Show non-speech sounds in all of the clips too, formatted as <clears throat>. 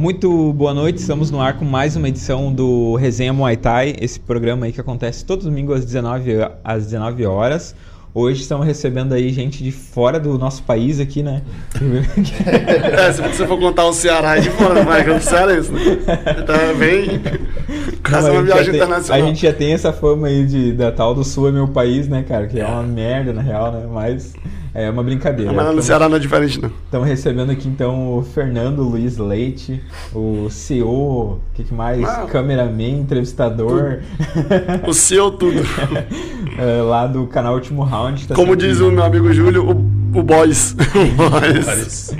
Muito boa noite, estamos no ar com mais uma edição do Resenha Muay Thai, esse programa aí que acontece todo domingo às 19, às 19 horas. Hoje estamos recebendo aí gente de fora do nosso país aqui, né? <laughs> é, se você for contar o Ceará é de fora, vai Ceará é isso, né? Tá bem. Quase uma viagem internacional. A gente já tem essa fama aí de, da tal do Sul é meu país, né, cara? Que é uma merda, na real, né? Mas é uma brincadeira. Mas no Ceará não é diferente, não. Estamos recebendo aqui então o Fernando Luiz Leite, o CEO, o que, que, mais? Ah, Cameraman, entrevistador. O CEO tudo. <laughs> é, lá do canal Último Round. Tá Como diz o meu amigo Júlio, o, o Boys. <laughs> o <laughs> Boys.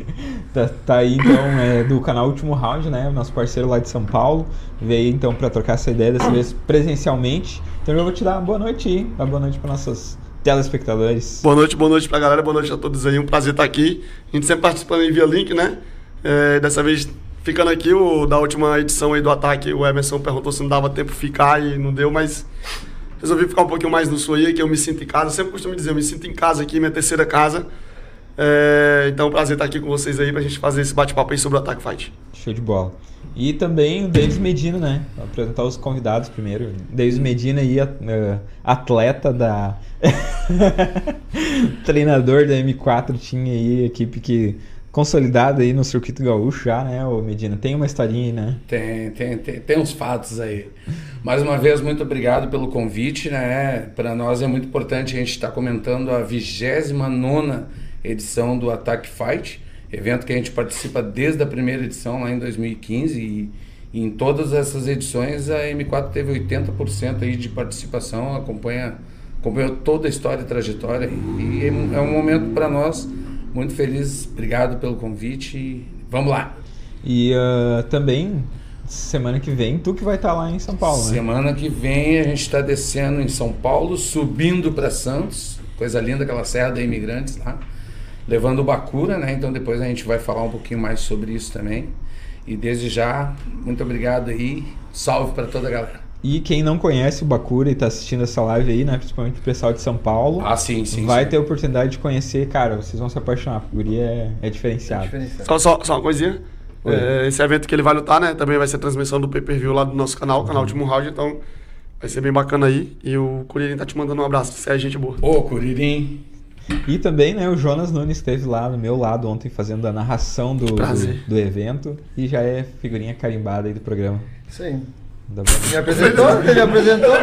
Tá, tá, aí então é, do canal Último Round, né? Nosso parceiro lá de São Paulo. Veio então para trocar essa ideia dessa vez presencialmente. Então eu vou te dar uma boa noite aí. Uma boa noite para nossas telespectadores. Boa noite, boa noite pra galera, boa noite a todos aí. Um prazer estar aqui. A gente sempre participando aí via link, né? É, dessa vez ficando aqui, o, da última edição aí do ataque, o Emerson perguntou se não dava tempo ficar e não deu, mas resolvi ficar um pouquinho mais no sul aí, que eu me sinto em casa. Eu sempre costumo dizer, eu me sinto em casa aqui, minha terceira casa. É, então, um prazer estar aqui com vocês aí pra gente fazer esse bate-papo aí sobre o Ataque Fight. Show de bola. E também o Davis Medina, né? Vou apresentar os convidados primeiro. Davis Medina aí, atleta da. <laughs> Treinador da M4, tinha aí equipe que consolidada aí no circuito gaúcho já, né, o Medina? Tem uma historinha aí, né? Tem, tem, tem, tem uns fatos aí. Mais uma vez, muito obrigado pelo convite, né? Para nós é muito importante a gente estar tá comentando a 29 edição do Attack Fight evento que a gente participa desde a primeira edição, lá em 2015, e, e em todas essas edições a M4 teve 80% aí de participação, acompanha, acompanhou toda a história e trajetória, e é um é momento para nós muito feliz. Obrigado pelo convite e vamos lá! E uh, também semana que vem, tu que vai estar tá lá em São Paulo, né? Semana que vem a gente está descendo em São Paulo, subindo para Santos, coisa linda aquela serra da Imigrantes lá levando o Bakura, né? Então depois a gente vai falar um pouquinho mais sobre isso também. E desde já, muito obrigado aí. Salve para toda a galera. E quem não conhece o Bakura e está assistindo essa live aí, né? Principalmente o pessoal de São Paulo. Ah, sim, sim. Vai sim. ter a oportunidade de conhecer, cara. Vocês vão se apaixonar. O Guri é, é diferenciado. É diferenciado. Só, só, só uma coisinha. É, esse evento que ele vai lutar, né? Também vai ser transmissão do pay-per-view lá do nosso canal, canal Último Round. Então vai ser bem bacana aí. E o Curirim tá te mandando um abraço. Você é gente boa. Ô, Curirim. E também, né, o Jonas Nunes esteve lá no meu lado ontem fazendo a narração do, do, do, evento e já é figurinha carimbada aí do programa. Isso aí. Me apresentou? Ele me apresentou?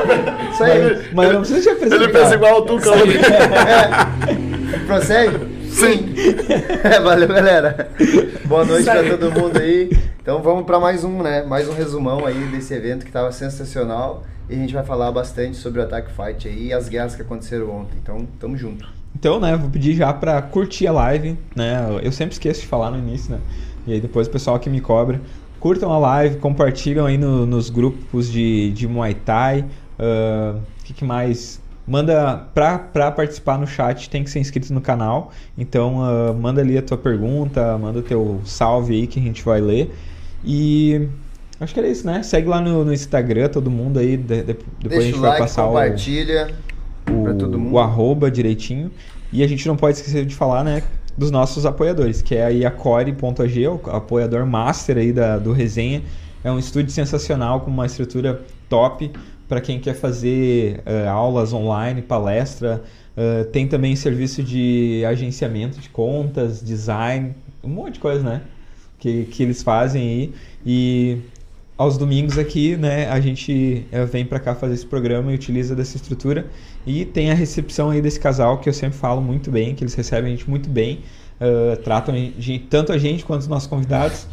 Isso aí. Mas, mas não precisa te apresentar. Ele fez igual o Tuca. É. Prossegue? Sim. <laughs> É, valeu, galera. Boa noite para todo mundo aí. Então vamos para mais um, né? Mais um resumão aí desse evento que estava sensacional. E a gente vai falar bastante sobre o Attack Fight aí e as guerras que aconteceram ontem. Então, tamo junto. Então, né, vou pedir já para curtir a live, né? Eu sempre esqueço de falar no início, né? E aí depois o pessoal que me cobra, curtam a live, compartilham aí no, nos grupos de, de Muay Thai. O uh, que, que, mais? Manda pra, pra participar no chat, tem que ser inscrito no canal. Então, uh, manda ali a tua pergunta, manda teu salve aí que a gente vai ler. E acho que era isso, né? Segue lá no, no Instagram, todo mundo aí. De, de, depois Deixa a gente vai like, passar compartilha. o o, o arroba direitinho. E a gente não pode esquecer de falar, né, dos nossos apoiadores, que é aí a Core.ag, o apoiador master aí da, do Resenha. É um estúdio sensacional com uma estrutura top para quem quer fazer uh, aulas online, palestra. Uh, tem também serviço de agenciamento de contas, design, um monte de coisa, né? Que, que eles fazem aí. E aos domingos aqui, né, a gente uh, vem para cá fazer esse programa e utiliza dessa estrutura. E tem a recepção aí desse casal que eu sempre falo muito bem, que eles recebem a gente muito bem, uh, tratam a gente, tanto a gente quanto os nossos convidados.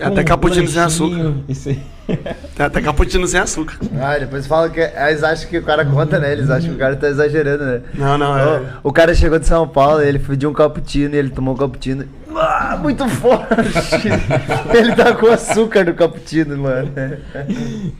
Até cappuccino sem açúcar. <laughs> Tem até cappuccino sem açúcar. Ah, depois falam que. Eles acham que o cara conta, né? Eles acham que o cara tá exagerando, né? Não, não, é. O, o cara chegou de São Paulo, ele pediu um cappuccino e ele tomou um cappuccino. Ah, muito forte! <laughs> ele tá com açúcar no cappuccino, mano.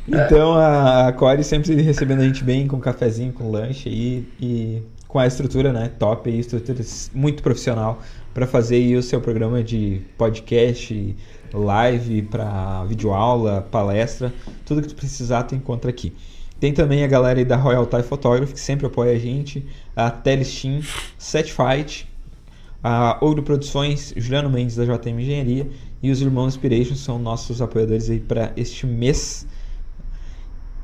Então a, a Core sempre recebendo a gente bem, com cafezinho, com lanche aí, e com a estrutura, né? Top aí, estrutura muito profissional para fazer o seu programa de podcast, live, para videoaula, palestra, tudo que tu precisar tu encontra aqui. Tem também a galera da Royal Thai Photography, que sempre apoia a gente, a Telestim, Setfight, a Ouro Produções, Juliano Mendes da JM Engenharia e os Irmãos Inspiration são nossos apoiadores aí para este mês.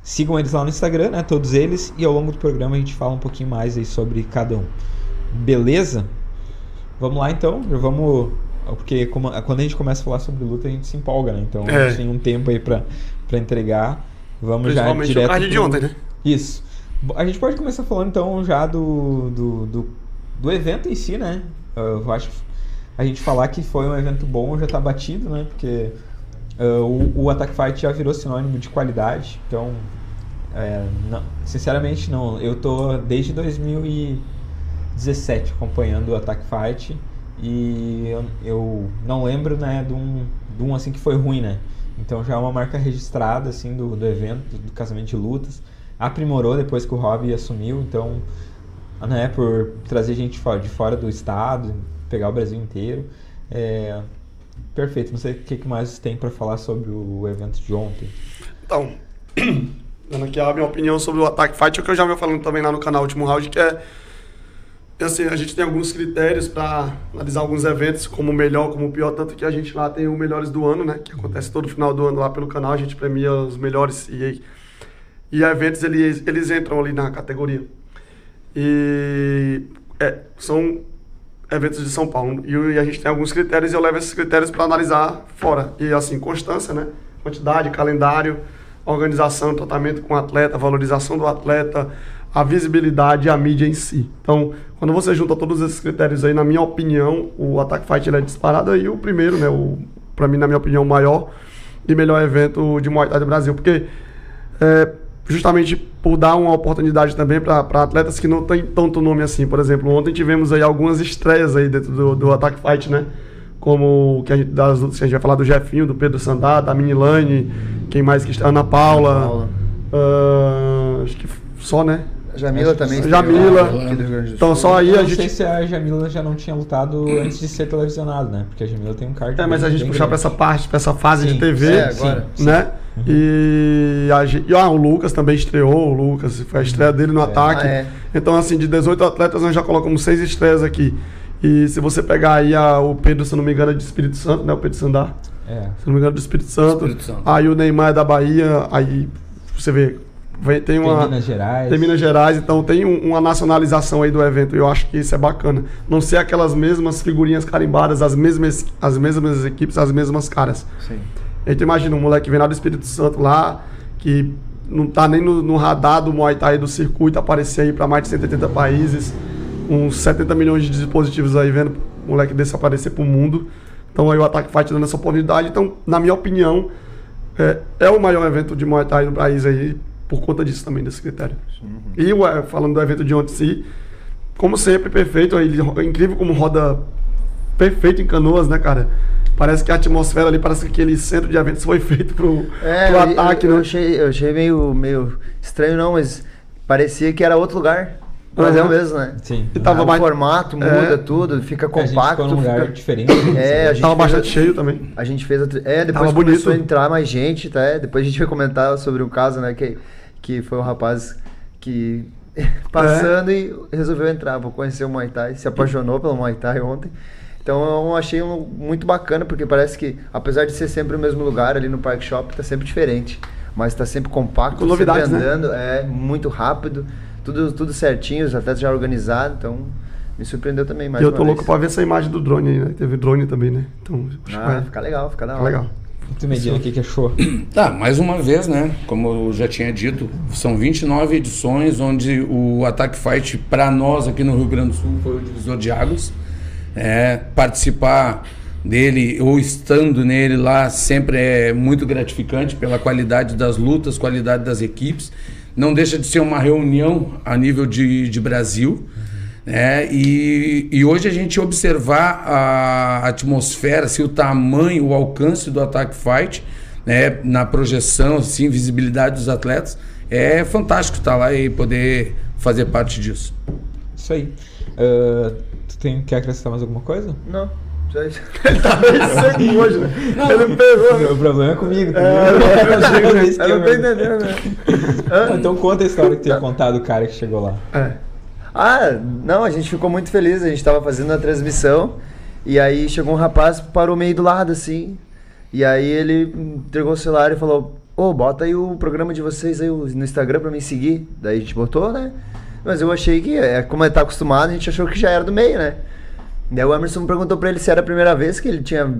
Sigam eles lá no Instagram, né? Todos eles. E ao longo do programa a gente fala um pouquinho mais aí sobre cada um. Beleza? Vamos lá então. Vamos. Porque como- quando a gente começa a falar sobre luta, a gente se empolga, né? Então a É. gente tem um tempo aí pra, pra entregar. Vamos já Principalmente direto. card de ontem, né? Isso. A gente pode começar falando então já do, do, do, do evento em si, né? Eu acho que a gente falar que foi um evento bom já tá batido, né? Porque uh, o, o Attack Fight já virou sinônimo de qualidade. Então, é, não- sinceramente, não. Eu tô desde 2017 acompanhando o Attack Fight e eu, eu não lembro, né, de um, de um assim que foi ruim, né? Então já é uma marca registrada assim do, do evento, do casamento de lutas. Aprimorou depois que o Rob assumiu, então, né, por trazer gente de fora do estado, pegar o Brasil inteiro. É, perfeito. Não sei o que que mais tem para falar sobre o evento de ontem. Então, <clears throat> dando aqui a minha opinião sobre o Attack Fight, é o que eu já venho falando também lá no canal Último Round, que é assim, a gente tem alguns critérios para analisar alguns eventos como o melhor, como o pior, tanto que a gente lá tem o melhores do ano, né, que acontece todo final do ano lá pelo canal, a gente premia os melhores e e eventos eles eles entram ali na categoria. E é, são eventos de São Paulo. E, e a gente tem alguns critérios e eu levo esses critérios para analisar fora. E assim, constância, né? Quantidade, calendário, organização, tratamento com o atleta, valorização do atleta, a visibilidade e a mídia em si. Então, quando você junta todos esses critérios aí, na minha opinião, o Attack Fight ele é disparado aí o primeiro, né? O, para mim, na minha opinião, o maior e melhor evento de Muay Thai do Brasil. Porque é, justamente por dar uma oportunidade também para atletas que não têm tanto nome assim. Por exemplo, ontem tivemos aí algumas estreias aí dentro do, do Attack Fight, né? Como que a gente, das que a gente vai falar do Jefinho, do Pedro Sandá, da Minilane, quem mais que está? Ana Paula. Paula. ah, acho que só, né? Jamila também. Jamila. Então só aí a não sei gente. se a Jamila já não tinha lutado <clears throat> antes de ser televisionado, né? Porque a Jamila tem um card É, mas a gente puxar pra grande. essa parte, pra essa fase Sim, de TV, é, agora. né? E, a, gente- e, ah, o Lucas também estreou, o Lucas, foi a estreia dele no ataque. Ah, é. Então, assim, de 18 atletas, nós já colocamos seis estreias aqui. E se você pegar aí a- o Pedro, se não me engano, é de Espírito Santo, né? O Pedro Sandar. É. Se não me engano, do Espírito Santo. Espírito Santo. Aí o Neymar é da Bahia, aí você vê, vem- tem Tem uma. Minas Gerais. Tem Minas Gerais, então tem um- uma nacionalização aí do evento. E eu acho que isso é bacana. Não ser aquelas mesmas figurinhas carimbadas, as mesmas, as mesmas equipes, as mesmas caras. Sim. A gente imagina um moleque que vem lá do Espírito Santo lá, que não tá nem no, no radar do Muay Thai do circuito, aparecer aí para mais de 180 países, uns 70 milhões de dispositivos aí vendo um moleque desse aparecer pro mundo. Então aí o Attack Fight dando essa oportunidade. Então, na minha opinião, é, é o maior evento de Muay Thai no país aí, por conta disso também, desse critério. E o, eh, falando do evento de ontem, em si, como sempre, perfeito. Ele, é incrível como roda perfeito em canoas, né, cara? Parece que a atmosfera ali, parece que aquele centro de eventos foi feito pro, É, pro eu- ataque, eu, né? eu achei, eu achei meio, meio estranho, não, mas parecia que era outro lugar. Mas é o mesmo, né? Sim. E tava o mais- formato muda É. tudo, fica A gente compacto. ficou num lugar fica- diferente. É, a gente Tava bastante a- cheio também. A gente fez a. É, depois Tava começou a bonito. entrar mais gente, tá? É, Depois a gente vai comentar sobre um caso, né? Que, que foi um rapaz que <laughs> passando e resolveu entrar, vou conhecer o Muay Thai, se apaixonou pelo Muay Thai ontem. Então eu achei um, muito bacana, porque parece que, apesar de ser sempre o mesmo lugar ali no Park Shop, tá sempre diferente. Mas tá sempre compacto, Com novidades, sempre né? andando, é muito rápido, tudo, tudo certinho, os atletas já organizados, então me surpreendeu também mais e eu tô louco vez. pra ver essa imagem do drone aí, né? Teve drone também, né? Então, acho que Ah, vai fica legal, fica da ficar hora. legal. Tu Medina, o que, que achou? <clears throat> Tá, mais uma vez, né? Como eu já tinha dito, são 29 edições onde o Attack Fight, para nós aqui no Rio Grande do Sul, foi o divisor de águas. É, participar dele ou estando nele lá sempre é muito gratificante pela qualidade das lutas, qualidade das equipes. Não deixa de ser uma reunião a nível de, de Brasil. né? E, e hoje a gente observar a atmosfera, assim, o tamanho, o alcance do Attack Fight, né? na projeção, assim, visibilidade dos atletas, é fantástico estar lá e poder fazer parte disso. Isso aí. Ah, tu tem, quer acrescentar mais alguma coisa? Não, só <laughs> isso. Seco hoje, né? Ele pegou. O problema é comigo. <laughs> tá É, ligado? eu Esse que Eu é não tô meu- entendendo, né? Ah, Então conta a história que tu ia contar do cara que chegou lá. É. Ah, não, a gente ficou muito feliz. A gente tava fazendo a transmissão e aí chegou um rapaz, parou meio do lado assim. E aí ele entregou o celular e falou: Ô, bota aí o programa de vocês aí no Instagram pra me seguir. Daí a gente botou, né? Mas eu achei que, é, como ele tá acostumado, a gente achou que já era do meio, né? Daí o Emerson perguntou pra ele se era a primeira vez que ele tinha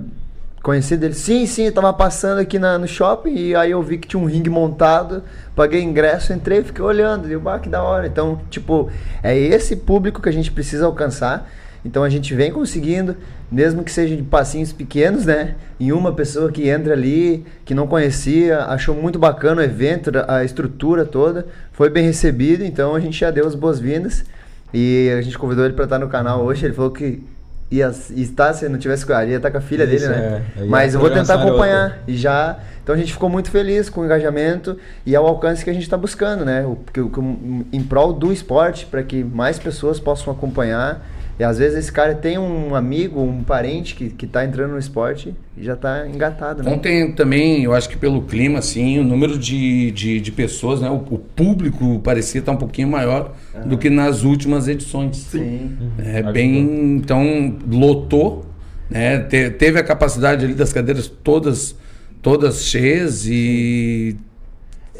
conhecido ele. Sim, sim, eu tava passando aqui na, no shopping e aí eu vi que tinha um ringue montado, paguei ingresso, entrei fiquei olhando. E eu, ah, que da hora. Então, tipo, é esse público que a gente precisa alcançar. Então a gente vem conseguindo, mesmo que seja de passinhos pequenos, né? Em uma pessoa que entra ali, que não conhecia, achou muito bacana o evento, a estrutura toda, foi bem recebido, então a gente já deu as boas-vindas. E a gente convidou ele para estar no canal hoje, ele falou que ia estar, se não tivesse com ia estar com a filha Isso, dele, né? É. Mas eu vou tentar acompanhar e já. Então a gente ficou muito feliz com o engajamento e ao alcance que a gente está buscando, né? O, que, o, em prol do esporte, para que mais pessoas possam acompanhar e às vezes esse cara tem um amigo, um parente que, que tá entrando no esporte e já tá engatado, né? Ontem também, eu acho que pelo clima, assim, o número de, de, de pessoas, né? O, o, público parecia estar tá um pouquinho maior uhum. do que nas últimas edições. Sim. É uhum. bem. Então, lotou, né? Te, teve a capacidade ali das cadeiras todas, todas cheias e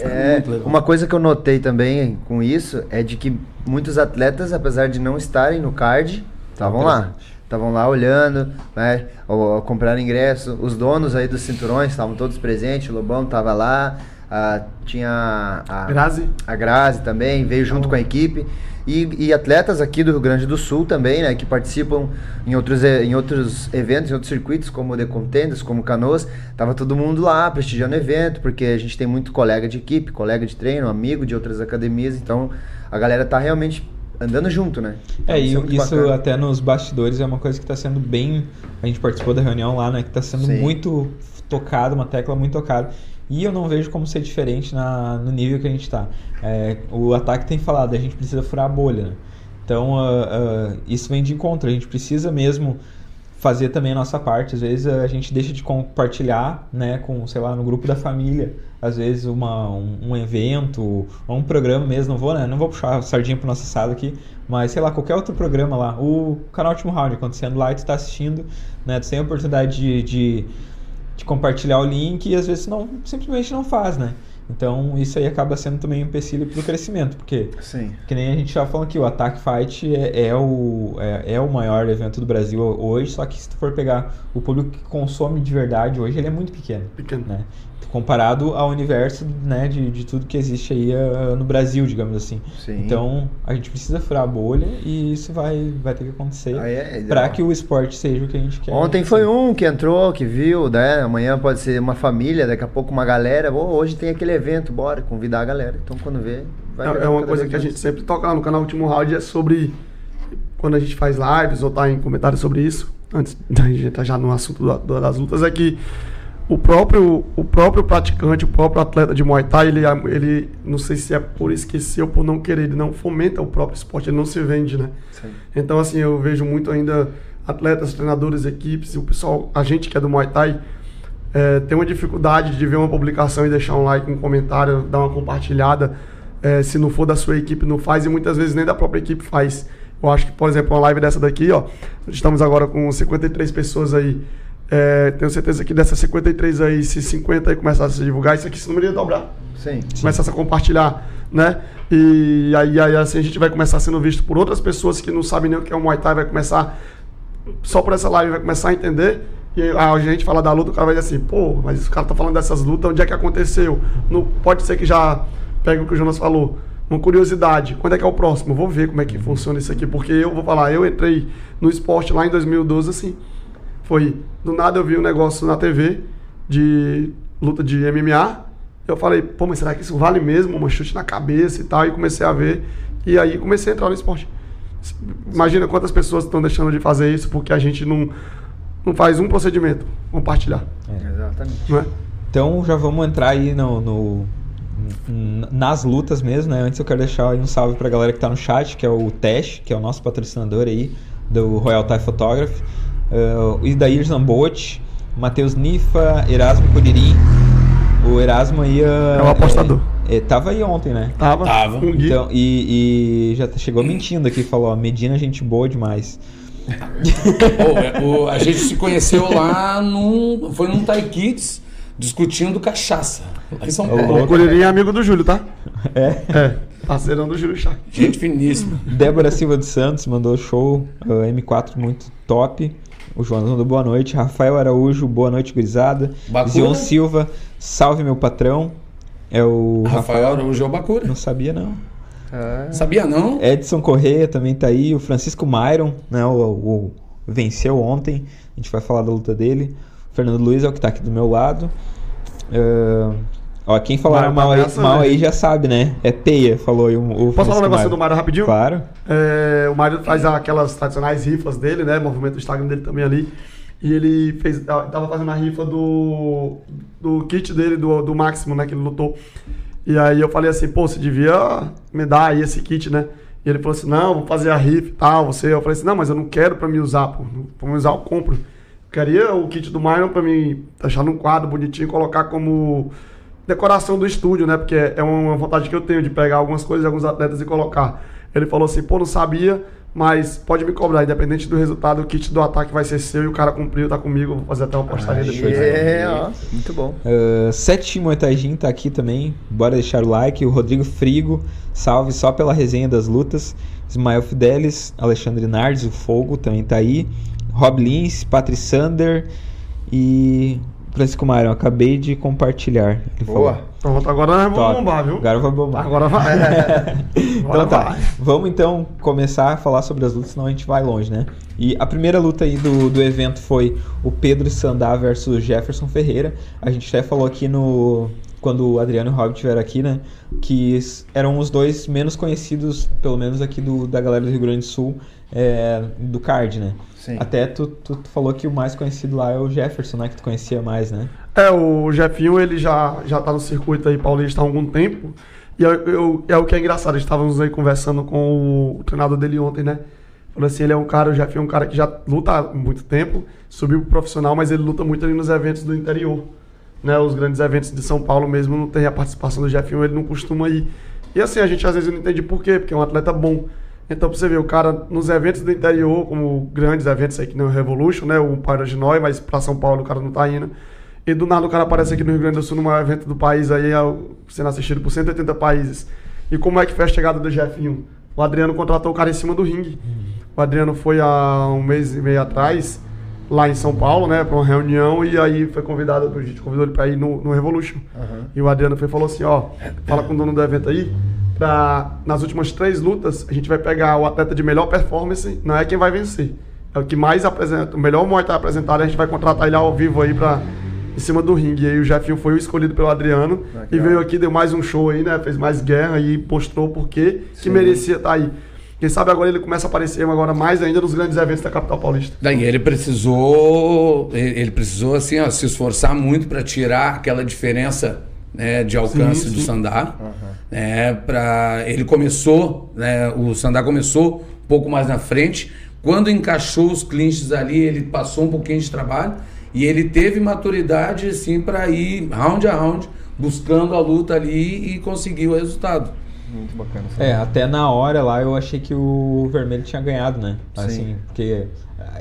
é, uma coisa que eu notei também com isso é de que muitos atletas, apesar de não estarem no card, estavam lá. Estavam lá olhando, né? Ou, compraram ingresso. Os donos aí dos cinturões estavam todos presentes. O Lobão estava lá. A, tinha a Grazi. a Grazi também, veio junto com a equipe. E, e, atletas aqui do Rio Grande do Sul também, né, que participam em outros, em outros eventos, em outros circuitos, como The Contenders, como Canoas. Tava todo mundo lá prestigiando o evento, porque a gente tem muito colega de equipe, colega de treino, amigo de outras academias, então a galera tá realmente andando junto, né? Então, é, e isso, isso até nos bastidores é uma coisa que está sendo bem. A gente participou da reunião lá, né? Que está sendo Sim. muito tocado, uma tecla muito tocada. E eu não vejo como ser diferente na, no nível que a gente está. É, o ataque tem falado, a gente precisa furar a bolha. Né? Então, uh, uh, isso vem de encontro. A gente precisa mesmo fazer também a nossa parte. Às vezes a gente deixa de compartilhar, né, com, sei lá, no grupo da família, às vezes uma, um, um evento ou um programa mesmo. Não vou, né, não vou puxar a sardinha para nossa assado aqui, mas sei lá, qualquer outro programa lá. O canal Último Round acontecendo lá e tu está assistindo, né, tu tem a oportunidade de, de de compartilhar o link e às vezes não simplesmente não faz, né? Então isso aí acaba sendo também um empecilho para o crescimento, porque Sim. que nem a gente já falou aqui, o Attack Fight é, é o, é, é, o maior evento do Brasil hoje, só que se tu for pegar o público que consome de verdade hoje, ele é muito pequeno. Pequeno. Né? Comparado ao universo né, de, de tudo que existe aí uh, no Brasil, digamos assim. Sim. Então a gente precisa furar a bolha e isso vai, vai ter que acontecer é, para que o esporte seja o que a gente quer. Ontem foi um que entrou, que viu, né? Amanhã pode ser uma família, daqui a pouco uma galera. Oh, hoje tem aquele evento, bora convidar a galera. Então quando vê, vai É, é uma coisa que a gente sempre toca lá no canal Último Round é sobre quando a gente faz lives ou tá em comentários sobre isso, antes da gente entrar já no assunto das lutas, é que o próprio, o próprio praticante, o próprio atleta de Muay Thai, ele, ele não sei se é por esquecer ou por não querer, ele não fomenta o próprio esporte, ele não se vende, né? Sim. Então, assim, eu vejo muito ainda atletas, treinadores, equipes, o pessoal, a gente que é do Muay Thai, é, tem uma dificuldade de ver uma publicação e deixar um like, um comentário, dar uma compartilhada. É, se não for da sua equipe, não faz, e muitas vezes nem da própria equipe faz. Eu acho que, por exemplo, uma live dessa daqui, ó, estamos agora com 53 pessoas aí é, tenho certeza que dessas 53 aí, se 50 aí começasse a divulgar, isso aqui esse número ia dobrar. Sim. Começasse a compartilhar, né? E aí, aí assim a gente vai começar sendo visto por outras pessoas que não sabem nem o que é o Muay Thai, vai começar, só por essa live, vai começar a entender. E a gente fala da luta, o cara vai dizer assim, pô, mas o cara tá falando dessas lutas, onde é que aconteceu? Não, pode ser que já pegue o que o Jonas falou. Uma curiosidade, quando é que é o próximo? vou ver como é que funciona isso aqui, porque eu vou falar, eu entrei no esporte lá em 2012 assim. Foi, do nada eu vi um negócio na TV de luta de MMA. Eu falei, pô, mas será que isso vale mesmo? Uma chute na cabeça e tal. E comecei a ver. E aí comecei a entrar no esporte. Imagina quantas pessoas estão deixando de fazer isso porque a gente não, não faz um procedimento. Compartilhar. É. Exatamente. É? Então já vamos entrar aí no, no, nas lutas mesmo, né? Antes eu quero deixar um salve pra galera que tá no chat, que é o Tesh, que é o nosso patrocinador aí do Royal Thai Photography uh, Idair Zambotti, Matheus Nifa, Erasmo Curirim. O Erasmo aí. Uh, é um apostador. É, tava aí ontem, né? Tava. Tava. Então, e, e já chegou mentindo aqui, falou, ó, Medina é gente boa demais. <laughs> É, o- a gente se conheceu lá num. Foi num Thai Kids discutindo cachaça. Lá em São Paulo. O Curirim é amigo do Júlio, tá? É. É. Parceirão do Júlio Chá. Gente finíssima. Débora Silva dos Santos mandou show, uh, M4 muito top. O João mandou boa noite. Rafael Araújo, boa noite, gurizada. Bacura. Zion Silva, salve meu patrão. É o Rafael Araújo é o Bacura. Não sabia, não. Ah, Sabia não? Edson Correia também tá aí. O Francisco Myron, né? O, o- venceu ontem. A gente vai falar da luta dele. O Fernando Luiz é o que tá aqui do meu lado. Uh, ó, quem Mário mal, aí, mal né? aí já sabe, né? É peia, falou aí o, o Posso falar um negócio do Mário rapidinho? Claro. É, o Mário faz aquelas tradicionais rifas dele, né? Movimento do Instagram dele também ali. E ele fez, tava fazendo a rifa do, do kit dele, do, do Máximo, né? Que ele lutou. E aí eu falei assim, pô, você devia me dar aí esse kit, né? E ele falou assim, não, vou fazer a rifa e tal, você. Eu falei assim, não, mas eu não quero pra me usar, pô. Pra me usar eu compro. Eu queria o kit do Myron pra mim deixar num quadro bonitinho e colocar como decoração do estúdio, né? Porque é uma vontade que eu tenho de pegar algumas coisas de alguns atletas e colocar. Ele falou assim, pô, não sabia, mas pode me cobrar, independente do resultado, o kit do ataque vai ser seu e o cara cumpriu, tá comigo, vou fazer até uma postaria depois. é, ó, muito bom. Uh, Sete Moetajin tá aqui também. Bora deixar o like. O Rodrigo Frigo, salve só pela resenha das lutas. Ismael Fidelis, Alexandre Nardes, o Fogo também tá aí. Rob Lins, Patri Sander e Francisco Mário. Acabei de compartilhar. Ele Boa. falou. Pronto, agora nós vamos bombar, viu? Agora vai bombar. Agora vai. <laughs> Então tá, vamos então começar a falar sobre as lutas, senão a gente vai longe, né? E a primeira luta aí do, do evento foi o Pedro Sandá versus Jefferson Ferreira. A gente até falou aqui no. Quando o Adriano e o Rob estiveram aqui, né? Que eram os dois menos conhecidos, pelo menos aqui do, da galera do Rio Grande do Sul, é, do card, né? Sim. Até tu, tu, tu falou que o mais conhecido lá é o Jefferson, né? Que tu conhecia mais, né? É, o Jefinho, ele já, já tá no circuito aí paulista há algum tempo. E eu, eu- é o que é engraçado, a gente estávamos aí conversando com o treinador dele ontem, né? Falou assim, ele é um cara, o Jefinho é um cara que já luta há muito tempo, subiu pro profissional, mas ele luta muito ali nos eventos do interior. Né? Os grandes eventos de São Paulo mesmo não tem a participação do Jefinho, ele não costuma ir. E assim, a gente às vezes não entende por quê, porque é um atleta bom. Então, pra você ver, o cara nos eventos do interior, como grandes eventos aí que nem o Revolution, né? O Pyro de Noi, mas pra São Paulo o cara não tá indo. E do nada o cara aparece aqui no Rio Grande do Sul, no maior evento do país, aí é sendo assistido por 180 países. E como é que foi a chegada do Jefinho? O Adriano contratou o cara em cima do ringue. O Adriano foi há um mês e meio atrás, lá em São Paulo, né, pra uma reunião, e aí foi convidado, a gente convidou ele pra ir no, no Revolution. E o Adriano foi, e falou assim, ó, fala com o dono do evento aí, pra, nas últimas três lutas, a gente vai pegar o atleta de melhor performance, não é quem vai vencer. É o que mais apresenta, o melhor Muay Thai apresentado, a gente vai contratar ele ao vivo aí pra, em cima do ringue. E aí o Jefinho foi o escolhido pelo Adriano Legal. e veio aqui, deu mais um show aí, né? Fez mais guerra e mostrou por quê que merecia estar aí. Quem sabe agora ele começa a aparecer agora mais ainda nos grandes eventos da capital paulista. Daí ele precisou, ele precisou assim, ó, se esforçar muito para tirar aquela diferença né, de alcance Sim, do sim. Sandá. Né, pra, ele começou, né, o Sandá começou um pouco mais na frente. Quando encaixou os clinches ali, ele passou um pouquinho de trabalho e ele teve maturidade assim para ir round a round buscando a luta ali e conseguir o resultado. Muito bacana. É, até na hora lá eu achei que o vermelho tinha ganhado, né? Assim, Sim. porque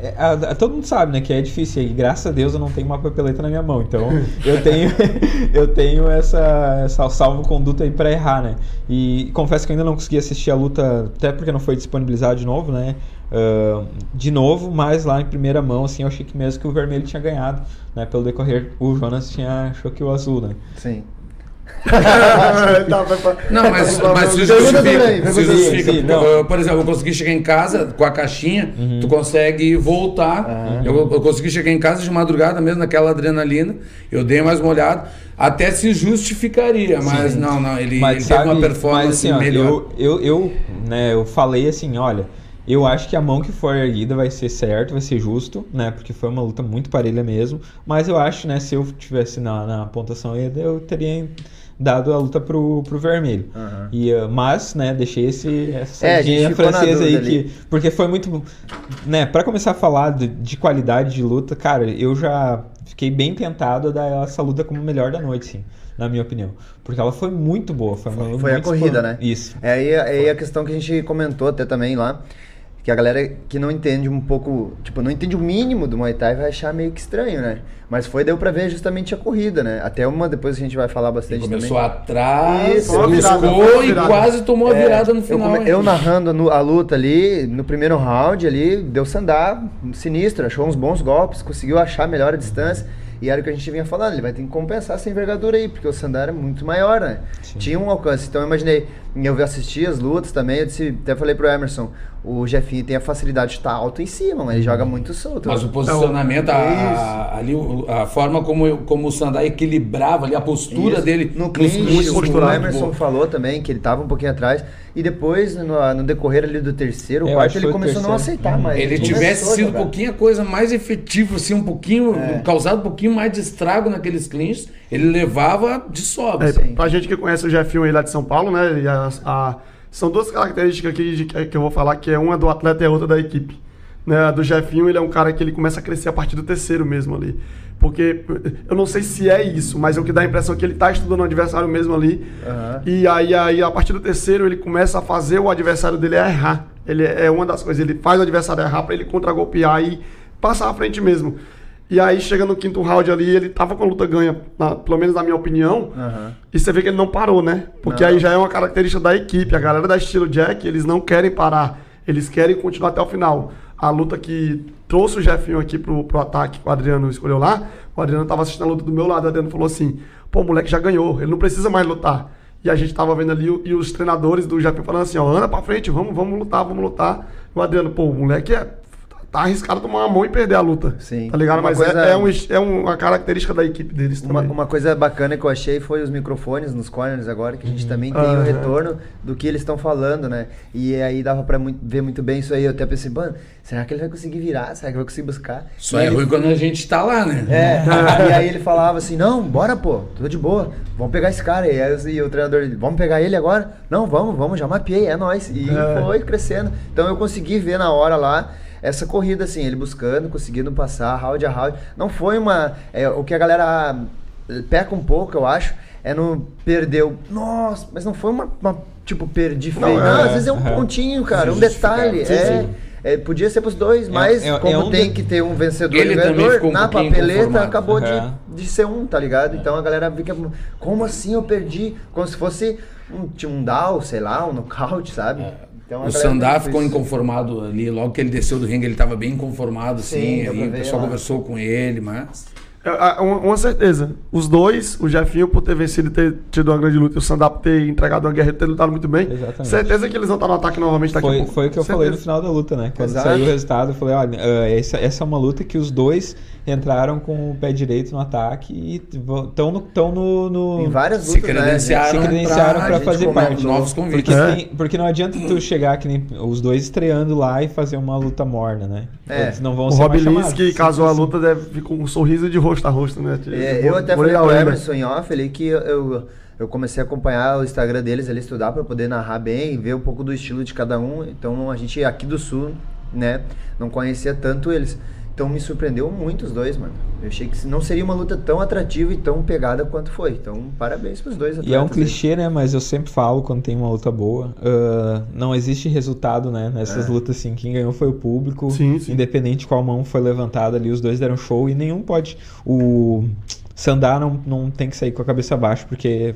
é, a- a- todo mundo sabe, né, que é difícil e graças a Deus eu não tenho uma papeleta na minha mão. Então, eu <laughs> tenho <laughs> eu tenho essa essa salvo conduta aí pra errar, né? E confesso que eu ainda não consegui assistir a luta, até porque não foi disponibilizado de novo, né? Ah, de novo, mas lá em primeira mão, assim, eu achei que mesmo que o vermelho tinha ganhado, né? Pelo decorrer, o Jonas tinha achou que o azul, né? Sim. <laughs> Tá, vai Não, mas, mas se justifica. se justifica. Sim, eu, por exemplo, eu consegui chegar em casa com a caixinha, tu consegue voltar. Eu, eu consegui chegar em casa de madrugada mesmo, naquela adrenalina. Eu dei mais uma olhada. Até se justificaria, mas não, não. Ele, ele teve uma performance mas, assim, ó, melhor. Eu, eu, eu, né, eu falei assim, olha, eu acho que a mão que for erguida vai ser certo, vai ser justo, né? Porque foi uma luta muito parelha mesmo. Mas eu acho, né, se eu tivesse na, na pontuação, eu teria dado a luta pro, pro vermelho. Aham. E, uh, mas, né, deixei esse, essa É, francesa aí ali. que. Porque foi muito. Né, pra começar a falar de, de qualidade de luta, cara, eu já fiquei bem tentado a dar essa luta como melhor da noite, sim. na minha opinião. Porque ela foi muito boa. Foi, uma luta Foi a corrida, né? Isso. É aí, é aí a questão que a gente comentou até também lá, que a galera que não entende um pouco, tipo, não entende o mínimo do Muay Thai vai achar meio que estranho, né? Mas foi, deu pra ver justamente a corrida, né? Até uma depois que a gente vai falar bastante Começou também. atrás, Isso, virada, buscou e quase tomou a É, virada no eu final. come- hein? Eu, narrando no- a luta ali, no primeiro round ali, deu sandar, sinistro, achou uns bons golpes, conseguiu achar melhor a distância. E era o que a gente vinha falando, ele vai ter que compensar essa envergadura aí, porque o Sandar é muito maior, né? Tinha um alcance. Então eu imaginei, eu assisti as lutas também, eu disse, até falei pro Emerson, o Jefinho tem a facilidade de estar alto em cima, mas ele joga muito solto. Mas o posicionamento, a, a- ali, o- a forma como, eu- como o Sandai equilibrava ali, a postura Isso. dele no clinch, o, muito o Emerson falou também que ele tava um pouquinho atrás e depois no, no decorrer ali do terceiro, Eu quarto ele o começou a não aceitar mais. Ele começou tivesse sido um pouquinho a coisa mais efetiva, assim, um pouquinho, É. causado um pouquinho mais de estrago naqueles clinches, ele levava de sobra. É, Sim. pra gente que conhece o Jefinho aí lá de São Paulo, né? a- a- são duas características aqui de- que, eu vou falar, que é uma do atleta e a outra da equipe. Né? A do Jefinho, ele é um cara que ele começa a crescer a partir do terceiro mesmo ali. Porque eu não sei se é isso, mas é o que dá a impressão que ele tá estudando o adversário mesmo ali. Aham. E aí, aí, a partir do terceiro, ele começa a fazer o adversário dele errar. Ele é é uma das coisas, ele faz o adversário errar pra ele contra-golpear e passar à frente mesmo. E aí, chega no quinto round ali, ele tava com a luta ganha, na- pelo menos na minha opinião. Aham. E você vê que ele não parou, né? Porque Não. aí já é uma característica da equipe. A galera da estilo Jack, eles não querem parar. Eles querem continuar até o final. A luta que trouxe o Jefinho aqui pro, pro ataque, que o Adriano escolheu lá, o Adriano tava assistindo a luta do meu lado, o Adriano falou assim, pô, o moleque já ganhou, ele não precisa mais lutar. E a gente tava vendo ali e os treinadores do Jefinho falando assim, ó, anda pra frente, vamos, vamos lutar, vamos lutar. E o Adriano, pô, o moleque é, tá arriscado tomar uma mão e perder a luta. Sim. Tá ligado? Uma Mas coisa- é, é, um, é uma característica da equipe deles Uma, também. uma coisa bacana que eu achei foi os microfones nos corners agora, que a gente também tem o Aham. retorno do que eles estão falando, né? E aí dava pra mui- ver muito bem isso aí. Eu até pensei, mano, será que ele vai conseguir virar? Será que vai conseguir buscar? Só E é ele- ruim quando a gente tá lá, né? <laughs> É, e aí ele falava assim, não, bora pô, tô de boa, vamos pegar esse cara. E, aí, eu- e o treinador, vamos pegar ele agora? Não, vamos, vamos, já mapeei, é nóis. E É. foi crescendo. Então eu consegui ver na hora lá essa corrida, assim, ele buscando, conseguindo passar, round a round. Não foi uma. é, o que a galera eh, peca um pouco, eu acho, é no perdeu. Nossa, mas não foi uma. uma, tipo, perdi feio. Não, Não, é, às vezes é um é. pontinho, cara, um detalhe. Sim, é, sim. é, podia ser pros dois, mas é- é como um tem de- que ter um vencedor Ele e um ganhador, ficou um na papeleta acabou É. de, de ser um, tá ligado? Então a galera fica, como assim eu perdi? Como se fosse um, um down, sei lá, um nocaute, sabe? Então, a O fez ficou isso. inconformado ali, logo que ele desceu do ringue, ele tava bem inconformado, Sim, assim, aí o ver pessoal lá. conversou com ele, mas... É, é, Uma, certeza. Os dois, o Jefinho por ter vencido e ter tido uma grande luta, e o Sandar por ter entregado uma guerra e ter lutado muito bem. Exatamente. Certeza que eles vão estar no ataque novamente daqui a Foi, pouco. foi o que eu falei no Certeza. final da luta, né? Quando Exato. saiu o resultado, eu falei, olha, ah, essa, essa é uma luta que os dois entraram com o pé direito no ataque e estão no, tão no, no- Em várias Se lutas, né? credenciaram se credenciaram pra- pra a gente fazer parte. novos Porque, convites. É. tem- porque não adianta tu chegar que nem os dois estreando lá e fazer uma luta morna, né? É. Eles não vão O ser Rob Lins, que casou a luta, deve vir com um sorriso de rosto a rosto, né? É, Vou- eu até falei pro o Emerson em off ali que eu, eu, eu comecei a acompanhar o Instagram deles ali, estudar pra poder narrar bem, ver um pouco do estilo de cada um. Então a gente aqui do sul, né, não conhecia tanto eles. Então me surpreendeu muito os dois, mano. Eu achei que não seria uma luta tão atrativa e tão pegada quanto foi. Então, parabéns pros dois E é um aí. clichê, né? Mas eu sempre falo quando tem uma luta boa. ah, não existe resultado, né? Nessas É. lutas, assim. Quem ganhou foi o público. Sim, sim. Independente de qual mão foi levantada ali, os dois deram show e nenhum pode. O Sandar não, não tem que sair com a cabeça abaixo, porque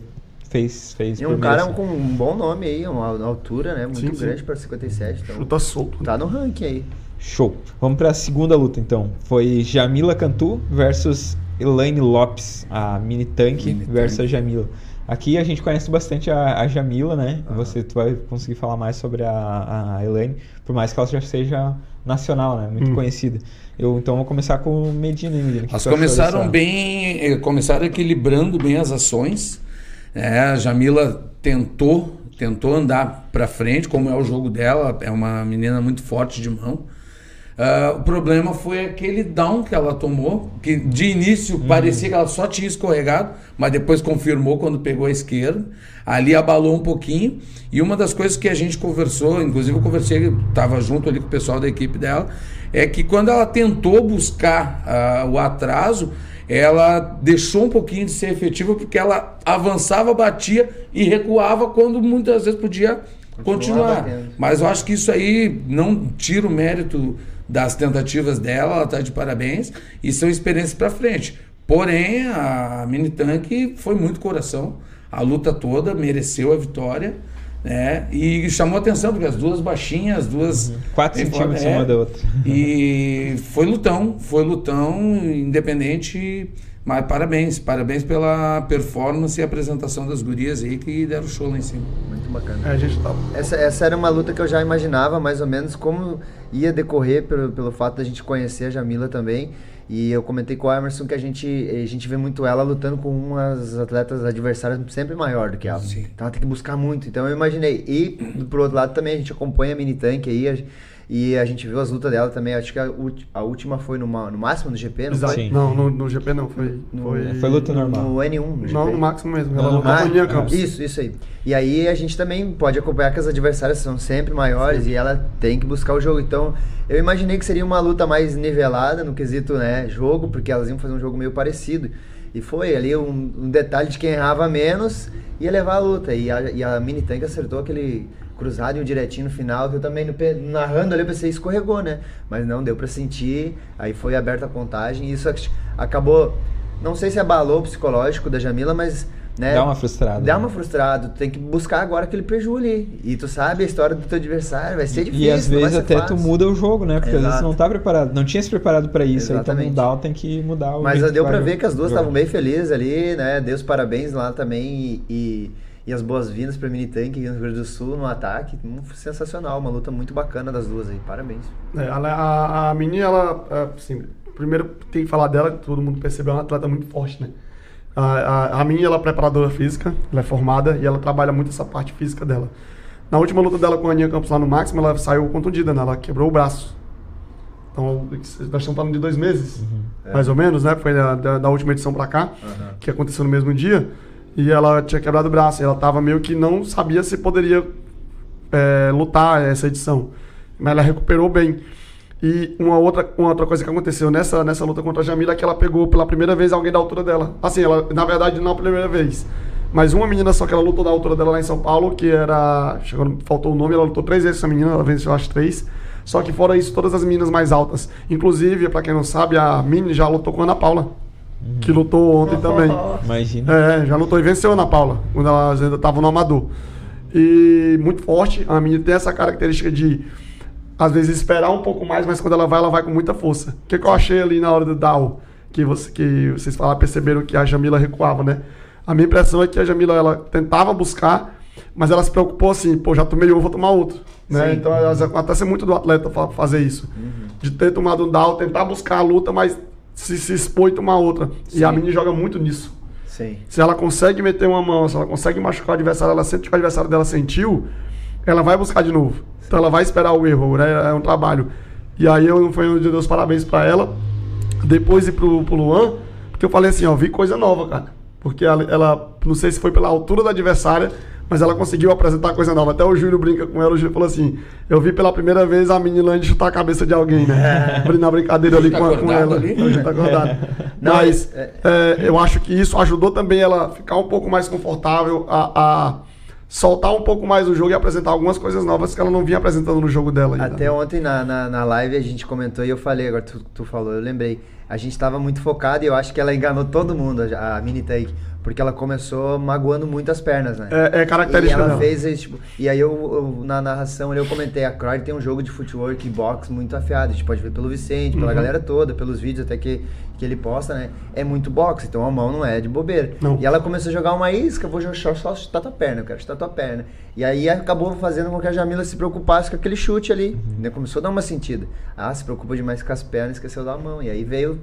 fez. fez E um cara merecer. com um bom nome aí, uma altura, né? Muito Sim, sim. grande pra 57. Então, Chuta solto. Tá no ranking aí. Show. Vamos pra segunda luta então. Foi Jamila Cantu versus Elaine Lopes, a mini Mini versus tank. a Jamila. Aqui a gente conhece bastante a, a Jamila, né? Você tu vai conseguir falar mais sobre a, a Elaine, por mais que ela já seja nacional, né? Muito Hum. conhecida. Eu então vou começar com o Medina. Medina? Elas começaram dessa- bem, eh, começaram equilibrando bem as ações. né? a Jamila tentou, tentou andar para frente, como é o jogo dela, é uma menina muito forte de mão. Ah, o problema foi aquele down que ela tomou, que de início parecia que ela só tinha escorregado, mas depois confirmou quando pegou a esquerda. Ali abalou um pouquinho. E uma das coisas que a gente conversou, inclusive eu conversei, estava junto ali com o pessoal da equipe dela, é que quando ela tentou buscar ah, o atraso, ela deixou um pouquinho de ser efetiva porque ela avançava, batia e recuava quando muitas vezes podia continuar. Mas eu acho que isso aí não tira o mérito das tentativas dela, ela está de parabéns e são experiências para frente. Porém, a mini tanque foi muito coração, a luta toda mereceu a vitória. Né? E chamou atenção, porque as duas baixinhas, as duas. 4 uhum. centímetros é, uma da outra. E foi lutão, foi lutão, independente. Mas parabéns, parabéns pela performance e apresentação das gurias aí que deram show lá em cima. Muito bacana. É, a gente tá... essa, essa era uma luta que eu já imaginava mais ou menos como ia decorrer pelo, pelo fato da gente conhecer a Jamila também. E eu comentei com o Emerson que a gente, a gente vê muito ela lutando com umas atletas adversárias sempre maior do que ela. Sim. Então ela tem que buscar muito. Então eu imaginei. E por outro lado também a gente acompanha a mini tank aí. E a gente viu as lutas dela também. Acho que a, a última foi no, no máximo no GP, não Exato. foi? Não, no, no, GP não. Foi, no, foi... foi luta normal. No N1. No GP. Não, no máximo mesmo. Ela lutou com Campos. Isso, isso aí. E aí a gente também pode acompanhar que as adversárias são sempre maiores Sim. e ela tem que buscar o jogo. Então eu imaginei que seria uma luta mais nivelada no quesito né, jogo, porque elas iam fazer um jogo meio parecido. E foi ali um, um detalhe de quem errava menos ia levar a luta. E a, e a mini tank acertou aquele cruzado e um direitinho no final, que eu também, no, narrando ali, eu pensei, escorregou, né? Mas não, deu para sentir, aí foi aberta a contagem, e isso acabou, não sei se abalou o psicológico da Jamila, mas... Né, dá uma frustrada. Dá né? uma frustrada. Tu tem que buscar agora aquele prejuízo ali. E tu sabe a história do teu adversário, vai ser difícil. E às vezes até fácil. tu muda o jogo, né? Porque Exato. às vezes não tá preparado. Não tinha se preparado para isso. Exatamente. Então o tem que mudar o Mas deu para ver que as duas estavam bem felizes ali, né? Deus parabéns lá também. e, e e as boas-vindas para Mini Tank aqui no Rio Grande do Sul no ataque. Sensacional, uma luta muito bacana das duas aí. Parabéns. É, a, a, a Mini, ela, é, assim, primeiro tem que falar dela, que todo mundo percebeu, é uma atleta muito forte, né? A, a, a Mini, ela é preparadora física, ela é formada e ela trabalha muito essa parte física dela. Na última luta dela com a Aninha Campos lá no Máximo, ela saiu contundida, né? Ela quebrou o braço. Então, nós estamos falando de dois meses, uhum. mais é. ou menos, né? Foi da, da, da última edição para cá, uhum. que aconteceu no mesmo dia e ela tinha quebrado o braço. ela estava meio que não sabia se poderia é, lutar essa edição. Mas ela recuperou bem. E uma outra, uma outra coisa que aconteceu nessa, nessa luta contra a Jamila é que ela pegou pela primeira vez alguém da altura dela. Assim, ela, na verdade, não a primeira vez. Mas uma menina só que ela lutou da altura dela lá em São Paulo, que era. Chegou, faltou o nome, ela lutou três vezes essa menina, ela venceu as três. Só que fora isso, todas as meninas mais altas. Inclusive, para quem não sabe, a Mini já lutou com a Ana Paula que lutou ontem também. Imagina. É, já lutou e venceu a Ana Paula, quando ela ainda estava no Amador. E muito forte, a menina tem essa característica de, às vezes, esperar um pouco mais, mas quando ela vai, ela vai com muita força. O que, que eu achei ali na hora do Dow, que, você, que vocês falaram, perceberam que a Jamila recuava, né? A minha impressão é que a Jamila, ela tentava buscar, mas ela se preocupou assim, pô, já tomei um, vou tomar outro. Né? Então, acontece muito do atleta fazer isso. Uhum. De ter tomado um down, tentar buscar a luta, mas se, se expor e tomar outra. Sim. E a menina joga muito nisso. Sim. Se ela consegue meter uma mão, se ela consegue machucar o adversário, ela sente que o adversário dela sentiu, ela vai buscar de novo. Sim. Então ela vai esperar o erro, né? É um trabalho. E aí eu foi um de Deus parabéns para ela. Depois ir pro, pro Luan, porque eu falei assim, ó, vi coisa nova, cara. Porque ela, ela, não sei se foi pela altura da adversária, mas ela conseguiu apresentar coisa nova. Até o Júlio brinca com ela, o Júlio falou assim: Eu vi pela primeira vez a menina chutar a cabeça de alguém, né? É. Na brincadeira ali tá com, com, ela. Ali? Tá acordado. Não, mas é, é... eu acho que isso ajudou também ela ficar um pouco mais confortável a, a soltar um pouco mais o jogo e apresentar algumas coisas novas que ela não vinha apresentando no jogo dela. Ainda. Até ontem na, na, na, live a gente comentou e eu falei, agora tu, tu falou, eu lembrei. A gente estava muito focado e eu acho que ela enganou todo mundo, a, a mini take. Porque ela começou magoando muito as pernas, né? É, é característica E ela dela. fez tipo, E aí eu, eu, na narração eu comentei, a Croy tem um jogo de footwork e box muito afiado. A gente pode ver pelo Vicente, pela uhum. galera toda, pelos vídeos até que, que ele posta, né? É muito boxe, então a mão não é de bobeira. Não. E ela começou a jogar uma isca, vou só, só chutar tua perna, eu quero chutar tua perna. E aí acabou fazendo com que a Jamila se preocupasse com aquele chute ali. Uhum. Né? Começou a dar uma sentida. Ah, se preocupa demais com as pernas, esqueceu da mão. E aí veio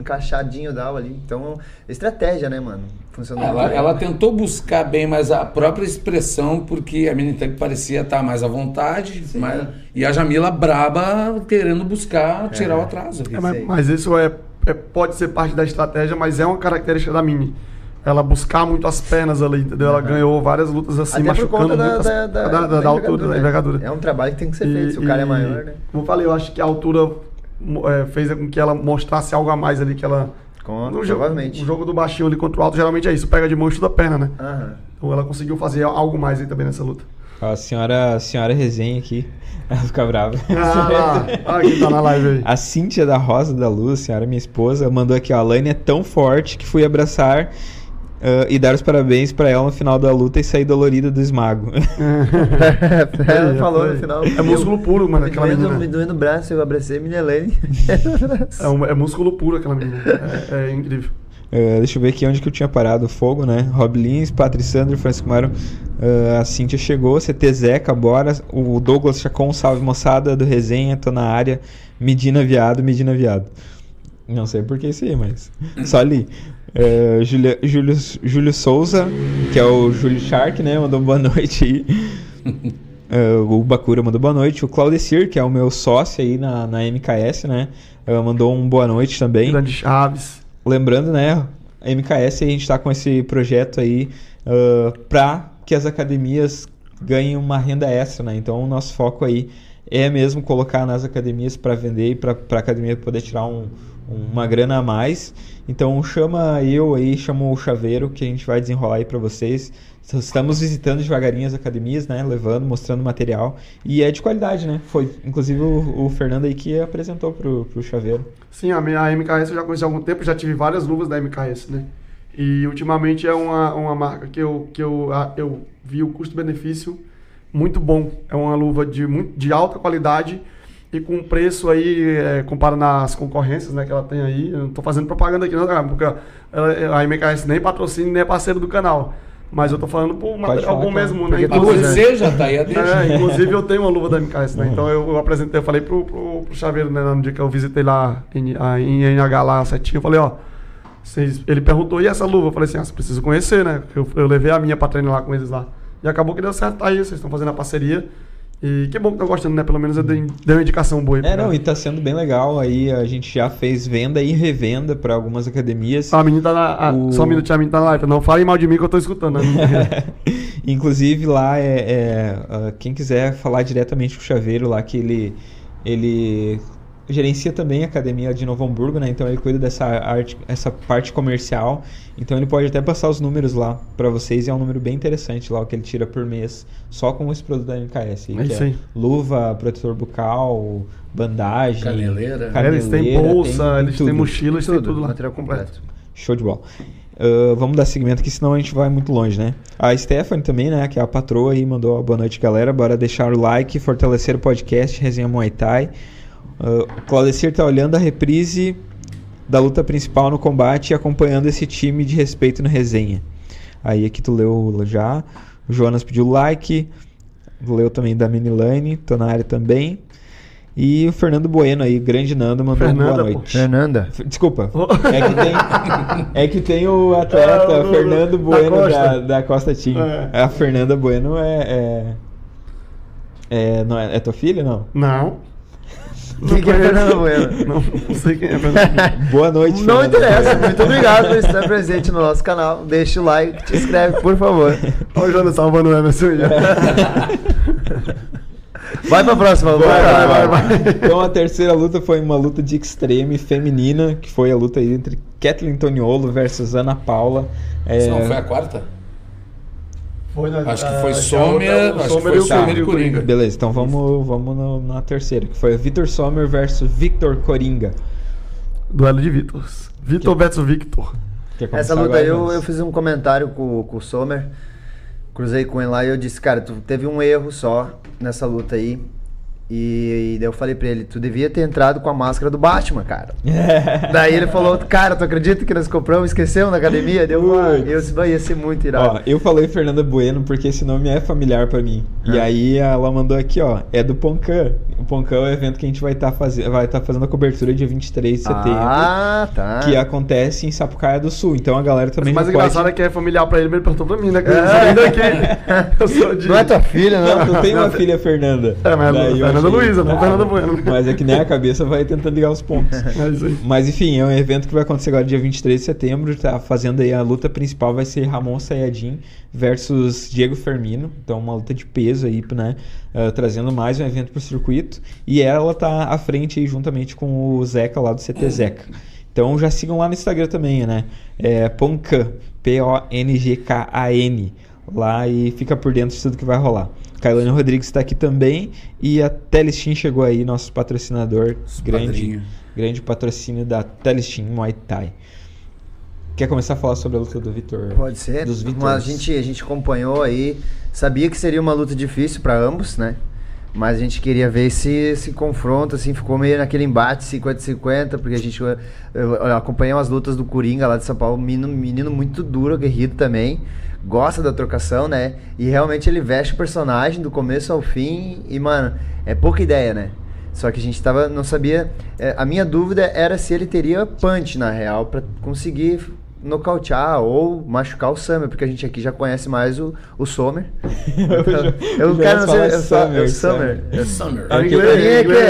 encaixadinho dal ali. Então, estratégia, né, mano? Funcionou ela, ela tentou buscar bem mais a própria expressão, porque a menina parecia estar mais à vontade, mas, e a Jamila braba querendo buscar tirar é. o atraso. É, mas, mas, isso é, é, pode ser parte da estratégia, mas é uma característica da Mini. Ela buscar muito as pernas ali, entendeu? Ela uhum. ganhou várias lutas assim, Até machucando da, muito da, da, da, da, da altura, da envergadura. É um trabalho que tem que ser feito, e, se o cara é maior, né? Como eu falei, eu acho que a altura é, fez com que ela mostrasse algo a mais ali que ela Com, no jogo, o jogo do baixinho ali contra o alto geralmente é isso, pega de mão e chuta a perna, né? Aham. Então ela conseguiu fazer algo mais aí também nessa luta. A senhora, a senhora resenha aqui. <laughs> Ela fica brava. Ah, quem tá na live aí. A Cíntia da Rosa da Luz, senhora minha esposa, mandou aqui, ó. A Laine é tão forte que fui abraçar ah, e dar os parabéns pra ela no final da luta e sair dolorida do esmago. <laughs> Ela falou no final. É músculo puro, mano, aquela menina. me doendo o braço, eu abracei a Minelene. <laughs> É, um- é músculo puro aquela menina. É, é incrível. Ah, deixa eu ver aqui onde que eu tinha parado. Fogo, né? Rob Lins, Patrícia Sandro, Francisco Mário. ah, a Cíntia chegou, CT Zeca, bora. O Douglas Chacon, salve moçada do resenha, tô na área. Medina Viado, Medina Viado. Não sei por que isso aí, mas só ali. Ah, Julia- Júlio, Júlio Souza, que é o Júlio Shark, né? Mandou boa noite aí. Ah, <laughs> o Bakura mandou boa noite. O Claudecir, que é o meu sócio aí na, na MKS, né? ah, mandou um boa noite também. Grande Chaves. Lembrando, né, a MKS a gente está com esse projeto aí para que as academias ganhem uma renda extra, né? Então o nosso foco aí é mesmo colocar nas academias para vender e para a academia poder tirar um- uma grana a mais. Então chama eu aí, chama o Chaveiro que a gente vai desenrolar aí para vocês. Estamos visitando devagarinho as academias, né? Levando, mostrando material. E é de qualidade, né? Foi inclusive o, o Fernando aí que apresentou pro, pro Chaveiro. Sim, a, minha, MKS eu já conheci há algum tempo, já tive várias luvas da MKS, né? E ultimamente é uma, uma marca que, eu, que eu, eu vi o custo-benefício muito bom. É uma luva de, de alta qualidade e com um preço aí, é, comparando as concorrências né, que ela tem aí. Eu não tô fazendo propaganda aqui, não, cara, porque ela- a MKS nem patrocina, nem é parceiro do canal. Mas eu tô falando por material bom mesmo, né? Usa, você já tá aí a. É, inclusive eu tenho uma luva da MKS, né? Então eu, eu apresentei, eu falei pro, pro, pro Chaveiro, né, no dia que eu visitei lá em, a- em NH lá, setinho, eu falei, ó, vocês, ele perguntou, e essa luva? Eu falei assim, ah, você precisa conhecer, né? Eu, eu levei a minha pra treinar lá com eles lá. E acabou que deu certo, tá aí, vocês estão fazendo a parceria. E que bom que estão gostando, né? Pelo menos eu dei, dei uma indicação boa aí. É, pro não, cara. e tá sendo bem legal. Aí a gente já fez venda e revenda para algumas academias. A menina tá na. O- Só um minutinho, a menina tá na live. Não falem mal de mim que eu tô escutando. Né? <laughs> Inclusive lá é, é, ah, quem quiser falar diretamente com o Chaveiro lá que ele ele gerencia também a academia de Novo Hamburgo, né? Então ele cuida dessa arte, essa parte comercial. Então ele pode até passar os números lá para vocês. E é um número bem interessante lá o que ele tira por mês só com esse produto da MKS. É isso aí. luva, protetor bucal, bandagem, Caneleira. É, eles têm bolsa, tem eles têm mochila, eles têm Tudo, tudo lá. material completo. Show de bola. Ah, vamos dar seguimento aqui, senão a gente vai muito longe, né? A Stephanie também, né? Que é a patroa aí, mandou uma boa noite, galera. Bora deixar o like, fortalecer o podcast, resenha Muay Thai. Uh, o Claudecir tá olhando a reprise da luta principal no combate e acompanhando esse time de respeito na resenha. Aí aqui tu leu já. O Jonas pediu like. Leu também da Minilane, tô na área também. E o Fernando Bueno aí, grande Nando, mandou Fernanda, boa pô. noite. Fernanda. F- Desculpa. É que tem, é que tem o atleta É, o do- Fernando da Bueno Costa. da, da Costa Team. É. A Fernanda Bueno é. É, é, não é, é tua filha? Não. Não. Quem que é Bueno? Não, não sei quem é Fernanda <laughs> Boa noite, Não Fernanda interessa, Bueno. <laughs> muito obrigado por estar presente no nosso canal. Deixa o like, te inscreve, por favor. Olha o Jonas salvando o Emerson. <laughs> Vai pra próxima, Vai, vai, vai, vai. Então a terceira luta foi uma luta de extreme feminina, que foi a luta aí entre Kathleen Toniolo versus Ana Paula. É, Isso não foi a quarta? Foi, né? Acho que foi Sommer, acho que Sommer foi e o Sommer Coringa. e Coringa. Beleza, então vamos, vamos no- na terceira, que foi Vitor Sommer versus Victor Coringa. Duelo de Vitor. Vitor versus Victor. Essa luta agora, aí eu, Jonas? eu fiz um comentário com, com o Sommer. Cruzei com ele lá e eu disse, cara, tu teve um erro só nessa luta aí. E, e daí eu falei pra ele, tu devia ter entrado com a máscara do Batman, cara. <laughs> daí ele falou, cara, tu acredita que nós compramos, esqueceu na academia? Deu uma. Eu disse, vai, ia ser muito irado. Ó, eu falei Fernanda Bueno porque esse nome é familiar pra mim. E Ah. aí ela mandou aqui, ó, é do Poncan. O Poncan é o evento que a gente vai estar fazendo, vai tá fazendo a cobertura dia 23 de setembro, ah, tá. que acontece em Sapucaia do Sul. Então a galera Mas também o mais já pode... engraçado é que é familiar pra ele, mas ele perguntou pra mim, né? Que eu sou bem daqui. Eu sou de. Não é tua filha, Não, não? tu tem uma filha Fernanda. É, mas é Daí eu Fernanda achei- Luiza, não Ah, Fernanda Bueno. <laughs> Mas é que nem a cabeça vai tentando ligar os pontos. <laughs> É. Mas enfim, é um evento que vai acontecer agora dia 23 de setembro. Tá fazendo aí a luta principal vai ser Ramon Sayadin versus Diego Fermino. Então uma luta de peso aí, né? ah, trazendo mais um evento pro circuito. E ela tá à frente aí juntamente com o Zeca lá do CT Zeca. Então já sigam lá no Instagram também, né? É Poncan, P-O-N-G-K-A-N. Lá e fica por dentro de tudo que vai rolar. Cailane Rodrigues está aqui também e a Telestin chegou aí, nosso patrocinador, grande, padrinho. grande patrocínio da Telestin Muay Thai. Quer começar a falar sobre a luta do Vitor? Pode ser. Dos Vitors. a gente, a gente acompanhou aí, sabia que seria uma luta difícil para ambos, né? Mas a gente queria ver esse, esse confronto, assim, ficou meio naquele embate 50-50, porque a gente acompanhei umas lutas do Coringa lá de São Paulo, menino, menino muito duro, aguerrido também, gosta da trocação, né? E realmente ele veste o personagem do começo ao fim e, mano, é pouca ideia, né? Só que a gente tava, não sabia. é, a minha dúvida era se ele teria punch, na real, pra conseguir nocautear ou machucar o Summer, porque a gente aqui já conhece mais o, o Sommer. <laughs> Eu, ia não sei, Summer, Summer. É Summer. É que- é que- é inglês,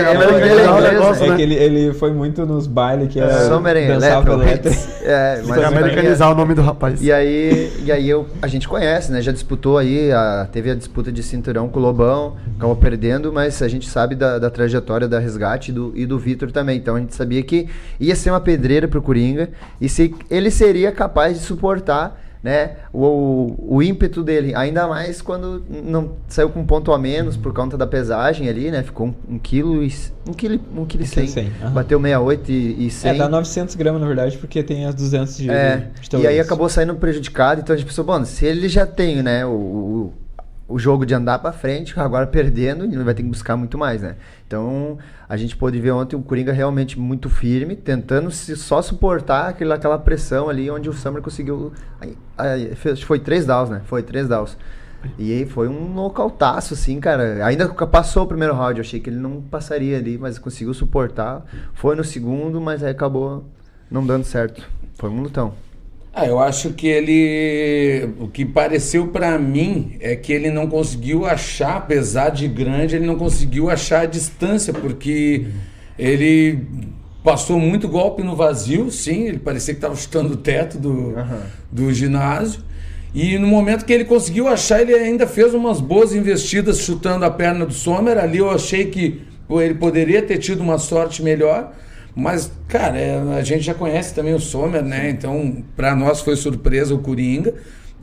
é É que ele, ele foi muito nos bailes que era Summer em Electro. É, Tem <laughs> mas americanizar o nome do rapaz. E aí, e aí eu, a gente conhece, né? Já disputou aí, a- teve a disputa de cinturão com o Lobão, acabou perdendo, mas a gente sabe da, da trajetória da Resgate e do, e do Vitor também. Então a gente sabia que ia ser uma pedreira pro Coringa e se ele seria capaz de suportar. Né, o, o ímpeto dele, ainda mais quando não saiu com um ponto a menos por conta da pesagem ali, né? Ficou um, um quilo e um quilo, um quilo e quilo e 100, cem, aham. bateu 68 e, e 100. É, dá 900 gramas na verdade, porque tem as 200 de, É, de e aí acabou saindo prejudicado, então a gente pensou, bom, se ele já tem, né, o, o, o jogo de andar pra frente, agora perdendo, ele vai ter que buscar muito mais, né? Então, a gente pôde ver ontem o Coringa realmente muito firme, tentando se só suportar aquela, aquela pressão ali, onde o Summer conseguiu... Aí, aí, fez- foi três downs, né? Foi três downs. E aí foi um nocautaço, assim, cara. Ainda passou o primeiro round, eu achei que ele não passaria ali, mas conseguiu suportar. Foi no segundo, mas aí acabou não dando certo. Foi um lutão. Ah, eu acho que ele. O que pareceu pra mim é que ele não conseguiu achar, apesar de grande, ele não conseguiu achar a distância, porque ele passou muito golpe no vazio, sim, ele parecia que estava chutando o teto do, do ginásio. E no momento que ele conseguiu achar, ele ainda fez umas boas investidas chutando a perna do Sommer. Ali eu achei que ele poderia ter tido uma sorte melhor. Mas, cara, é, a gente já conhece também o Sommer, né? Então, pra nós foi surpresa o Coringa.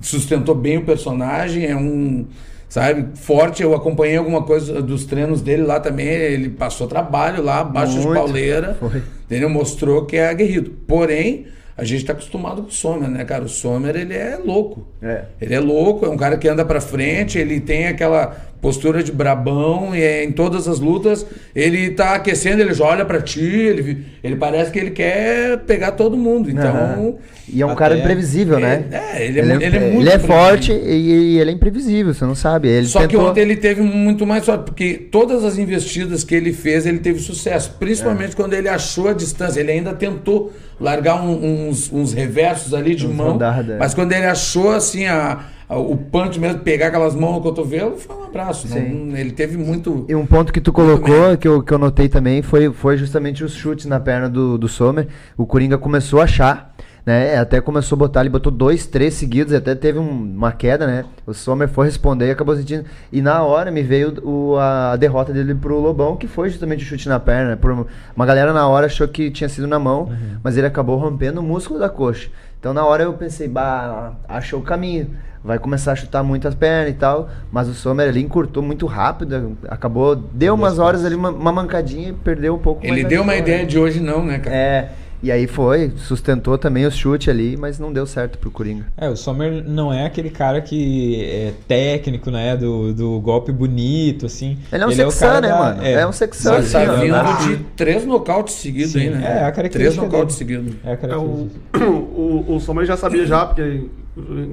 Sustentou bem o personagem, é um, sabe, forte. Eu acompanhei alguma coisa dos treinos dele lá também. Ele passou trabalho lá, abaixo de Muito. pauleira. Foi. Entendeu? Mostrou que é aguerrido. Porém, a gente tá acostumado com o Sommer, né, cara? O Sommer, ele é louco. É. Ele é louco, é um cara que anda pra frente, ele tem aquela postura de brabão e é, em todas as lutas ele tá aquecendo, ele já olha pra ti, ele, ele parece que ele quer pegar todo mundo. Então, Aham. E é um Até- cara imprevisível, né? É, ele é ele é muito Ele é imprevisível. forte e, e ele é imprevisível, você não sabe. Ele Só que tentou- ontem ele teve muito mais sorte, porque todas as investidas que ele fez, ele teve sucesso. Principalmente É. quando ele achou a distância. Ele ainda tentou largar um- uns, uns reversos ali de Uns mão. é. Mas quando ele achou assim a, a- o punch mesmo, pegar aquelas mãos no cotovelo, foi um abraço. Não- ele teve muito. E um ponto que tu colocou, que eu, que eu notei também, foi, foi justamente os chutes na perna do, do Sommer. O Coringa começou a achar, né? Até começou a botar, ele botou dois, três seguidos, até teve um- uma queda, né? O Sommer foi responder e acabou sentindo. E na hora me veio o, a derrota dele pro Lobão, que foi justamente o chute na perna. né? Por, uma galera na hora achou que tinha sido na mão, mas ele acabou rompendo o músculo da coxa. Então na hora eu pensei, bah, achou o caminho. Vai começar a chutar muito as pernas e tal. Mas o Sommer ali encurtou muito rápido. Acabou, deu umas horas ali, uma, uma mancadinha e perdeu um pouco Ele deu uma ideia né? de hoje, não, né, cara? É, e aí foi, sustentou também o chute ali, mas não deu certo pro Coringa. É, o Sommer não é aquele cara que é técnico, né? Do, do golpe bonito, assim. Ele é um o sexan, cara né, da- mano? É um sexan, assim, tá vindo né? de três nocautes seguidos Sim, aí, né? é, a característica Três nocautes seguidos. É a É, o, característica. <coughs> o, o Sommer já sabia já, porque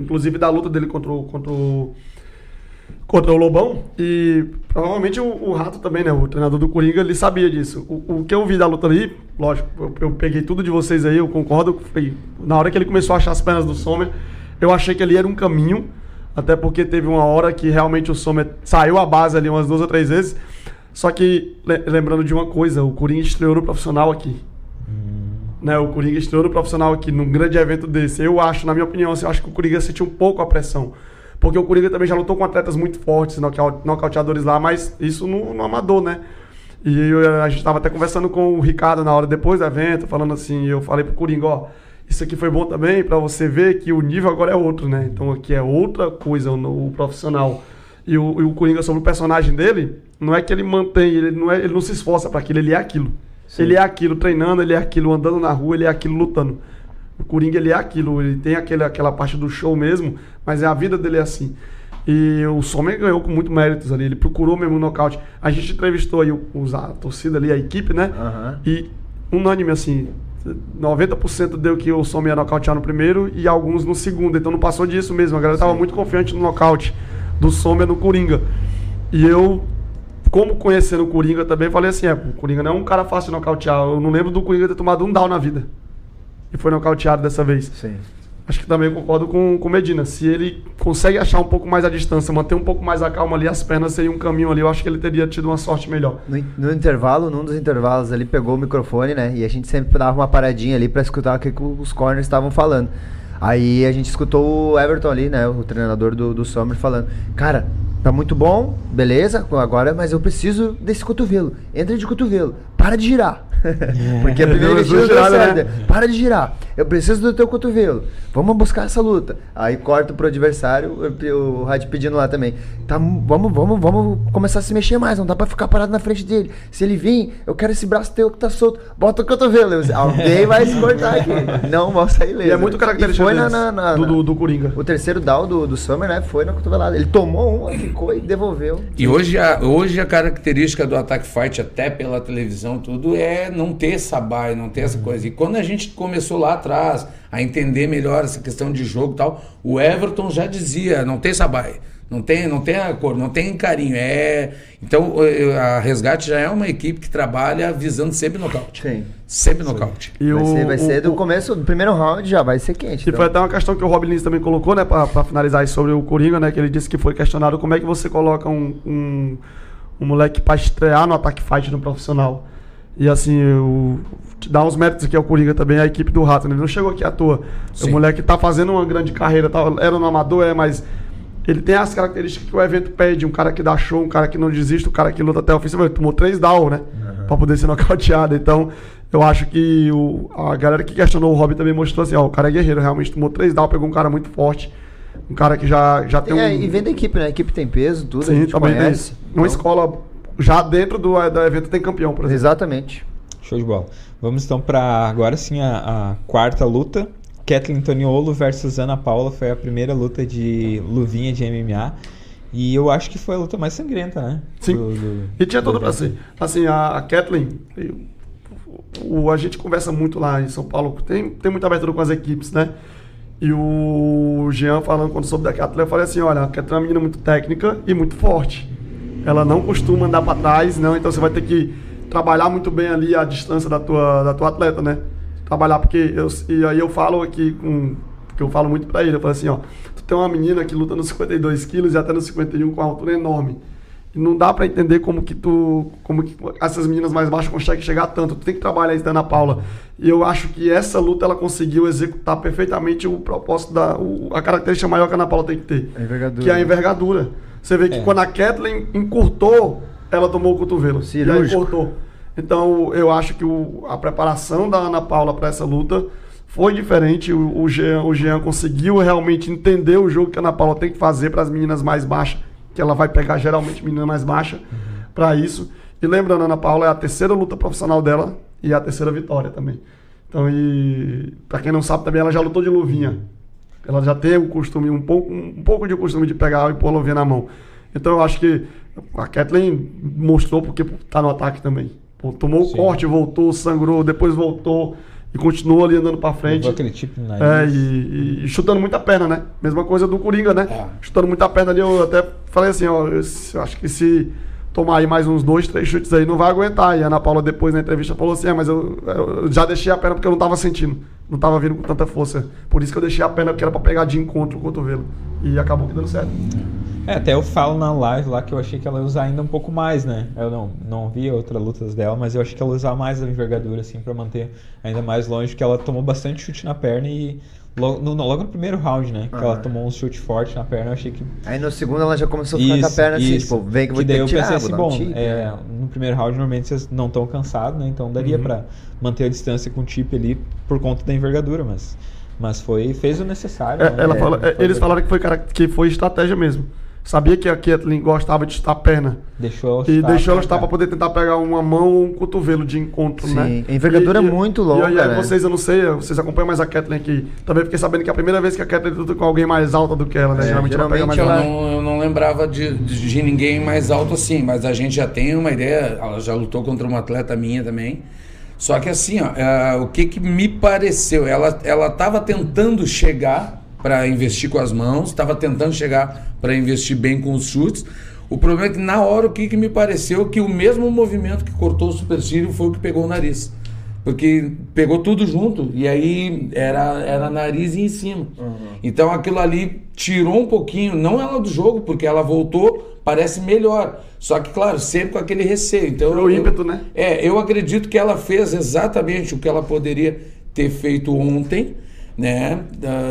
inclusive da luta dele contra o, contra o, contra o Lobão, e provavelmente o, o Rato também, né, o treinador do Coringa, ele sabia disso. O, o que eu vi da luta ali, lógico, eu, eu peguei tudo de vocês aí, eu concordo, foi, na hora que ele começou a achar as pernas do Sommer, eu achei que ali era um caminho, até porque teve uma hora que realmente o Sommer saiu a base ali umas duas ou três vezes, só que, le- lembrando de uma coisa, o Coringa estreou no profissional aqui né, o Coringa estreou no profissional aqui num grande evento desse. Eu acho, na minha opinião, assim, eu acho que o Coringa sentiu um pouco a pressão. Porque o Coringa também já lutou com atletas muito fortes, nocau- nocauteadores lá, mas isso no, no amador, né? E eu, a gente estava até conversando com o Ricardo na hora depois do evento, falando assim, eu falei pro Coringa, ó, isso aqui foi bom também para você ver que o nível agora é outro, né? Então aqui é outra coisa no profissional. E o, e o Coringa sobre o personagem dele, não é que ele mantém, ele não, é, ele não se esforça para aquilo, ele é aquilo. Sim. Ele é aquilo treinando, ele é aquilo andando na rua, ele é aquilo lutando. O Coringa ele é aquilo, ele tem aquele, aquela parte do show mesmo, mas é a vida dele é assim. E o Sommer ganhou com muito méritos ali. Ele procurou mesmo o nocaute. A gente entrevistou aí os, a torcida ali, a equipe, né? Uhum. E unânime, assim, 90% deu que o Sommer ia nocautear no primeiro e alguns no segundo. Então não passou disso mesmo. A galera estava muito confiante no nocaute do Sommer no Coringa. E eu, como conhecendo o Coringa também, falei assim: é, o Coringa não é um cara fácil de nocautear. Eu não lembro do Coringa ter tomado um down na vida. E foi nocauteado dessa vez. Sim. Acho que também concordo com o Medina. Se ele consegue achar um pouco mais a distância, manter um pouco mais a calma ali, as pernas seria um caminho ali. Eu acho que ele teria tido uma sorte melhor. No, no intervalo, num dos intervalos, ele pegou o microfone, né? E a gente sempre dava uma paradinha ali para escutar o que os corners estavam falando. Aí a gente escutou o Everton ali, né? O treinador do, do Summer falando: Cara, tá muito bom, beleza, agora, mas eu preciso desse cotovelo. Entra de cotovelo, para de girar. <laughs> Porque a primeira investida deu certo. Né? Para de girar. Eu preciso do teu cotovelo. Vamos buscar essa luta. Aí corta pro adversário, o Rádio pedindo lá também. Tá, vamos, vamos, vamos começar a se mexer mais. Não dá pra ficar parado na frente dele. Se ele vir, eu quero esse braço teu que tá solto. Bota o cotovelo. Alguém vai se cortar aqui. Não vão sair leso. E é muito característico foi na, na, na, do, do, do, Coringa. O terceiro down do, do Summer, né? Foi na cotovelada. Ele tomou uma, e devolveu. E hoje a, hoje a característica do Attack Fight, até pela televisão, tudo, é não ter essa baia, não ter essa coisa. E quando a gente começou lá atrás a entender melhor essa questão de jogo e tal, o Everton já dizia, não tem essa baia. Não tem, não tem a cor, não tem carinho. É, então a Resgate já é uma equipe que trabalha visando sempre nocaute. Sim. Sempre nocaute. E vai, o, ser, vai o, ser do o, começo do primeiro round já vai ser quente. E então. foi até uma questão que o Rob Lins também colocou, né, para finalizar sobre o Coringa, né, que ele disse que foi questionado como é que você coloca um, um, um moleque para estrear no ataque fight no profissional. E assim, eu te dar uns méritos aqui ao Coringa também, a equipe do Rato, né? Ele não chegou aqui à toa. Sim. O moleque tá fazendo uma grande carreira, tá, era no amador, é, mas ele tem as características que o evento pede, um cara que dá show, um cara que não desiste, um cara que luta até o fim. Ele tomou três down, né? Uhum. Pra poder ser <laughs> nocauteado. Então, eu acho que o, a galera que questionou o Rob também mostrou assim, ó, o cara é guerreiro, realmente tomou três down, pegou um cara muito forte. Um cara que já, já tem, tem é, um... E vem da equipe, né? A equipe tem peso, tudo, Sim, a gente também conhece. Tem. Uma então... escola, já dentro do, do evento tem campeão, por exemplo. Exatamente. Show de bola. Vamos então para agora sim a, a, quarta luta. Kathleen Toniolo versus Ana Paula foi a primeira luta de luvinha de MMA. E eu acho que foi a luta mais sangrenta, né? Sim. Do, do, e tinha tudo para ser. Assim, a, a Kathleen, o, a gente conversa muito lá em São Paulo, tem, tem muita abertura com as equipes, né? E o Jean falando quando soube da Kathleen, eu falei assim, olha, a Kathleen é uma menina muito técnica e muito forte. Ela não costuma andar para trás, não, então você vai ter que trabalhar muito bem ali a distância da tua, da tua atleta, né? Trabalhar, porque eu, e aí eu falo aqui com. Porque eu falo muito pra ele, eu falo assim, ó, tu tem uma menina que luta nos 52 quilos e até nos 51 com uma altura enorme. E não dá para entender como que tu. como que essas meninas mais baixas conseguem chegar tanto. Tu tem que trabalhar isso, Ana Paula. E eu acho que essa luta ela conseguiu executar perfeitamente o propósito da. O, a característica maior que a Ana Paula tem que ter. A envergadura. Que é a envergadura. Você vê que é. quando a Kathleen encurtou, ela tomou o cotovelo. Cirúrgico. E aí cortou. Então, eu acho que o, a preparação da Ana Paula para essa luta foi diferente. O, o, Jean, o Jean conseguiu realmente entender o jogo que a Ana Paula tem que fazer para as meninas mais baixas, que ela vai pegar geralmente menina mais baixa uhum. para isso. E lembrando, a Ana Paula é a terceira luta profissional dela e a terceira vitória também. Então, e para quem não sabe também, ela já lutou de luvinha. Ela já tem o costume, um pouco, um pouco de costume de pegar e pôr a luvinha na mão. Então, eu acho que a Kathleen mostrou porque está no ataque também. Tomou o corte, voltou, sangrou, depois voltou e continuou ali andando para frente. aquele tipo de É, e, e, chutando muita perna, né? Mesma coisa do Coringa, né? É. Chutando muita perna ali, eu até falei assim, ó, acho que se tomar aí mais uns dois, três chutes aí, não vai aguentar. E a Ana Paula depois na entrevista falou assim, é, mas eu, eu, já deixei a perna porque eu não tava sentindo. Não tava vindo com tanta força. Por isso que eu deixei a perna, porque era para pegar de encontro o cotovelo. E acabou que dando certo. É, até eu falo na live lá que eu achei que ela ia usar ainda um pouco mais, né? Eu não, não vi outras lutas dela, mas eu achei que ela ia usar mais a envergadura, assim, pra manter ainda mais longe, porque ela tomou bastante chute na perna e logo no, logo no primeiro round, né? Que ela Aham. tomou um chute forte na perna, eu achei que. Aí no segundo ela já começou a ficar com a perna assim, tipo, vem que eu vou daí ter eu que tirar, pensei assim, um bom, chip, é, né? no primeiro round normalmente vocês não estão cansados, né? Então daria pra manter a distância com o chip ali por conta da envergadura, mas, mas foi, fez o necessário. É, né? ela É, fala- é, foi- eles falaram que foi, cara- que foi estratégia mesmo. Sabia que a Kathleen gostava de chutar a perna. Deixou ela E deixou ela chutar tá. pra poder tentar pegar uma mão ou um cotovelo de encontro, Sim, né? a envergadura E- é e- muito E longa, aí, né? vocês, eu não sei, vocês acompanham mais a Kathleen aqui. Também fiquei sabendo que é a primeira vez que a Kathleen luta com alguém mais alta do que ela, né? É, geralmente, ela pega mais geralmente Eu alta. não, eu não lembrava de, de, ninguém mais alto assim, mas a gente já tem uma ideia. Ela já lutou contra uma atleta minha também. Só que assim, ó, é, o que, que me pareceu? Ela ela estava tentando chegar para investir com as mãos, estava tentando chegar para investir bem com os chutes. O problema é que na hora o que, que me pareceu que o mesmo movimento que cortou o supercílio foi o que pegou o nariz. Porque pegou tudo junto e aí era, era nariz e em cima. Então aquilo ali tirou um pouquinho, não ela do jogo, porque ela voltou, parece melhor. Só que, claro, sempre com aquele receio. Então, o eu- ímpeto, né? É, eu acredito que ela fez exatamente o que ela poderia ter feito ontem, né?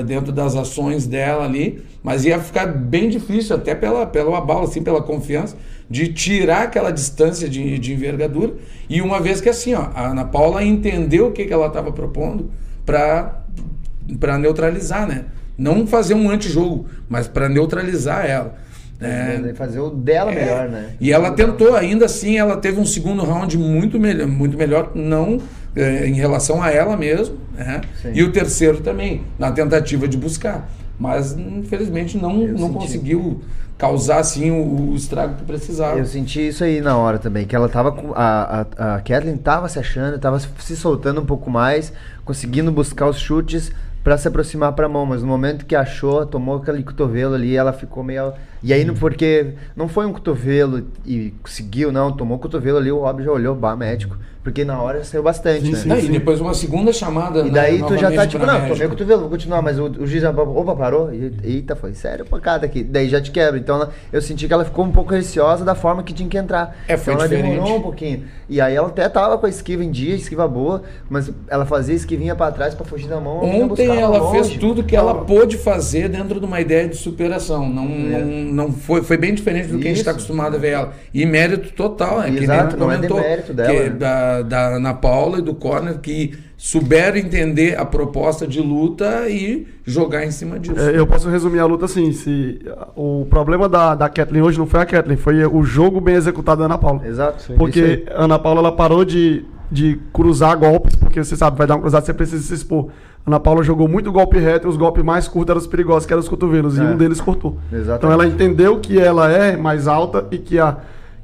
dentro das ações dela ali. Mas ia ficar bem difícil, até pela, pelo abalo, assim, pela confiança, de tirar aquela distância de, de envergadura. E uma vez que assim, ó, a Ana Paula entendeu o que, que ela estava propondo para neutralizar, né? Não fazer um antijogo, mas para neutralizar ela. né? Fazer o dela É, melhor, né? E ela tentou, ainda assim, ela teve um segundo round muito melhor, muito melhor não em relação a ela mesmo, né? E o terceiro também, na tentativa de buscar. Mas, infelizmente, não, Eu não senti. conseguiu causar, assim, o, o estrago que precisava. Eu senti isso aí na hora também, que ela tava com. A, a, a Kathleen tava se achando, tava se soltando um pouco mais, conseguindo buscar os chutes pra se aproximar pra mão, mas no momento que achou, tomou aquele cotovelo ali, ela ficou meio. E aí, não- porque não foi um cotovelo e conseguiu, não, tomou o cotovelo ali, o Rob já olhou, bah, médico. Porque na hora saiu bastante, Sim, né? sim. Não, e depois uma segunda chamada. E né, daí tu já tá tipo, não, médico. tomei o cotovelo, vou continuar, mas o, o juiz já, opa, parou? E- Eita, foi sério pancada aqui. Daí já te quebra. Então ela- eu senti que ela ficou um pouco receosa da forma que tinha que entrar. É, foi então ela diferente. demorou um pouquinho. E aí ela até tava com a esquiva em dia, esquiva boa, mas ela fazia esquivinha pra trás pra fugir da mão. Ontem ela longe. fez tudo que ela pôde fazer dentro de uma ideia de superação. Não, não, não foi, foi bem diferente do que a gente está É. Isso. acostumado a ver ela. E mérito total, né? que nem Exato, tu não é comentou, demérito dela, que né? da, da Ana Paula e do Corner que souberam entender a proposta de luta e jogar em cima disso. É, eu posso resumir a luta assim: se o problema da, da Kathleen hoje não foi a Kathleen, foi o jogo bem executado da Ana Paula. Exato. Isso Porque a Ana Paula ela parou de, de cruzar golpes, porque você sabe, vai dar um cruzado, você precisa se expor. Ana Paula jogou muito golpe reto e os golpes mais curtos eram os perigosos, que eram os cotovelos, e É. um deles cortou. Exatamente. Então ela entendeu que ela é mais alta e que, a,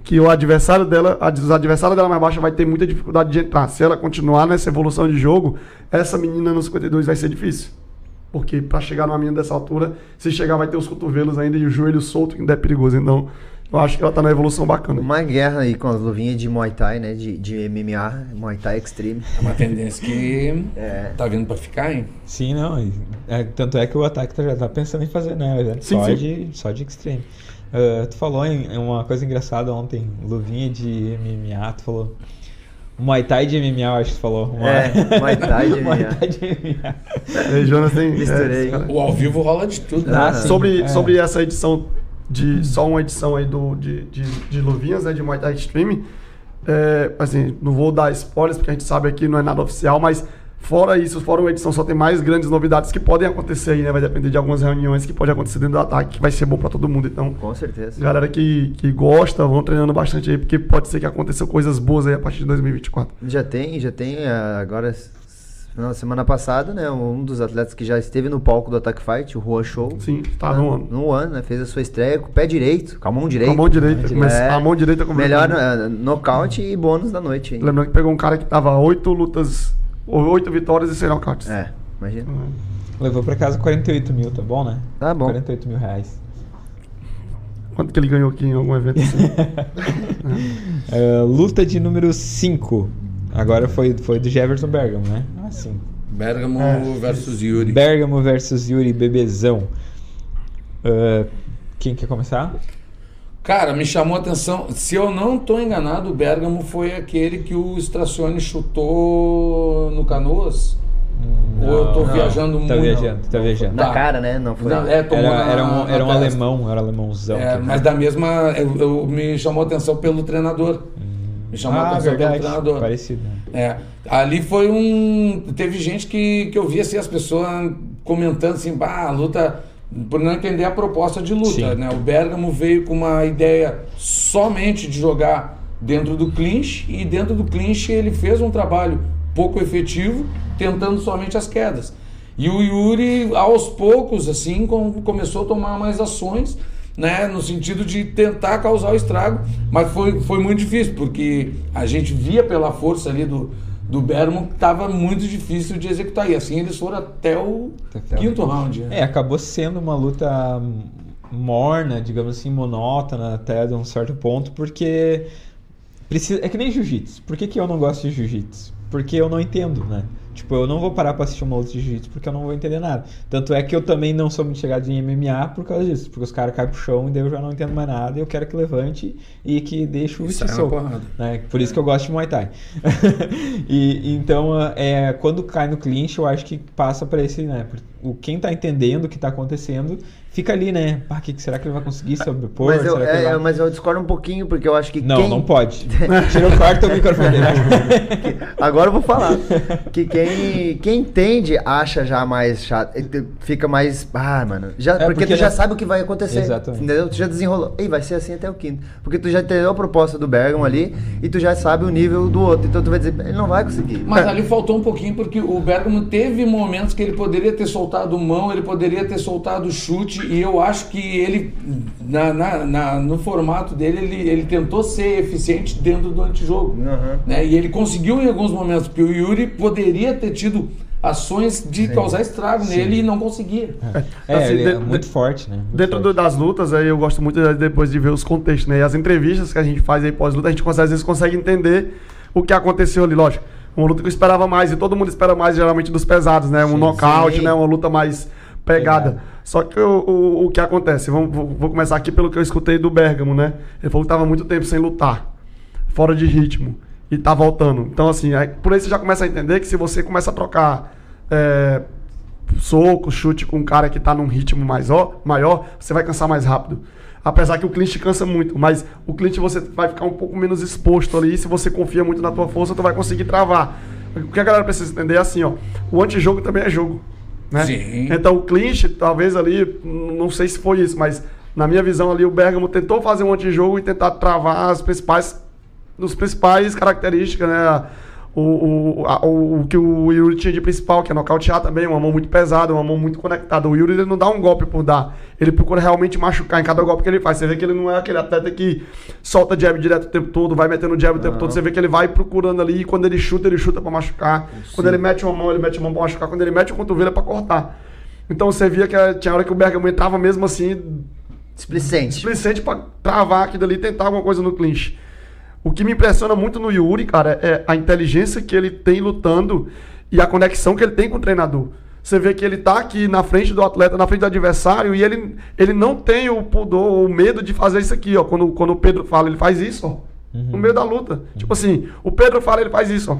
que o adversário dela, a, os adversários dela mais baixa vai ter muita dificuldade de entrar. Se ela continuar nessa evolução de jogo, essa menina no 52 vai ser difícil. Porque pra chegar numa menina dessa altura, se chegar vai ter os cotovelos ainda e o joelho solto, que ainda é perigoso. Então, eu acho que ela tá numa evolução bacana. Uma guerra aí com as luvinhas de Muay Thai, né? De, de MMA, Muay Thai Extreme. É uma tendência que É. tá vindo para ficar, hein? Sim, não. é, tanto é que o ataque tá- já tá pensando em fazer, né? evento Sim, só, sim. De, só de extreme. Ah, tu falou em, uma coisa engraçada ontem, luvinha de MMA, tu falou. Muay Thai de MMA, eu acho que tu falou. É, Muay Thai de <laughs> Muay MMA. Thai de MMA. Aí, Jonas tem. Misturei. é. O ao vivo rola de tudo. né? Ah, sim. sobre, é. sobre essa edição de só uma edição aí do de, de, de luvinhas né de Muay Thai Extreme. É, assim não vou dar spoilers porque a gente sabe aqui não é nada oficial mas fora isso fora uma edição só tem mais grandes novidades que podem acontecer aí né? Vai depender de algumas reuniões que pode acontecer dentro do ataque que vai ser bom para todo mundo então Com certeza. galera que, que gosta vão treinando bastante aí porque pode ser que aconteçam coisas boas aí a partir de 2024 Já tem, já tem ah, agora na semana passada, né? Um dos atletas que já esteve no palco do Attack Fight, o Rua Show. sim tá no ano No ano, né? Fez a sua estreia com o pé direito, com a mão direita. com a mão direita começa- É. a mão direita começa- Melhor ah, nocaute e bônus da noite, hein? lembrando que pegou um cara que tava oito lutas oito vitórias e seis nocautes É, imagina. Levou pra casa 48 mil, tá bom, né? Tá bom. 48 mil reais. Quanto que ele ganhou aqui em algum evento assim? Ah, <laughs> luta de número 5. Agora foi, foi do Jefferson Bergamo, né? Ah, sim. Bergamo É. versus Yuri. Bergamo versus Yuri Bebezão. Ah, Quem quer começar? Cara, me chamou a atenção. Se eu não estou enganado, o Bergamo foi aquele que o Stracione chutou no Canoas. Ou eu tô Não, viajando Tá muito. viajando, tá viajando. Na Tá. cara, né? Não foi. Não, é, tomou Era, na- era um, era um alemão, era um alemãozão. É, que- mas da mesma. Eu, eu- me chamou a atenção pelo treinador. Me chamou a ah, atenção verdade. pelo treinador. Parecido. né? É, ali foi um. Teve gente que, que eu vi assim, as pessoas comentando assim, bah, a luta. Por não entender a proposta de luta, Sim. né? O Bergamo veio com uma ideia somente de jogar dentro do clinch e dentro do clinch ele fez um trabalho pouco efetivo, tentando somente as quedas. E o Yuri, aos poucos, assim, com- começou a tomar mais ações, né? No sentido de tentar causar o estrago, mas foi, foi muito difícil, porque a gente via pela força ali do, do Bergamo que estava muito difícil de executar. E assim eles foram até o Até o quinto round. né? É, acabou sendo uma luta morna, digamos assim, monótona até de um certo ponto, porque precisa, é que nem jiu-jitsu. Por que, que eu não gosto de jiu-jitsu? Porque eu não entendo, né? Tipo, eu não vou parar pra assistir uma luta de jiu-jitsu porque eu não vou entender nada. Tanto é que eu também não sou muito chegado em MMA por causa disso. Porque os caras caem pro chão e daí eu já não entendo mais nada. E eu quero que levante e que deixe o soco, né? Por isso que eu gosto de Muay Thai. <laughs> e então, é, quando cai no clinch, eu acho que passa para esse, né? O quem tá entendendo o que tá acontecendo fica ali, né? Pá, que, será que ele vai conseguir sobrepor? Mas eu, Será que ele é, vai- mas eu discordo um pouquinho, porque eu acho que Não, quem... não pode. <laughs> Tira o quarto o microfone dele. <laughs> Agora eu vou falar. Que quem, quem entende acha já mais chato. Fica mais. Ah, mano. Já, É, porque, porque tu já não- sabe o que vai acontecer. Exatamente. Entendeu? Tu já desenrolou. E vai ser assim até o quinto. Porque tu já entendeu a proposta do Bergamo ali e tu já sabe o nível do outro. Então tu vai dizer, ele não vai conseguir. Mas <laughs> ali faltou um pouquinho, porque o Bergamo teve momentos que ele poderia ter soltado mão, ele poderia ter soltado chute, e eu acho que ele, na, na- na- no formato dele, ele, ele tentou ser eficiente dentro do antijogo. Uhum. Né? E ele conseguiu em alguns momentos, porque o Yuri poderia ter tido ações de causar estrago nele e não conseguia. É, Assim, ele é de- muito de- forte, né? Muito Dentro forte. das lutas, aí eu gosto muito de- depois de ver os contextos, né? E as entrevistas que a gente faz aí pós-luta, a gente consegue, às vezes consegue entender o que aconteceu ali, lógico. Uma luta que eu esperava mais, e todo mundo espera mais, geralmente, dos pesados, né? Um Sim, nocaute, sim. né? Uma luta mais pegada. Só que o, o, o que acontece? Vamos, vou, começar aqui pelo que eu escutei do Bergamo, né? Ele falou que tava muito tempo sem lutar, fora de ritmo, e tá voltando. Então, assim, aí, por aí você já começa a entender que se você começa a trocar é, soco, chute com um cara que tá num ritmo mais ó- maior, você vai cansar mais rápido. Apesar que o clinch cansa muito, mas o clinch você vai ficar um pouco menos exposto ali. Se você confia muito na tua força, tu vai conseguir travar. O que a galera precisa entender é assim, ó. O antijogo também é jogo. Né? Sim. Então o clinch, talvez ali, não sei se foi isso, mas na minha visão ali, o Bergamo tentou fazer um antijogo e tentar travar as principais, os principais características, né? O, o, a- o, que o Yuri tinha de principal, que é nocautear também, uma mão muito pesada, uma mão muito conectada. O Yuri ele não dá um golpe por dar, ele procura realmente machucar em cada golpe que ele faz. Você vê que ele não é aquele atleta que solta jab direto o tempo todo, vai metendo jab o tempo todo. Você vê que ele vai procurando ali, e quando ele chuta, ele chuta pra machucar. Quando ele mete uma mão, ele mete uma mão pra machucar. Quando ele mete o cotovelo, é pra cortar. Então você via que eh, tinha hora que o Bergamo entrava mesmo assim, Displicente. displicente pra travar aquilo ali e tentar alguma coisa no clinch. O que me impressiona muito no Yuri, cara, é a inteligência que ele tem lutando e a conexão que ele tem com o treinador. Você vê que ele tá aqui na frente do atleta, na frente do adversário, e ele, ele não tem o pudor, o medo de fazer isso aqui, ó. Quando, quando o Pedro fala, ele faz isso, ó. No meio da luta. Tipo assim, o Pedro fala, ele faz isso, ó.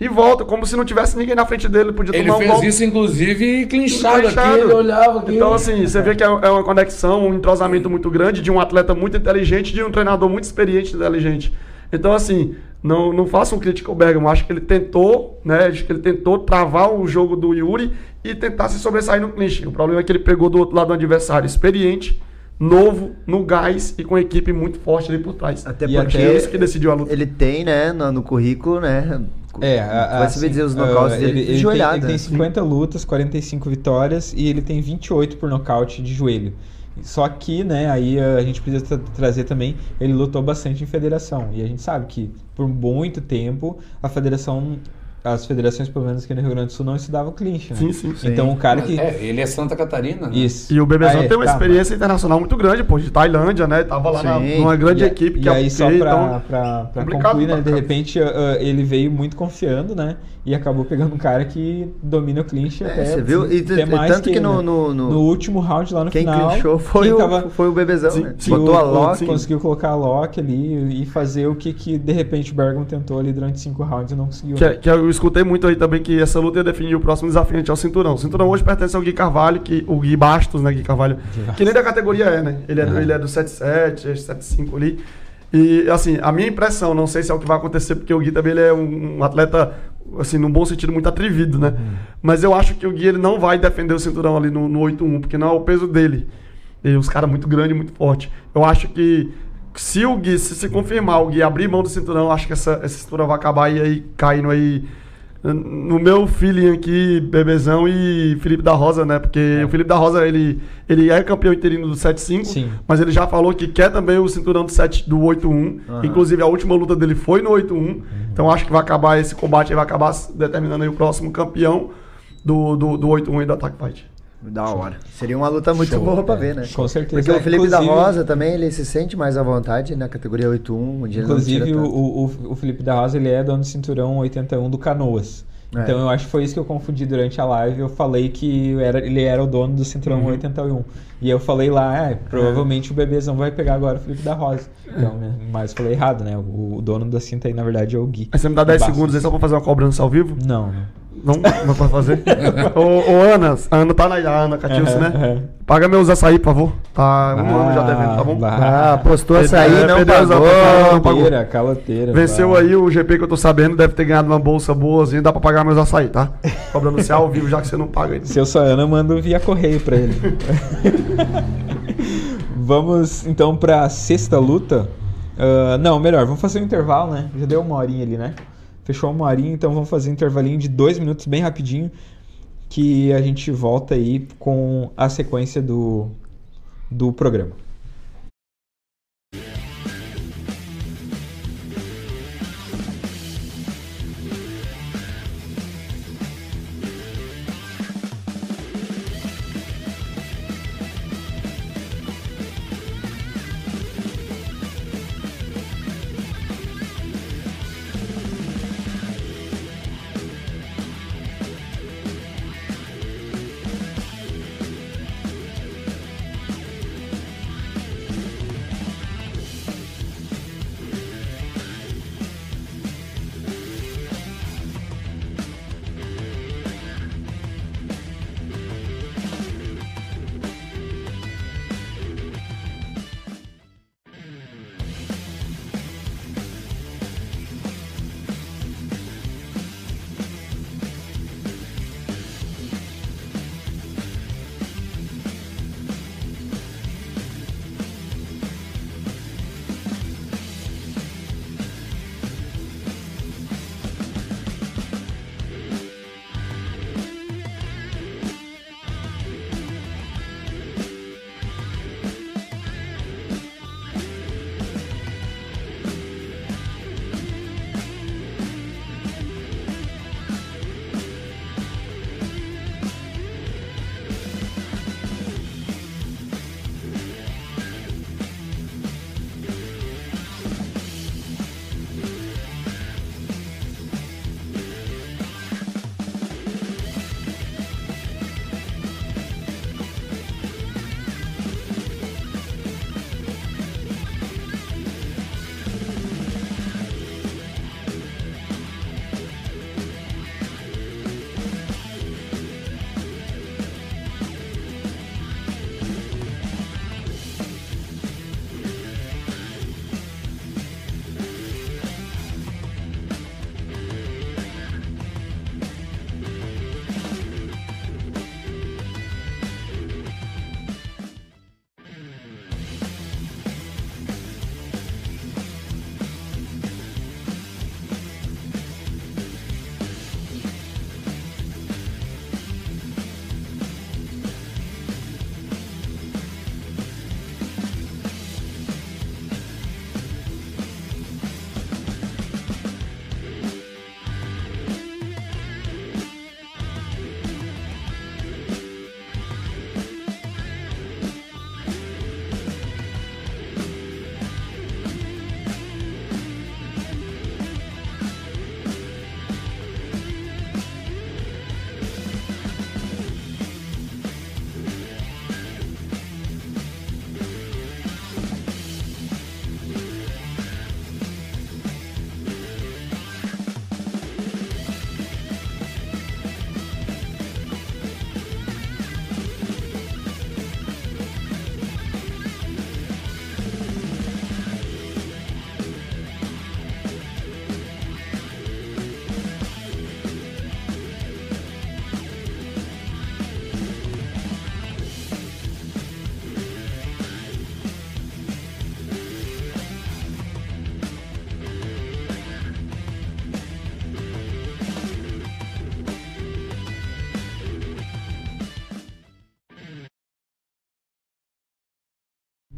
E volta, como se não tivesse ninguém na frente dele, ele podia Ele tomar um fez golpe. isso, inclusive, clinchado aqui, ele olhava aqui. Então, assim, você vê que é é uma conexão, um entrosamento muito grande de um atleta muito inteligente, de um treinador muito experiente e inteligente. Então, assim, não, não faça um crítico ao Bergamo. Acho que ele tentou, né? Acho que ele tentou travar o jogo do Yuri e tentar se sobressair no clinch. O problema é que ele pegou do outro lado do adversário experiente, novo, no gás e com equipe muito forte ali por trás. Até E porque até isso que decidiu a luta. ele tem, né, no, no currículo, né? É, a- vai assim, saber dizer os nocautes dele ele, de ele, tem, joelhada. ele tem 50 lutas, 45 vitórias e ele tem 28 por nocaute de joelho. Só que, né, aí a gente precisa tra- trazer também, ele lutou bastante em federação. E a gente sabe que por muito tempo a federação as federações, pelo menos aqui no Rio Grande do Sul, não estudavam clinch, né? Sim, sim, sim. Então o cara que. É, ele é Santa Catarina, né? Isso. E o Bebezão Ah, é, tem uma tá, experiência internacional muito grande, pô, de Tailândia, né? Tava lá na, numa grande E a- equipe que e é o aí, só pra, então. pra, pra concluir, né? De repente ah, ele veio muito confiando, né? E acabou pegando um cara que domina o clinch É, até. você viu? E até mais tanto que ele, no- né? no- no- último round lá no Quem final. clinchou foi, quem o, tava- foi o Bebezão, Sim, né? sim. Botou a o- lock. sim. Conseguiu colocar a lock ali e fazer o que, que de repente o Bergman tentou ali durante cinco rounds e não conseguiu. Que, que eu escutei muito aí também que essa luta ia definir o próximo desafiante ao cinturão. O cinturão hoje pertence ao Gui Carvalho, que, o Gui Bastos, né? Gui Carvalho. Que nem da categoria é, né? Ele é, do- Ah. ele é do 77, 75 ali. E, assim, a minha impressão, não sei se é o que vai acontecer, porque o Gui também ele é um, um atleta, assim, num bom sentido, muito atrevido, né? Mas eu acho que o Gui ele não vai defender o cinturão ali no, no 8-1, porque não é o peso dele. E os caras muito grande, muito forte. Eu acho que se o Gui, se se confirmar, o Gui abrir mão do cinturão, acho que essa, essa cintura vai acabar e aí caindo aí no meu feeling aqui, Bebezão e Felipe da Rosa, né? Porque o Felipe da Rosa, ele, ele é campeão interino do 7-5, Sim. mas ele já falou que quer também o cinturão do, 7, do 8-1. Aham. Inclusive, a última luta dele foi no 8-1. Então, acho que vai acabar esse combate, vai acabar determinando o próximo campeão do, do, do 8-1 e do Attack Fight. Da hora. Seria uma luta muito Show, boa pra é, ver, né? com certeza. Porque o Felipe da Rosa também, ele se sente mais à vontade na categoria 8-1. onde ele não Inclusive, tira o, o, o Felipe da Rosa ele é dono do cinturão 81 do Canoas. É. Então eu acho que foi isso que eu confundi durante a live. Eu falei que era, ele era o dono do cinturão 81. E eu falei lá, é, provavelmente o bebezão vai pegar agora o Felipe da Rosa. Então, né, mas falei errado, né? O, o dono da cinta aí, na verdade, é o Gui. Aí você me dá 10 Bastos. segundos aí só pra fazer uma cobrança ao vivo? Não, não. Não, não pode fazer. <laughs> ô, ô, Ana, a Ana tá na a Ana Catilce, né? Paga meus açaí, por favor. Tá um ano já devendo, tá bom? bah. Ah, postou açaí, É, não perdeu as pagou. não pagou. Caloteira, caloteira. Venceu bah. aí o GP que eu tô sabendo, deve ter ganhado uma bolsa boazinha, dá pra pagar meus açaí, tá? Cobrando você ao vivo, já que você não paga aí. <laughs> Se eu sou a Ana, eu mando via correio pra ele. <laughs> vamos então pra sexta luta. Ah, não, melhor, vamos fazer um intervalo, né? Já deu uma horinha ali, né? Fechou uma horinha, então vamos fazer um intervalinho de dois minutos bem rapidinho. Que a gente volta aí com a sequência do, do programa.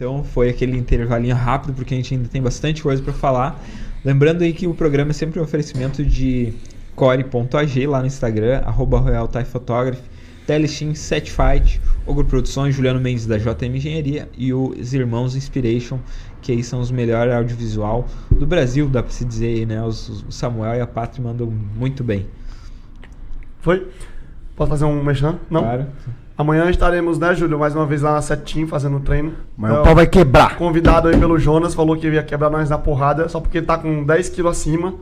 Então foi aquele intervalinho rápido, porque a gente ainda tem bastante coisa para falar. Lembrando aí que o programa é sempre um oferecimento de core.ag lá no Instagram, arroba Royal Thai Photography, Telestim, Setfight, Ogro Produções, Juliano Mendes da JM Engenharia e os Irmãos Inspiration, que aí são os melhores audiovisual do Brasil, dá pra se dizer aí, né? Os, o Samuel e a Pátria mandam muito bem. Foi? Posso fazer um mexão? Não? Claro. Amanhã estaremos, né, Júlio, mais uma vez lá na Setim fazendo treino. Mas Então, o pau vai quebrar. Convidado aí pelo Jonas, falou que ia quebrar nós na porrada, só porque ele tá com 10 quilos acima.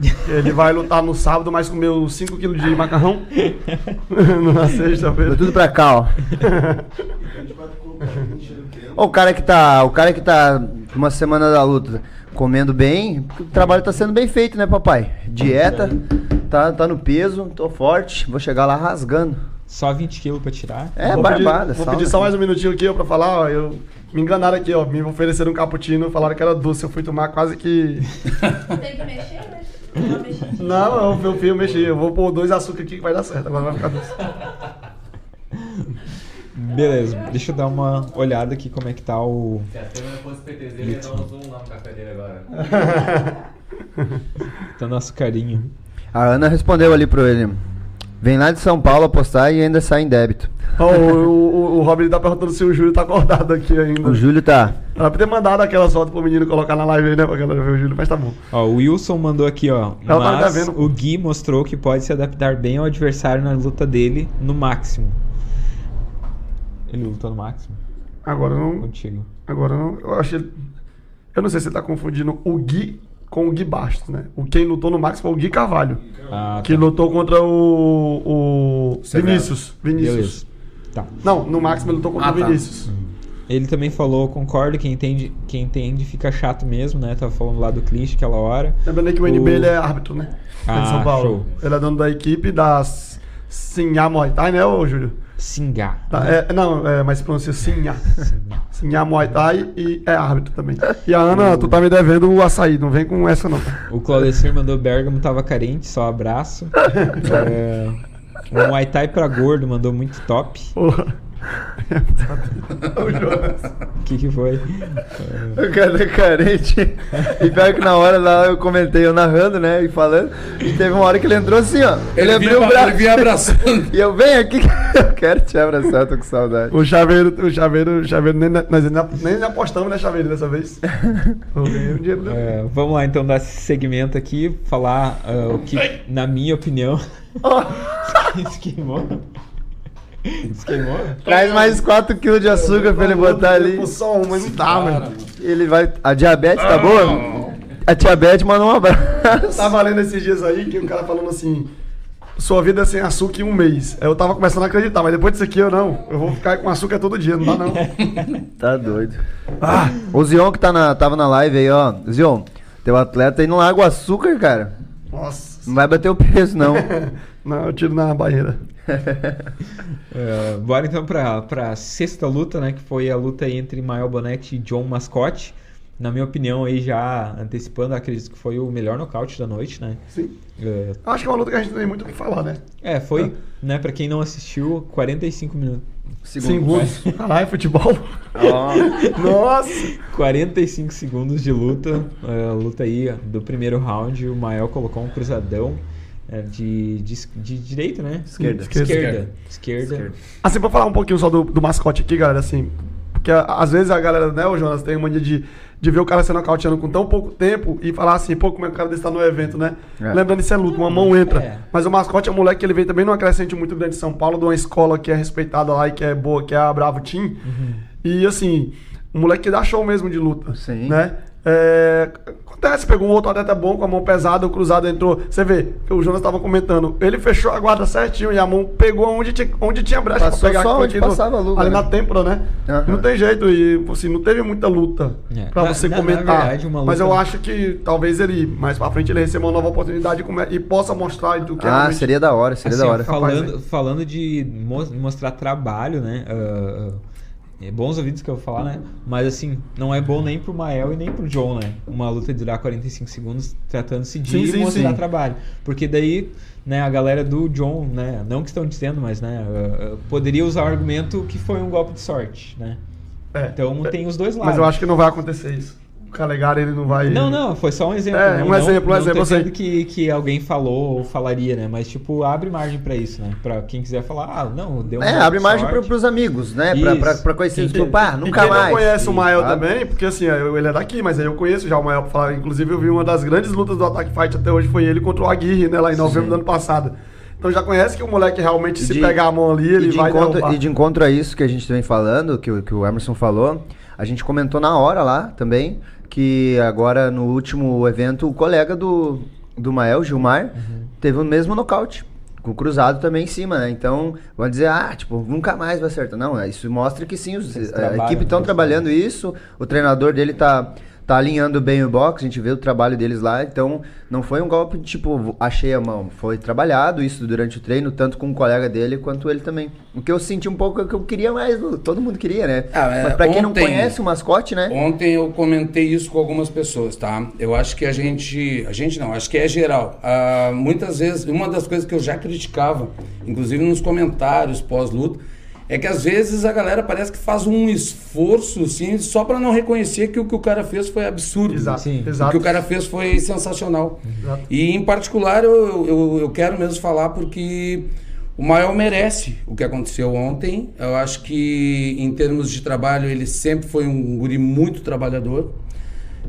<laughs> Ele vai lutar no sábado, mas comeu 5 quilos de macarrão. <laughs> na Deu sexta-feira. tudo pra cá, ó. Ó, o cara que tá. O cara que tá uma semana da luta comendo bem, o trabalho tá sendo bem feito, né, papai? Dieta, tá, tá no peso, tô forte, vou chegar lá rasgando. Só 20 quilos pra tirar. É, Vou barbada, Pedir, vou pedir só mais um minutinho aqui ó, pra falar, ó. Eu, me enganaram aqui, ó. Me ofereceram um cappuccino, falaram que era doce. Eu fui tomar quase que. Tem que mexer, né? Não, não, meu filho mexi. Eu vou pôr dois açúcar aqui que vai dar certo. Agora vai ficar doce. Beleza, deixa eu dar uma olhada aqui como é que tá o. Se a câmera fosse PTZ, ele ia dar um zoom lá no café dele agora. <laughs> Tá nosso carinho. A Ana respondeu ali pro ele. Vem lá de São Paulo apostar e ainda sai em débito. Ó, o, o, o Robin tá perguntando se o Júlio tá acordado aqui ainda. O Júlio tá. Ela podia ter mandado aquela foto pro menino colocar na live aí, né? Pra galera ver o Júlio, mas tá bom. Ó, o Wilson mandou aqui, ó. Ela tá Mas vendo. o Gui mostrou que pode se adaptar bem ao adversário na luta dele no máximo. Ele lutou no máximo? Agora não. Contigo. Agora não. Eu achei. Eu não sei se você tá confundindo o Gui com o Gui Bastos, né? O quem lutou no Max foi o Gui Carvalho. Ah, Que tá. lutou contra o. o. Vinícius. Vinícius. Tá. Não, no Max ele lutou contra Ah, o tá. Vinícius. Ele também falou, concordo, quem entende, quem entende fica chato mesmo, né? Tava falando lá do cliente aquela hora. Lembrando que o NB ele é árbitro, né? Ah, é de São Paulo. show. Ele é dono da equipe das Sinhá Muay Thai, né, ô Júlio? Singá. Tá, é, não, é, mas pronuncia Sinhá. Sinhá Muay Thai e é árbitro também. E a Ana, tu tá me devendo o açaí, não vem com essa não. O Claudecir mandou Bergamo tava carente, só abraço. <laughs> é, o Muay Thai pra gordo mandou muito top. Porra. <laughs> o Jonas. O que que foi? O cara é carente. E pior que na hora lá eu comentei, eu narrando, né? E falando. E teve uma hora que ele entrou assim, ó. Ele, abriu vinha, o braço. Ele vinha abraçando. <laughs> E eu, vem aqui <laughs> eu quero te abraçar, tô com saudade. O chaveiro, o chaveiro, o chaveiro, nem, nós nem apostamos, né, chaveiro, dessa vez. É, vamos lá então dar esse segmento aqui, falar ah, o que, na minha opinião. Esquimou. Esquimou? Traz mais 4kg de açúcar pra ele botar ali. Só um, mas não dá, mano. Ele vai. A diabetes tá boa? A diabetes manda um abraço. Tava lendo esses dias aí que o cara falando assim. Sua vida é sem açúcar em um mês. Aí eu tava começando a acreditar, mas depois disso aqui eu não. Eu vou ficar com açúcar todo dia, não dá não. <laughs> Tá doido. Ah, o Zion que tá na, tava na live aí, ó. Zion, teu atleta aí não larga o açúcar, cara. Nossa. Não vai bater o peso, não. <laughs> Não, eu tiro na barreira. <laughs> É, bora então pra, pra sexta luta, né? Que foi a luta entre Mael Bonetti e John Mascotte. Na minha opinião, aí já antecipando, acredito que foi o melhor nocaute da noite, né? Sim. É, acho que é uma luta que a gente não tem muito o que falar, né? É, foi, né, pra quem não assistiu, 45 minutos. Segundos. <laughs> Caralho, futebol. Ó, <laughs> Nossa. 45 segundos de luta. é, luta aí do primeiro round. O Mael colocou um cruzadão é, de, de, de direito, né? Esquerda. Esquerda. Esquerda. Assim, pra falar um pouquinho só do, do mascote aqui, galera, assim. Porque a- às vezes a galera, né, o Jonas, tem mania de, de ver o cara sendo nocauteando com tão pouco tempo e falar assim, pô, como é que o cara desse tá no evento, né? É. Lembrando, isso é luta, uma mão entra. É. Mas o mascote é um moleque que ele veio também numa crescente muito grande de São Paulo, de uma escola que é respeitada lá e que é boa, que é a Bravo Team. E assim, um moleque que dá show mesmo de luta. Sim. Né? É, acontece, pegou um outro atleta bom com a mão pesada, o cruzado entrou. Você vê, o Jonas estava comentando, ele fechou a guarda certinho e a mão pegou onde tinha, onde tinha brecha Passou pra pegar só onde passava a luva, ali né? na têmpora, né? Aham. Não tem jeito, e assim, não teve muita luta É. pra Na- você na- na comentar. verdade, uma Mas eu luta- acho que talvez ele, mais pra frente, ele receba uma nova oportunidade e e possa mostrar do que Ah, realmente- seria da hora, seria Assim, da hora. falando, falando de mo- mostrar trabalho, né? ah, é bons ouvidos que eu vou falar, né? Mas assim, não é bom nem pro Mael e nem pro John, né? Uma luta durar 45 segundos tratando-se de Sim, mostrar sim. trabalho. Porque daí, né, a galera do John, né? Não que estão dizendo, mas né, ah, ah, poderia usar o argumento que foi um golpe de sorte, né? É. Então tem os dois lados. Mas eu acho que não vai acontecer isso. O Calegari, ele não vai... Não, não, foi só um exemplo. É, não, um não- exemplo, um não exemplo, tô eu dizendo que, que alguém falou ou falaria, né? Mas, tipo, abre margem pra isso, né? Pra quem quiser falar, ah, não, deu uma É, abre margem sorte. pro, pros amigos, né? Pra, Isso. pra, pra conhecer, Quem- tipo, pá, E nunca quem mais. não conhece o Mael sabe? também, porque assim, eu- ele é daqui, mas aí eu conheço já o Mael pra falar. Inclusive, eu vi uma das grandes lutas do Attack Fight até hoje foi ele contra o Aguirre, né? Lá em novembro do ano passado. Então já conhece que o moleque realmente, se de- pegar a mão ali, ele e vai encontro, derrubar. e de encontro a isso que a gente vem falando, que, o- que o Emerson falou, a gente comentou na hora lá também, que agora no último evento, o colega do, do Mael, Gilmar, Uhum. teve o mesmo nocaute. Com o cruzado também em cima, né? Então, vão dizer, ah, tipo, nunca mais vai acertar. Não, isso mostra que sim, os, a equipe estão trabalhando isso, o treinador dele tá, tá alinhando bem o box, a gente vê o trabalho deles lá, então não foi um golpe de tipo, achei a mão, foi trabalhado isso durante o treino, tanto com o colega dele quanto ele também. O que eu senti um pouco é que eu queria mais, todo mundo queria, né? Ah, é, Mas pra quem não ontem- conhece o mascote, né? Ontem eu comentei isso com algumas pessoas, tá? Eu acho que a gente. A gente não, acho que é geral. Ah, muitas vezes, uma das coisas que eu já criticava, inclusive nos comentários pós-luta, é que às vezes a galera parece que faz um esforço, assim, só para não reconhecer que o que o cara fez foi absurdo. Exato, Sim. O exato. que o cara fez foi sensacional. Exato. E em particular eu, eu, eu quero mesmo falar porque o Mael merece o que aconteceu ontem. Eu acho que em termos de trabalho ele sempre foi um guri muito trabalhador.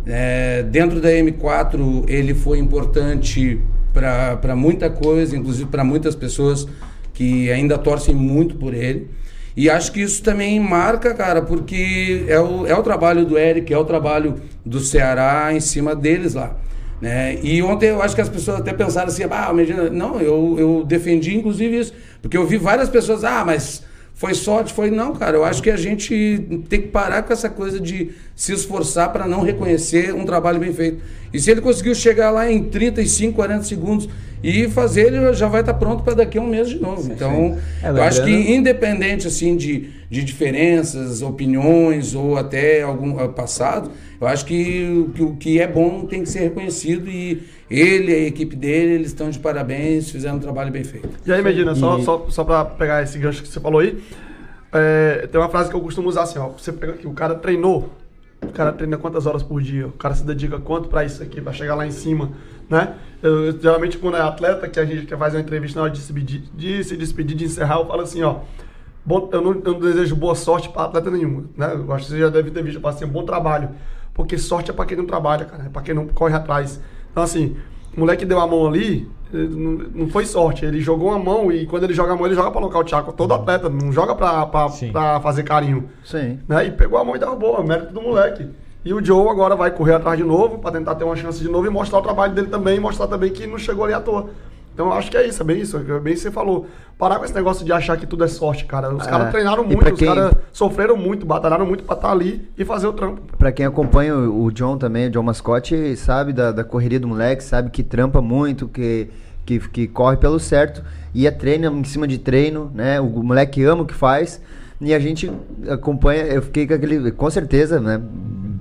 É, dentro da M4 ele foi importante para muita coisa, inclusive para muitas pessoas que ainda torcem muito por ele. E acho que isso também marca, cara, porque é o, é o trabalho do Eric, é o trabalho do Ceará em cima deles lá. Né? E ontem eu acho que as pessoas até pensaram assim, ah, imagina, não, eu, eu defendi inclusive isso, porque eu vi várias pessoas, ah, mas foi sorte, foi não, cara. Eu acho que a gente tem que parar com essa coisa de se esforçar para não reconhecer um trabalho bem feito. E se ele conseguiu chegar lá em 35, 40 segundos e fazer, ele já vai estar pronto para daqui a um mês de novo. Então, É, eu acho que independente assim de, de diferenças, opiniões ou até algum ah, passado, eu acho que, o- que o que é bom tem que ser reconhecido e ele, a equipe dele, eles estão de parabéns, fizeram um trabalho bem feito. E aí, Medina, só, E- só, só pra pegar esse gancho que você falou aí, é, tem uma frase que eu costumo usar assim, ó. Você pega aqui, o cara treinou, o cara treina quantas horas por dia, o cara se dedica quanto pra isso aqui, pra chegar lá em cima, né? Eu, eu, geralmente, quando é atleta, que a gente quer fazer uma entrevista na hora de se despedir, de, se despedir, de encerrar, eu falo assim, ó. Bom, eu, não, eu não desejo boa sorte pra atleta nenhum, né? Eu acho que você já deve ter visto, eu falo assim, bom trabalho. Porque sorte é pra quem não trabalha, cara, é pra quem não corre atrás. Então, assim, o moleque deu a mão ali, não, foi sorte. Ele jogou a mão e quando ele joga a mão, ele joga pra nocautear. Todo atleta, não joga pra, pra, pra fazer carinho. Sim. Né? E pegou a mão e derrubou, é mérito do moleque. E o Joe agora vai correr atrás de novo pra tentar ter uma chance de novo e mostrar o trabalho dele também e mostrar também que não chegou ali à toa. Então acho que é isso, é bem isso, é bem isso que você falou. Parar com esse negócio de achar que tudo é sorte, cara. Os É. caras treinaram muito, pra os quem- caras sofreram muito, batalharam muito pra estar ali e fazer o trampo. Pra quem acompanha o John também, o John Mascotte, sabe da, da correria do moleque, sabe que trampa muito, que, que, que corre pelo certo, e é treino em cima de treino, né? O, moleque ama o que faz, e a gente acompanha, eu fiquei com aquele, com certeza, né?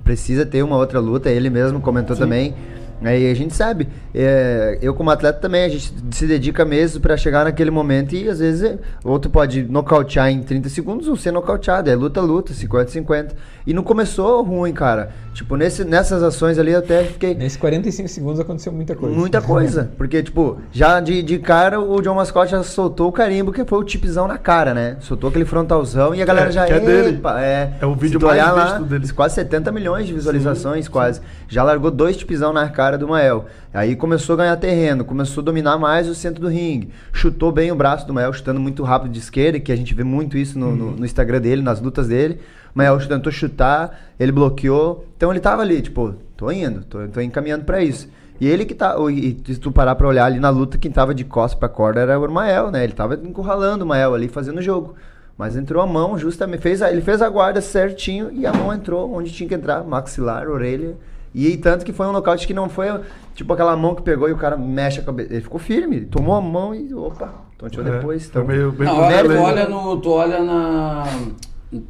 Precisa ter uma outra luta, ele mesmo comentou também. Aí a gente sabe, é, eu como atleta também, a gente se dedica mesmo pra chegar naquele momento e às vezes é, outro pode nocautear em 30 segundos ou ser nocauteado, é luta, luta, 50, 50. E não começou ruim, cara. Tipo, nesse, nessas ações ali eu até fiquei. Nesses 45 segundos aconteceu muita coisa. Muita coisa. <laughs> Porque, tipo, já de, de cara o John Mascotte já soltou o carimbo, que foi o tipzão na cara, né? Soltou aquele frontalzão e a galera É, já que é dele. "Epa", É, É o vídeo mais olhar lá, dele. Quase 70 milhões de visualizações, quase. Já largou dois tipzão na cara do Mael. Aí começou a ganhar terreno, começou a dominar mais o centro do ringue. Chutou bem o braço do Mael, chutando muito rápido de esquerda, que a gente vê muito isso no, no- no Instagram dele, nas lutas dele. O Mael tentou chutar, ele bloqueou. Então ele tava ali, tipo, tô indo, tô, tô encaminhando pra isso. E ele que tá. E se tu parar pra olhar ali na luta, quem tava de costas pra corda era o Mael, né? Ele tava encurralando o Mael ali, fazendo o jogo. Mas entrou a mão, justamente. Fez a- ele fez a guarda certinho e a mão entrou onde tinha que entrar maxilar, orelha. E tanto que foi um nocaute que não foi tipo aquela mão que pegou e o cara mexe a cabeça. Ele ficou firme, tomou a mão e opa, tonteou É, depois. Então, meio- bem Não, olha, tu aí, olha né? no, tu olha na,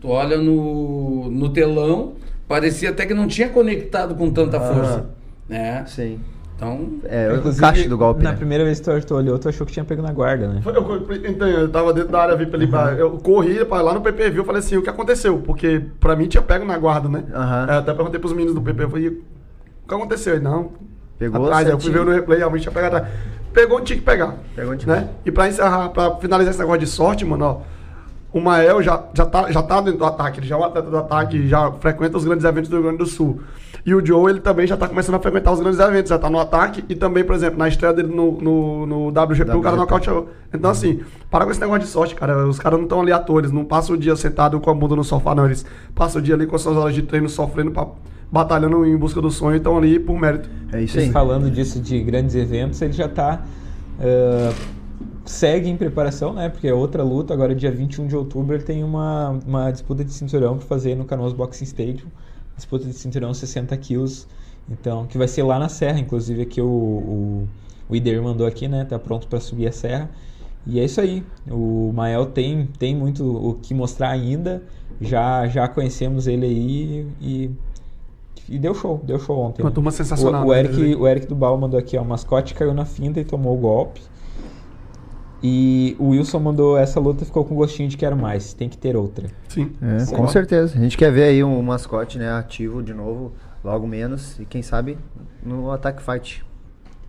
tu olha no, no telão, parecia até que não tinha conectado com tanta Ah. força, né? sim. Então, É, o caixa do golpe. Na né? primeira vez que tu tu olhou, tu achou que tinha pego na guarda, né? Foi- Eu, então, eu tava dentro da área VIP ali, pra, eu corri pra, lá no PPV, eu falei assim, o que aconteceu? Porque pra mim tinha pego na guarda, né? É, até perguntei pros meninos do PP, eu falei, que aconteceu? Não, Pegou atrás, eu fui ver no replay, realmente tinha pegado atrás. Pegou tinha que pegar. Pegou tinha né? E pra encerrar, pra finalizar esse negócio de sorte, mano, ó, o Mael já, já, tá, já tá dentro do ataque, ele já é um atleta do ataque, já frequenta os grandes eventos do Rio Grande do Sul. E o Joe, ele também já tá começando a frequentar os grandes eventos, já tá no ataque e também, por exemplo, na estreia dele no, no, no WGP, o cara WGP. nocauteou. Então, assim, para com esse negócio de sorte, cara. Os caras não estão ali eles não passam o dia sentado com a bunda no sofá, não. Eles passam o dia ali com as suas horas de treino, sofrendo, pra, batalhando em busca do sonho e estão ali por mérito. É isso aí. falando disso de grandes eventos, ele já tá. ah, segue em preparação, né? Porque é outra luta. Agora, dia 21 de outubro, ele tem uma, uma disputa de cinturão pra fazer no Canoas Boxing Stadium. Disputa de cinturão 60 quilos. Então, que vai ser lá na Serra. Inclusive, aqui o, o, o Ider mandou aqui, né? Tá pronto pra subir a Serra. E é isso aí. O Mael tem, tem muito o que mostrar ainda. Já, já conhecemos ele aí e, e deu show. Deu show ontem. Uma né? turma sensacional. O, o né? Eric, o Eric Dubal mandou aqui, ó. O mascote caiu na finta e tomou o golpe. E o Wilson mandou essa luta ficou com gostinho de quero mais. Tem que ter outra. Sim. É, com certeza. A gente quer ver aí um mascote né, ativo de novo, logo menos. E quem sabe no Attack Fight.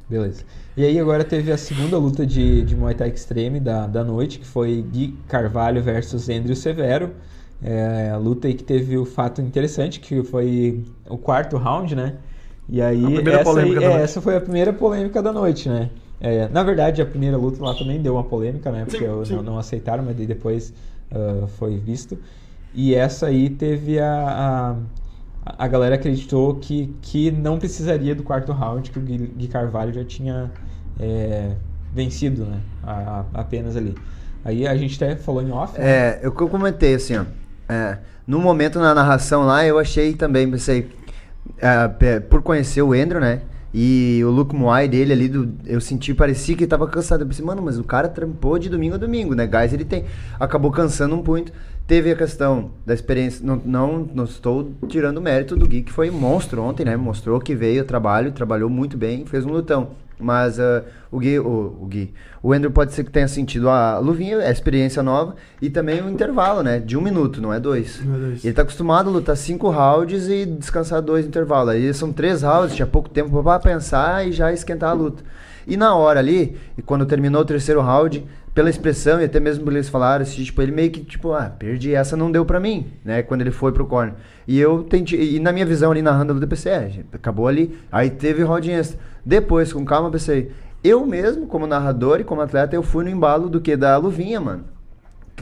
Beleza. E aí agora teve a segunda luta de, de Muay Thai Extreme da, da noite, que foi Gui Carvalho versus Andrew Severo. É, a luta aí que teve o fato interessante, que foi o quarto round, né? E aí, A primeira essa, aí- polêmica da é, noite. essa foi a primeira polêmica da noite, né? É, na verdade, a primeira luta lá também deu uma polêmica, né? Porque Sim, eu- sim. Não, não aceitaram, mas daí depois ah, foi visto. E essa aí teve a, a, a galera acreditou que, que não precisaria do quarto round, que o Gui, Carvalho já tinha é, vencido, né? A- a- apenas ali. Aí a gente até falou em off, né? É, eu que eu comentei assim, ó. É, no momento na narração lá, eu achei também, pensei, é, por conhecer o Andrew, né? E o look Muay dele ali, do, eu senti, parecia que ele tava cansado. Eu pensei, mano, mas o cara trampou de domingo a domingo, né? Gás ele tem. Acabou cansando um muito. Teve a questão da experiência. Não, não, não estou tirando o mérito do Gui, que foi monstro ontem, né? Mostrou que veio, trabalho, trabalhou muito bem, fez um lutão. Mas ah, o Gui, o, o Gui, o Andrew pode ser que tenha sentido a luvinha, a experiência nova, e também o intervalo, né? De um minuto, não é dois. Não é dois. Ele tá acostumado a lutar cinco rounds e descansar dois no intervalo. Aí são três rounds, tinha pouco tempo pra pensar e já esquentar a luta. E na hora ali, e quando terminou o terceiro round, pela expressão e até mesmo por eles falaram, assim, tipo, ele meio que, tipo, ah, perdi essa, não deu pra mim, né? Quando ele foi pro corner. E eu tentei, e na minha visão ali narrando eu pensei, é, acabou ali. Aí teve extra. Depois, com calma, pensei, eu mesmo, como narrador e como atleta, eu fui no embalo do que? Da luvinha, mano.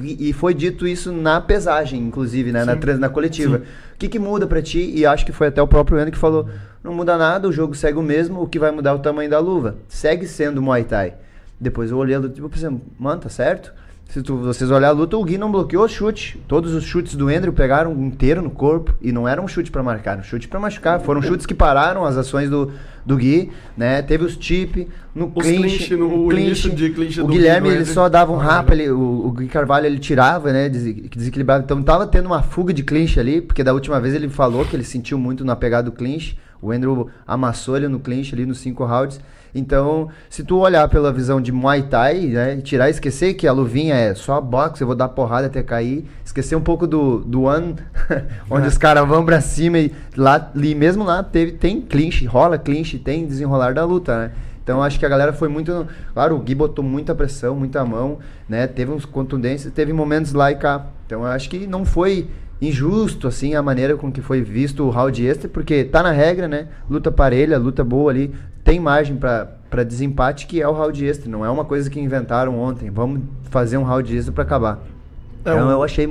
E e foi dito isso na pesagem, inclusive, né? Na, Sim. trans- na coletiva. Sim. O que, que muda pra ti? E acho que foi até o próprio André que falou: não muda nada, o jogo segue o mesmo, o que vai mudar é o tamanho da luva. Segue sendo Muay Thai. Depois eu olhei a luta tipo, pensei, mano, tá certo? Se tu, vocês olharem a luta, o Gui não bloqueou o chute. Todos os chutes do Andrew pegaram inteiro no corpo. E não era um chute pra marcar, era um chute pra machucar. Foram chutes que pararam as ações do, do Gui, né? Teve os tip, no Os clinch, clinch, no- o início de clinch o do Guilherme, Gui, ele só dava um Olha. rapa, ele, o, o Gui Carvalho ele tirava, né? des- Desequilibrava. Então tava tendo uma fuga de clinch ali, porque da última vez ele falou que ele sentiu muito na pegada do clinch. O Andrew amassou ele no clinch ali nos cinco rounds. Então, se tu olhar pela visão de Muay Thai, né? e Tirar, esquecer que a luvinha é só boxe, eu vou dar porrada até cair. Esquecer um pouco do, do One, <laughs> onde É. os caras vão pra cima e lá, ali mesmo lá teve, tem clinch, rola clinch, tem desenrolar da luta, né? Então acho que a galera foi muito. Claro, o Gui botou muita pressão, muita mão, né? Teve uns contundências, teve momentos lá e cá. Então eu acho que não foi injusto, assim, a maneira com que foi visto o round extra, porque tá na regra, né? Luta parelha, luta boa ali, tem margem pra desempate, que é o round extra. Não é uma coisa que inventaram ontem. Vamos fazer um round extra pra acabar. É, então o- eu achei.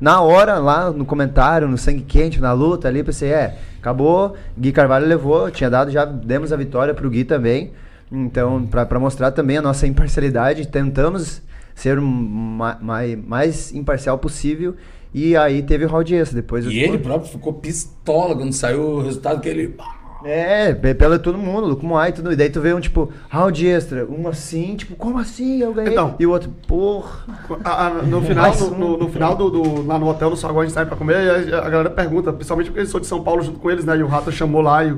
na hora, lá no comentário, no sangue quente, na luta ali, pensei, é, acabou. Gui Carvalho levou, tinha dado, já demos a vitória pro Gui também. Então, pra mostrar também a nossa imparcialidade, tentamos ser o ma- mai- mais imparcial possível. E aí teve o round extra. Depois E ele próprio ficou pistola quando saiu o resultado que ele. "Ah, É, pe- pelo todo mundo, Luco Moai, tudo. E daí tu vê um tipo, round extra, um assim, tipo, como assim? Eu ganhei. Então. e o outro, porra. A- a- no final, no, no- no final do, do- lá no hotel, no saguão, a gente sai pra comer, e a, a galera pergunta, principalmente porque eu sou de São Paulo junto com eles, né? E o Rato chamou lá e,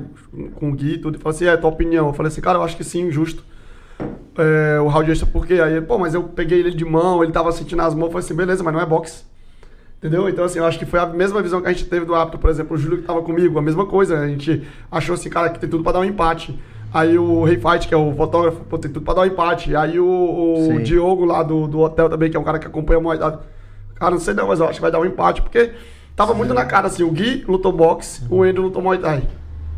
com o Gui e tudo, e falou assim, é, tua opinião. Eu falei assim, cara, eu acho que sim, justo. É, o round extra, por quê? Aí, ele, pô, mas eu peguei ele de mão, ele tava sentindo as mãos, eu falei assim, beleza, mas não é boxe. Entendeu? Então, assim, eu acho que foi a mesma visão que a gente teve do árbitro, por exemplo, o Júlio que tava comigo, a mesma coisa. A gente achou assim, cara, que tem tudo pra dar um empate. Aí o Rei Fight, que é o fotógrafo, pô, tem tudo pra dar um empate. Aí o, o Sim. Diogo lá do, do hotel também, que é um cara que acompanha muito. Cara, não sei não, mas eu acho que vai dar um empate, porque tava muito na cara, assim, o Gui lutou boxe, o Andrew lutou Muay Thai.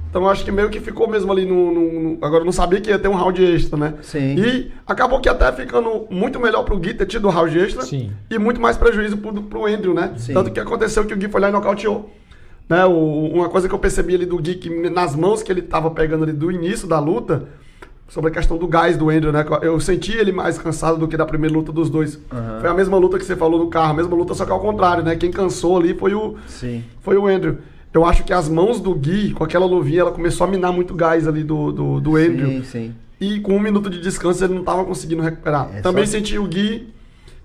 Então eu acho que meio que ficou mesmo ali no, no- no- Agora eu não sabia que ia ter um round extra, né? Sim. E acabou que até ficando muito melhor pro Gui ter tido o round extra. Sim. E muito mais prejuízo pro, pro Andrew, né? Sim. Tanto que aconteceu que o Gui foi lá e nocauteou. Né? O- uma coisa que eu percebi ali do Gui, que nas mãos que ele tava pegando ali do início da luta, sobre a questão do gás do Andrew, né? Eu senti ele mais cansado do que da primeira luta dos dois. Foi a mesma luta que você falou no carro, a mesma luta, só que ao contrário, né? Quem cansou ali foi o, Sim. foi o Andrew. Eu acho que as mãos do Gui, com aquela luvinha, ela começou a minar muito gás ali do, do, do Andrew. Sim, sim. E com um minuto de descanso ele não tava conseguindo recuperar. É, Também só- senti o Gui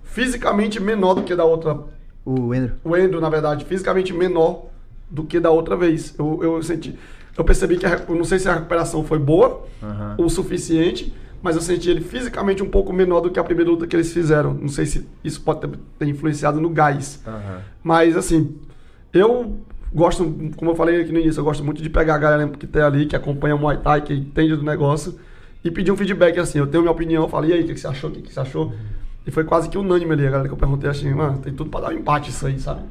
fisicamente menor do que da outra. O Andrew. O Andrew, na verdade, fisicamente menor do que da outra vez. Eu, eu senti. Eu percebi que a, eu não sei se a recuperação foi boa Aham. o suficiente, mas eu senti ele fisicamente um pouco menor do que a primeira luta que eles fizeram. Não sei se isso pode ter, ter influenciado no gás. Aham. Mas assim, eu gosto, como eu falei aqui no início, eu gosto muito de pegar a galera que tem ali, que acompanha o Muay Thai, que entende do negócio, e pedir um feedback assim. Eu tenho minha opinião, eu falei, e aí, o que, que você achou? O que, que você achou? E foi quase que unânime ali, a galera que eu perguntei assim, mano, tem tudo pra dar um empate isso aí, sabe?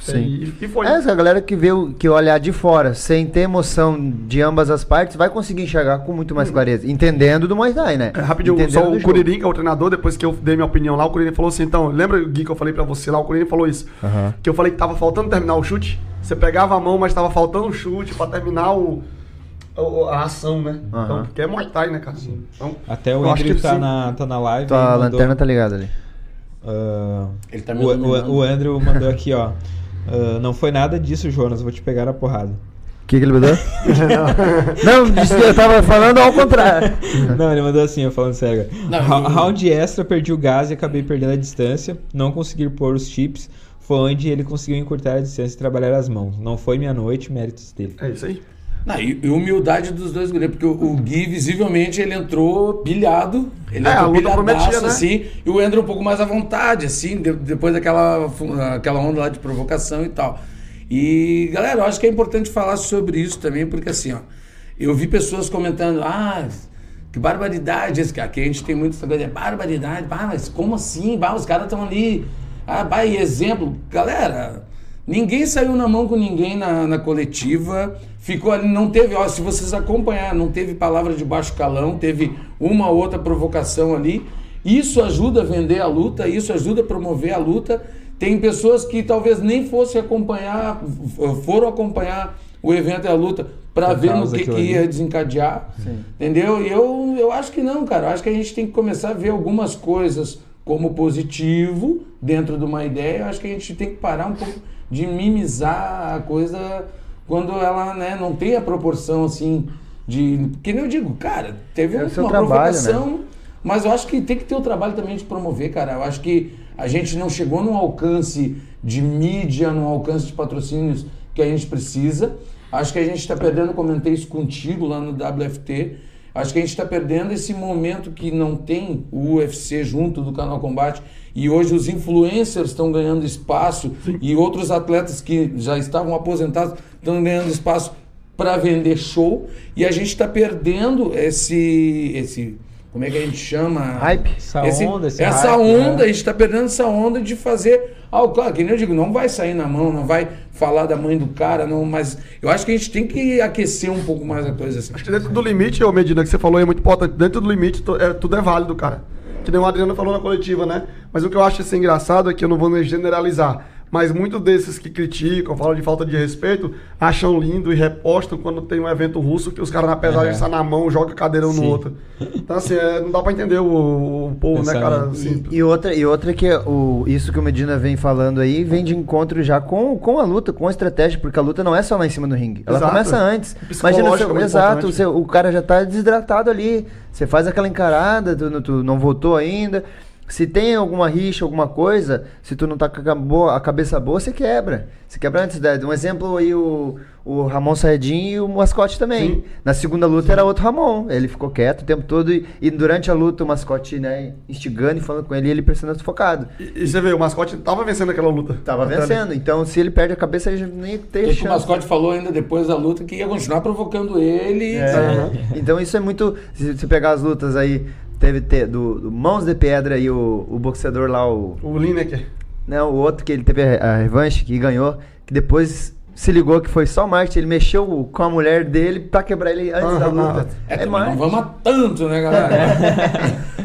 Sim. E, e foi. É, essa galera que vê, o- que olhar de fora, sem ter emoção de ambas as partes, vai conseguir enxergar com muito mais clareza. Entendendo do Muay Thai, né? É, rapidinho, Entendendo só o. Curirim, que é o treinador, depois que eu dei minha opinião lá, o Curirim falou assim, então, lembra, Gui, que eu falei pra você lá, o Curirim falou isso, Aham. que eu falei que tava faltando terminar o chute, você pegava a mão, mas tava faltando o chute pra terminar o, a ação, né? Então, Aham. porque é Muay Thai, né, cara? Então, Até o que tá sim. na, tá na live. Aí, mandou- lanterna tá ligada ali. Ah, Ele tá me o, o, o Andrew mandou aqui, ó. Ah, não foi nada disso, Jonas. Vou te pegar a porrada. O que, que ele mudou? <laughs> não, que eu tava falando ao contrário. Não, ele mandou assim, eu falando sério. Não, Ra- Round extra, perdi o gás e acabei perdendo a distância. Não consegui pôr os chips. Foi onde ele conseguiu encurtar a distância e trabalhar as mãos. Não foi minha noite, méritos dele. É isso aí. Não, e, e humildade dos dois goleiros, porque o, o Gui, visivelmente, ele entrou pilhado. Ele É, entrou pilhadaço, né? assim. E o Andrew um pouco mais à vontade, assim, de- depois daquela aquela onda lá de provocação e tal. E, galera, eu acho que é importante falar sobre isso também, porque assim, ó, eu vi pessoas comentando, ah, que barbaridade, esse aqui a gente tem muito essa coisa, é barbaridade, bah, mas como assim? Bah, os caras estão ali, ah, bah, e exemplo, galera, ninguém saiu na mão com ninguém na, na coletiva, ficou ali, não teve, ó, se vocês acompanhar, não teve palavra de baixo calão, teve uma ou outra provocação ali, isso ajuda a vender a luta, isso ajuda a promover a luta. Tem pessoas que talvez nem fossem acompanhar, foram acompanhar o evento e a luta para ver no que, que ia desencadear. Entendeu? E eu, eu acho que não, cara. Eu acho que a gente tem que começar a ver algumas coisas como positivo dentro de uma ideia. Eu acho que a gente tem que parar um pouco de mimizar a coisa quando ela né, não tem a proporção assim de. Que nem eu digo, cara, teve É uma trabalho, né? provocação. Mas eu acho que tem que ter o trabalho também de promover, cara. Eu acho que a gente não chegou num alcance de mídia, num alcance de patrocínios que a gente precisa. Acho que a gente está perdendo, comentei isso contigo lá no WFT. Acho que a gente está perdendo esse momento que não tem o UFC junto do Canal Combate. E hoje os influencers estão ganhando espaço e outros atletas que já estavam aposentados estão ganhando espaço para vender show. E a gente está perdendo esse, esse. Como é que a gente chama? Hype. Essa onda, esse essa hype, onda, né? a gente está perdendo essa onda de fazer. Ah, claro, que nem eu digo, não vai sair na mão, não vai falar da mãe do cara, não, mas eu acho que a gente tem que aquecer um pouco mais a coisa assim. Acho que dentro do limite, ô Medina, que você falou aí é muito importante. Dentro do limite, é, tudo é válido, cara. Que nem o Adriano falou na coletiva, né? Mas o que eu acho assim, engraçado é que eu não vou nem generalizar. Mas muitos desses que criticam, falam de falta de respeito, acham lindo e repostam quando tem um evento russo que os caras na pesagem É. saem na mão, jogam cadeirão no Sim. outro. Então, assim, é, não dá pra entender o, o povo, né, cara? Pensamento. Assim, E, e outra, e outra que é o, isso que o Medina vem falando aí vem de encontro já com, com a luta, com a estratégia, porque a luta não é só lá em cima do ringue. Ela Exato. começa antes. Imagina, é você, muito exato, o cara já tá desidratado ali. Você faz aquela encarada, tu, não- tu não voltou ainda. Se tem alguma rixa, alguma coisa, se tu não tá com a, cabeça boa, você quebra. Você quebra antes. né? Um exemplo aí, o, o Ramon Saedin e o Mascote também. Sim. Na segunda luta era outro Ramon. Ele ficou quieto o tempo todo e, e durante a luta o Mascote, né, instigando e falando com ele, e ele parecendo sufocado. E, e você vê, o mascote tava vencendo aquela luta. Tava vencendo. Então, se ele perde a cabeça, ele nem ter Porque o chance. mascote falou ainda depois da luta que ia continuar provocando ele. É. Então isso é muito. Se você pegar as lutas aí, teve te- do, do Mãos de Pedra e o, o boxeador lá, o. O Lineker. Não, o outro que ele teve a, a revanche, que ganhou, que depois se ligou que foi só marketing, ele mexeu com a mulher dele pra quebrar ele antes da Ah, luta. É, É, também não vamos a tanto, né, galera?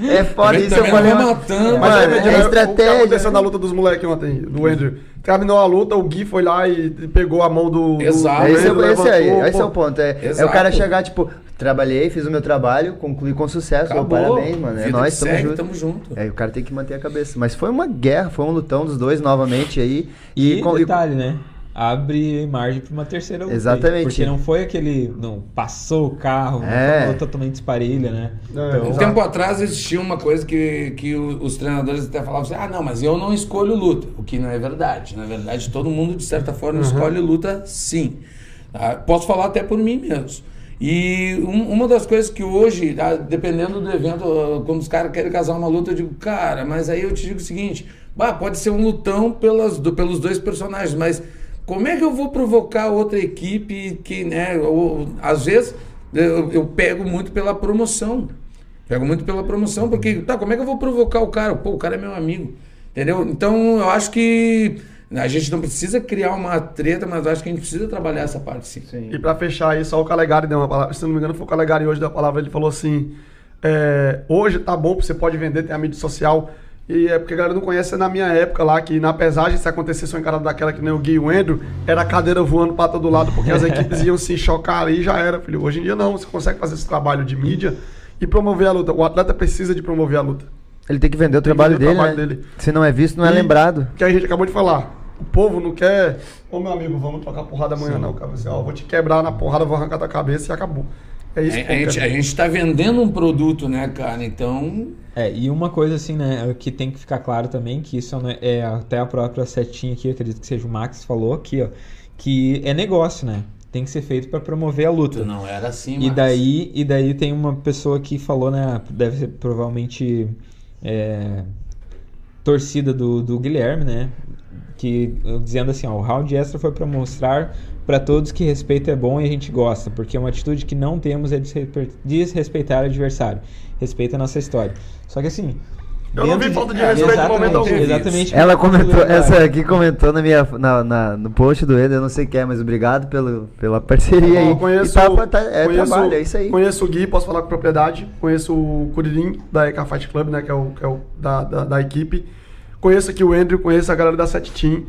É foda isso, eu falei. não tanto. Mas Mano, aí, é Medina, O que estratégia. aconteceu na luta dos moleques ontem, do Andrew? Terminou a luta, o Gui foi lá e pegou a mão do. Exato. do É esse, Andrew, esse aí, levantou, esse é pô. o ponto. É, é o cara chegar, tipo, trabalhei, fiz o meu trabalho, concluí com sucesso. Acabou. Parabéns, mano. É Vida nóis, tamo segue, junto. tamo junto. É, o cara tem que manter a cabeça. Mas foi uma guerra, foi um lutão dos dois novamente aí. E, com- detalhe, né? Abre margem pra uma terceira Exatamente. Porque não foi aquele. Não, passou o carro, É. totalmente esparelha, né? É, Um Exato. tempo atrás existia uma coisa que, que os treinadores até falavam assim: ah, não, mas eu não escolho luta. O que não é verdade. Na verdade, todo mundo, de certa forma, escolhe luta sim. Tá? Posso falar até por mim mesmo. E um- uma das coisas que hoje, ah, dependendo do evento, quando os caras querem casar uma luta, eu digo, cara, mas aí eu te digo o seguinte: bah, pode ser um lutão pelas, do- pelos dois personagens, mas como é que eu vou provocar outra equipe que, né, ou, às vezes eu, eu pego muito pela promoção. Pego muito pela promoção, porque, tá, como é que eu vou provocar o cara? Pô, o cara é meu amigo. Entendeu? Então, eu acho que a gente não precisa criar uma treta, mas acho que a gente precisa trabalhar essa parte sim. E pra fechar aí, só o Calegari deu uma palavra. Se não me engano, foi o Calegari hoje deu a palavra. Ele falou assim: é, hoje tá bom, você pode vender, tem a mídia social. E é porque a galera não conhece é na minha época lá, que na pesagem, se acontecesse uma encarada daquela que nem o Gui e o Andrew, era a cadeira voando pra todo lado, porque as <laughs> equipes iam se chocar ali e já era, filho. Hoje em dia não, você consegue fazer esse trabalho de mídia e promover a luta. O atleta precisa de promover a luta. Ele tem que vender o Tem trabalho, vender o dele, trabalho né? dele. Se não é visto, não é E- lembrado. Que a gente acabou de falar. O povo não quer. Ô meu amigo, vamos trocar porrada amanhã, não. Cara, assim, ó, vou te quebrar na porrada, vou arrancar tua cabeça e acabou. É A, isso a gente, a gente tá vendendo um produto, né, cara? Então, É, e uma coisa assim, né, que tem que ficar claro também, que isso né, é até a própria setinha aqui, acredito que seja o Max falou aqui, ó, que é negócio, né? Tem que ser feito para promover a luta. não era assim, E mas- daí, e daí tem uma pessoa que falou, né? Deve ser provavelmente é, torcida do, do Guilherme, né? Que dizendo assim, ó, o round extra foi para mostrar para todos que respeito é bom e a gente gosta, porque uma atitude que não temos é desrespe- desrespeitar o adversário. Respeita a nossa história. Só que assim. Eu não vi de- falta de respeito exatamente, momento algum. Exatamente. Ela comentou, essa aqui comentou na minha, na, na- no post do Eder, eu não sei quem é, mas obrigado pelo, pela parceria aí. Conheço, E tá- tá- é conheço- trabalho, é isso aí. Conheço o Gui, posso falar com propriedade. Conheço o Curirim, da EK Fight Club, né? Que é o, que é o da, da, da equipe. Conheço aqui o Andrew, conheço a galera da Set Team.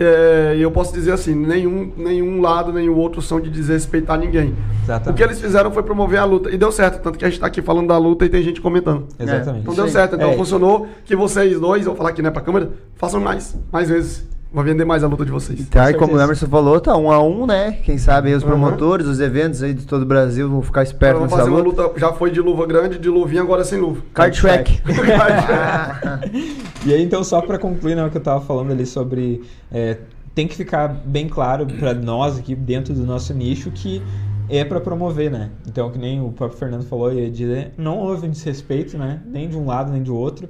É, e eu posso dizer assim, nenhum, nenhum lado, nenhum outro são de desrespeitar ninguém. Exatamente. O que eles fizeram foi promover a luta. E deu certo, tanto que a gente tá aqui falando da luta e tem gente comentando. Exatamente. Então Isso deu certo, então É. funcionou. Que vocês dois, vou falar aqui né, pra câmera, façam mais, mais vezes. Vai vender mais a luta de vocês. Tá, e Com como o. Emerson falou, tá um a um, né? Quem sabe aí os Uhum. promotores, os eventos aí de todo o Brasil vão ficar espertos Vamos nessa fazer uma luta. luta, já foi de luva grande, de luvinha, agora sem luva. Card track. <laughs> <laughs> E aí, então, só para concluir né, o que eu tava falando ali sobre. é, tem que ficar bem claro para nós aqui dentro do nosso nicho que é para promover, né? Então, que nem o próprio Fernando falou, ia dizer, não houve um desrespeito, né? Nem de um lado nem do outro.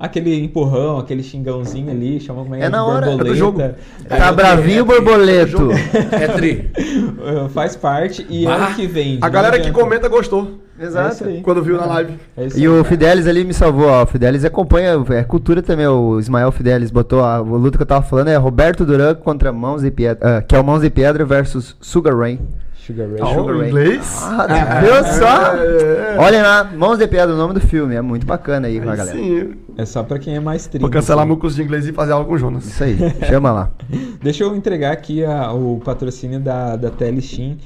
Aquele empurrão, aquele xingãozinho ali, chama como é, É na hora, é do borboleta. jogo. Tá bravinho, borboleto. É tri. Uh, Faz parte e é Bah, o que vende. A galera que comenta gostou. É Exato. aí. Quando viu na live. É E o Fidelis ali me salvou, ó. O Fidelis acompanha, é cultura também. O Ismael Fidelis botou a, a luta que eu tava falando é Roberto Duran contra Mãos e Pedra, ah, que é o Mãos e Pedra versus Sugar Rain. Sugar Ray. Ah, Sugar Ray. inglês? Ah, viu só? É, é. Olhem lá, Mãos de Pedra, o nome do filme. É muito bacana aí com a Aí galera. sim. É só pra quem é mais trinta. Vou cancelar assim. meu curso de inglês e fazer aula com o Jonas. Isso aí, chama lá. <laughs> Deixa eu entregar aqui a- o patrocínio da, da Telesteam,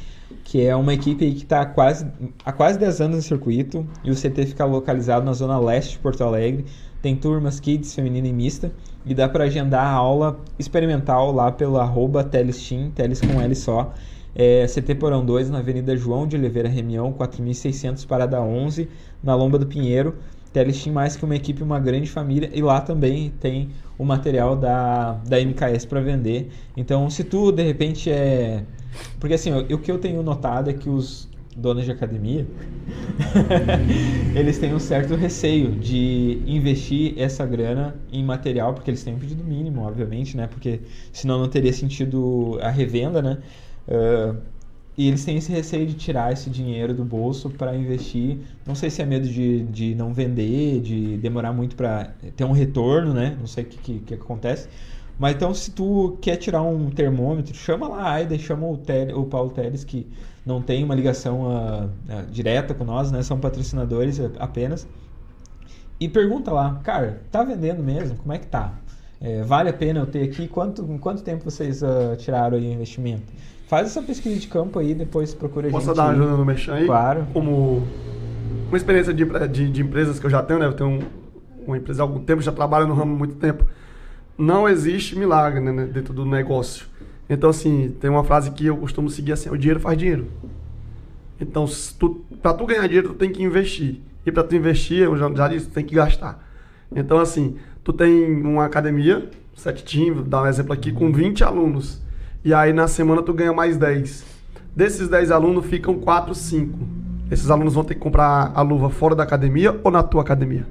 que é uma equipe aí que está há quase, há quase 10 anos no circuito e o CT fica localizado na zona leste de Porto Alegre. Tem turmas kids, feminina e mista e dá para agendar a aula experimental lá pelo arroba Telesteam, Teles com L só. É, CT Porão 2, na Avenida João de Oliveira Remião, 4.600, Parada 11, na Lomba do Pinheiro. Telesteam mais que uma equipe, uma grande família. E lá também tem o material da, da MKS para vender. Então, se tu, de repente, é... Porque, assim, o, o que eu tenho notado é que os donos de academia, <laughs> eles têm um certo receio de investir essa grana em material, porque eles têm um pedido mínimo, obviamente, né? Porque senão não teria sentido a revenda, né? Ah, e eles têm esse receio de tirar esse dinheiro do bolso para investir. Não sei se é medo de, de não vender, de demorar muito para ter um retorno, né? Não sei o que, que, que acontece. Mas então, se tu quer tirar um termômetro, chama lá a Aida, chama o, Tel- o Paulo Teles, que não tem uma ligação ah, ah, direta com nós, né? São patrocinadores apenas. E pergunta lá, cara, tá vendendo mesmo? Como é que tá? É, vale a pena eu ter aqui? Quanto, em quanto tempo vocês ah, tiraram aí o investimento? Faz essa pesquisa de campo aí, depois procura a Posso gente. dar uma ajuda no Mechan aí? Claro. Como uma experiência de, de, de empresas que eu já tenho, né? Eu tenho um- uma empresa há algum tempo, já trabalho no ramo há muito tempo. Não existe milagre né, né, dentro do negócio. Então, assim, tem uma frase que eu costumo seguir assim, o dinheiro faz dinheiro. Então, tu, pra tu ganhar dinheiro, tu tem que investir. E pra tu investir, eu já, já disse, tu tem que gastar. Então, assim, tu tem uma academia, sete team, vou dar um exemplo aqui, com 20 alunos. E aí, na semana, tu ganha mais 10. Desses 10 alunos, ficam 4, 5. Esses alunos vão ter que comprar a luva fora da academia ou na tua academia?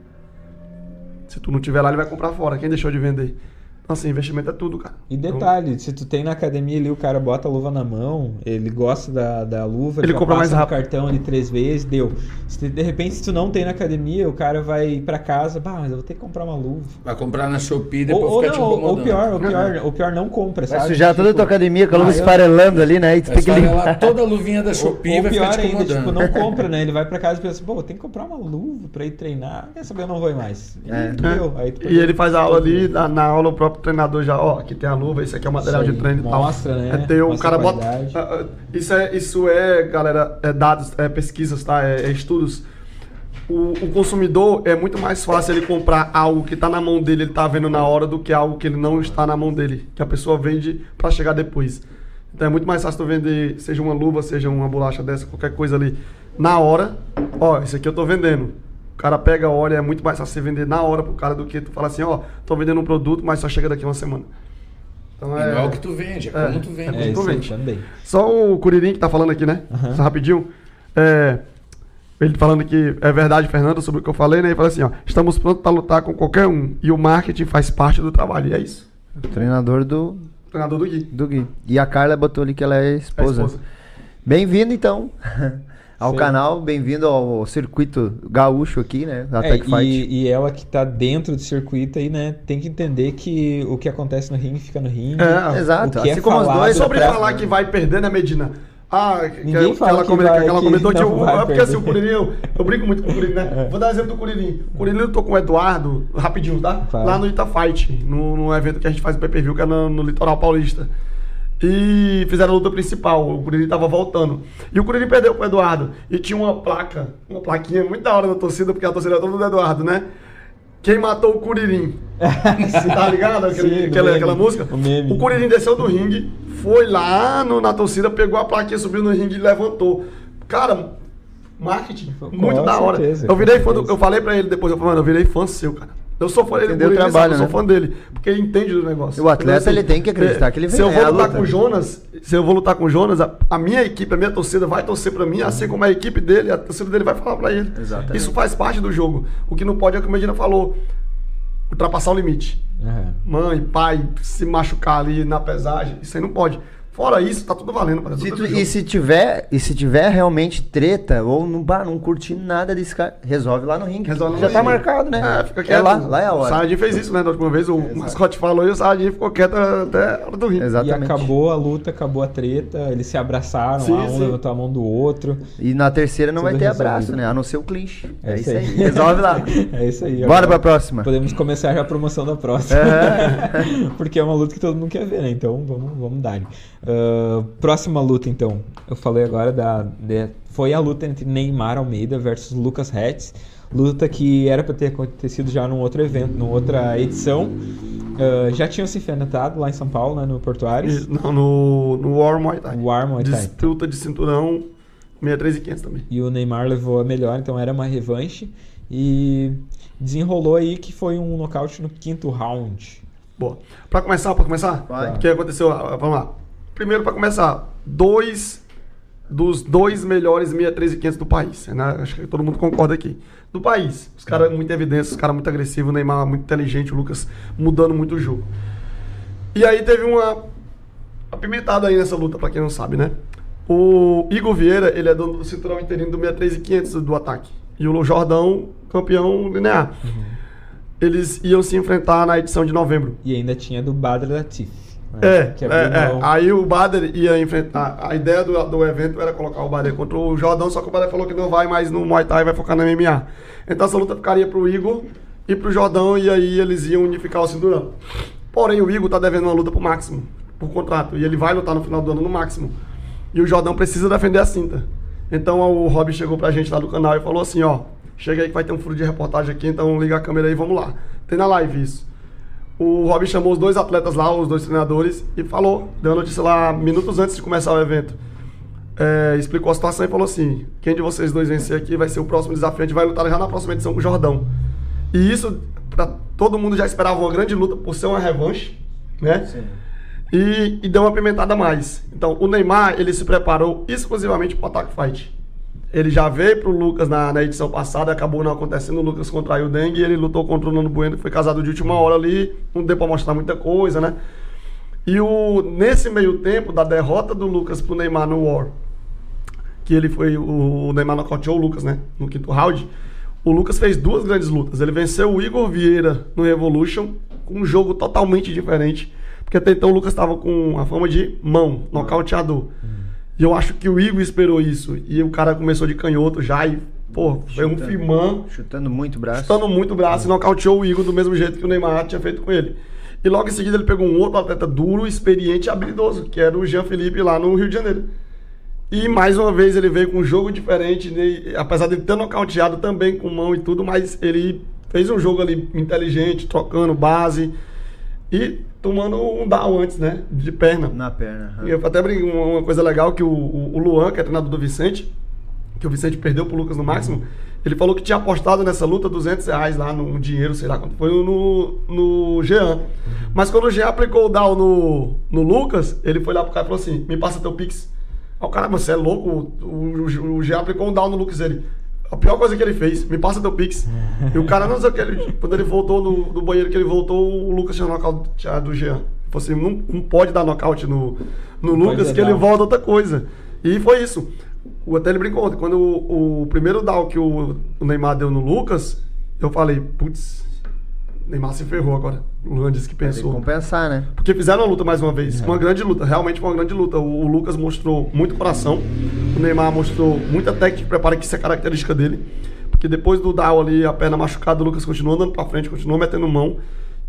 Se tu não tiver lá, ele vai comprar fora. Quem deixou de vender? Então, assim, investimento é tudo, cara. E Então, detalhe, se tu tem na academia ali, o cara bota a luva na mão, ele gosta da, da luva, Ele já compra passa mais rápido. cartão ali três vezes, deu. Se de repente, se tu não tem na academia, o cara vai pra casa, bah, mas eu vou ter que comprar uma luva. Vai comprar na Shopee e Ou, depois ou fica te não, ou- incomodando. ou pior, ou pior, ou pior, não compra, Vai sabe? sujar toda a tua Tipo, academia com a luva ah, esfarelando ali, né? E tu Vai tem que limpar. toda a luvinha da <laughs> Shopee ou vai pior ficar te ainda, tipo, não compra, né? Ele vai pra casa e pensa, pô, tem que comprar uma luva pra ir treinar. Quer saber, eu não vou mais. E É. deu. Aí tu E ele faz a aula ali, na, na aula o próprio treinador já, ó, aqui tem a luva, esse aqui é o material Isso de treino e tal. mostra, né? É teu, o Mostra cara a bota. ah, ah, Isso é, isso é, galera, é dados, é pesquisas, tá? É, é estudos. O, o consumidor é muito mais fácil ele comprar algo que tá na mão dele, ele tá vendo na hora, do que algo que ele não está na mão dele, que a pessoa vende pra chegar depois. Então é muito mais fácil tu vender, seja uma luva, seja uma bolacha dessa, qualquer coisa ali, na hora. Ó, isso aqui eu tô vendendo. O cara pega, olha, é muito mais fácil você vender na hora pro cara do que tu falar assim, ó, tô vendendo um produto, mas só chega daqui uma semana. Então E não é o que tu vende, é, É. como tu vende. É, isso aí Exatamente. também. Só o Curirim que tá falando aqui, né? Aham. Só rapidinho. É, ele falando que é verdade, Fernando, sobre o que eu falei, né? Ele fala assim, ó, estamos prontos para lutar com qualquer um. E o marketing faz parte do trabalho. E é isso. Treinador do, Treinador do Gui. do Gui. E a Carla botou ali que ela é É esposa. esposa. Bem-vindo, então, <laughs> ao Sim. canal. Bem-vindo ao circuito gaúcho aqui, né? Da É, Tech Fight. e, e ela que tá dentro do circuito aí, né, tem que entender que o que acontece no ringue fica no ringue. É, Exato. Que é Assim como os falado dois. Sobre pra- falar que vai perder, né, Medina? Ah, que, Ninguém que fala ela, que come- vai- que ela que comentou que o, vai é porque assim, o. Curirim, eu, eu brinco muito com o Curirim, né? Vou dar um exemplo do Curirim. O Curirim lutou com o Eduardo, rapidinho, tá? Claro. Lá no Ita Fight, no evento que a gente faz o pay-per-view, que é no, no Litoral Paulista. E fizeram a luta principal, o Curirim tava voltando. E o Curirim perdeu pro Eduardo. E tinha uma placa, uma plaquinha muito da hora da torcida, porque a torcida era toda do Eduardo, né? Quem matou o Curirim? <laughs> tá ligado? Aquele- Sim, aquela, meme. aquela música? O meme. O Curirim desceu do ringue, foi lá no- na torcida, pegou a plaquinha, subiu no ringue e levantou. Cara, marketing, Com muito da hora. certeza, eu virei com fã do, eu falei pra ele depois, eu falei, mano, eu virei fã seu, cara. Eu sou fã dele, sabe? trabalho, eu sou né? fã dele, porque ele entende do negócio. O atleta, Então, ele tem que acreditar que ele Se vem eu vou lutar luta. com o Jonas, se eu vou lutar com o Jonas, a, a minha equipe, a minha torcida vai torcer pra mim, assim como a equipe dele, a torcida dele vai falar pra ele. Exatamente. Isso faz parte do jogo. O que não pode é o que o Medina falou, ultrapassar o limite Aham. mãe, pai, se machucar ali na pesagem, isso aí não pode. Fora isso, tá tudo valendo. Para Se tu- e se tiver, e se tiver realmente treta ou não, bah, não curtir nada desse cara, resolve lá no ringue. Resolve Já no tá ringue. marcado, né? É, fica quieto. lá, lá é a O hora. Saladin fez isso, né? Da última vez, o mascote falou e o Saladin ficou quieto até a hora do ringue. E Exatamente. acabou a luta, acabou a treta, eles se abraçaram, Sim, lá, um sim. levantou a mão do outro. E na terceira não vai ter resolvido. abraço, né? A não ser o clinch. É, É isso aí. aí. Resolve lá. <laughs> É isso aí. Bora pra próxima. Podemos começar já a promoção da próxima. <laughs> Porque é uma luta que todo mundo quer ver, né? Então vamos, vamos dar. Ah, próxima luta, então. Eu falei agora da. de- foi a luta entre Neymar Almeida versus Lucas Hetz. Luta que era para ter acontecido já num outro evento, numa outra edição. Ah, já tinham se enfrentado lá em São Paulo, né, no Portuários. E- Não, no, no War Muay Thai. War Muay Thai. Disputa de cinturão 63 e 500 também. E o Neymar levou a melhor, então era uma revanche. E desenrolou aí que foi um nocaute no quinto round. Boa. Pra começar, pra começar? Vai. O que aconteceu? Ah, Vamos lá. Primeiro, pra começar, dois dos dois melhores 63 e 500 do país. Né? Acho que todo mundo concorda aqui. Do país. Os caras muito evidência, os caras muito agressivos, o Neymar muito inteligente, o Lucas mudando muito o jogo. E aí teve uma apimentada aí nessa luta, pra quem não sabe, né? O Igor Vieira, ele é dono do cinturão interino do 63 e 500 do ataque. E o Jordão, campeão linear. Eles iam se enfrentar na edição de novembro. E ainda tinha do Badr Latif. É, que é, abriu é. mão. Aí o Bader ia enfrentar. A ideia do, do evento era colocar o Bader contra o Jordão, só que o Bader falou que não vai mais no Muay Thai, vai focar no MMA. Então essa luta ficaria pro Igor e pro Jordão, e aí eles iam unificar o cinturão. Porém, o Igor tá devendo uma luta pro Máximo, por contrato, e ele vai lutar no final do ano no Máximo. E o Jordão precisa defender a cinta. Então o Rob chegou pra gente lá do canal e falou assim: ó, chega aí que vai ter um furo de reportagem aqui, então liga a câmera aí, vamos lá. Tem na live isso. O Rob chamou os dois atletas lá, os dois treinadores, e falou, deu a notícia lá minutos antes de começar o evento. É, explicou a situação e falou assim: quem de vocês dois vencer aqui vai ser o próximo desafio, a gente vai lutar já na próxima edição com o Jordão. E isso, pra, todo mundo já esperava uma grande luta por ser uma revanche, né? E, e deu uma pimentada a mais. Então, o Neymar, ele se preparou exclusivamente para o Attack Fight. Ele já veio pro Lucas na, na edição passada, acabou não acontecendo, o Lucas contraiu o dengue e ele lutou contra o Nando Bueno, que foi casado de última hora ali, não deu pra mostrar muita coisa, né? E o, nesse meio tempo, da derrota do Lucas pro Neymar no War, que ele foi, o, o Neymar nocauteou o Lucas, né? No quinto round, o Lucas fez duas grandes lutas. Ele venceu o Igor Vieira no Revolution, com um jogo totalmente diferente, porque até então o Lucas estava com a fama de mão, nocauteador. E eu acho que o Igor esperou isso. E o cara começou de canhoto já e, pô, foi um firmão, Chutando muito o braço. chutando muito o braço e nocauteou o Igor do mesmo jeito que o Neymar tinha feito com ele. E logo em seguida ele pegou um outro atleta duro, experiente e habilidoso, que era o Jean Felipe lá no Rio de Janeiro. E mais uma vez ele veio com um jogo diferente, né? apesar de ele ter nocauteado também com mão e tudo, mas ele fez um jogo ali inteligente, trocando base e tomando um down antes, né? De perna. Na perna. aham. E eu até brinco uma uma coisa legal que o, o, o Luan, que é treinador do Vicente, que o Vicente perdeu pro Lucas no máximo, ele falou que tinha apostado nessa luta 200 reais lá no dinheiro, sei lá quanto foi, no, no Jean. Mas quando o Jean aplicou o down no, no Lucas, ele foi lá pro cara e falou assim, me passa teu Pix. Aí o cara, você é louco, o, o, o Jean aplicou um down no Lucas, ele... A pior coisa que ele fez, me passa teu Pix. <laughs> E o cara, não sei o que, ele, quando ele voltou do, do banheiro que ele voltou, o Lucas tinha nocauteado do Jean. Falou assim, não, não pode dar nocaute no, no Não Lucas, pode que ele volta outra coisa. E foi isso. O até ele brincou ontem. Quando o, o primeiro down que o, o Neymar deu no Lucas, eu falei, putz, Neymar se ferrou agora. O Luan disse que Tem que pensou. compensar, né? Porque fizeram a luta mais uma vez. Uma grande luta, realmente foi uma grande luta. O, o Lucas mostrou muito coração. O Neymar mostrou muita técnica de preparo, que isso é característica dele. Porque depois do down ali, a perna machucada, o Lucas continuou andando pra frente, continuou metendo mão.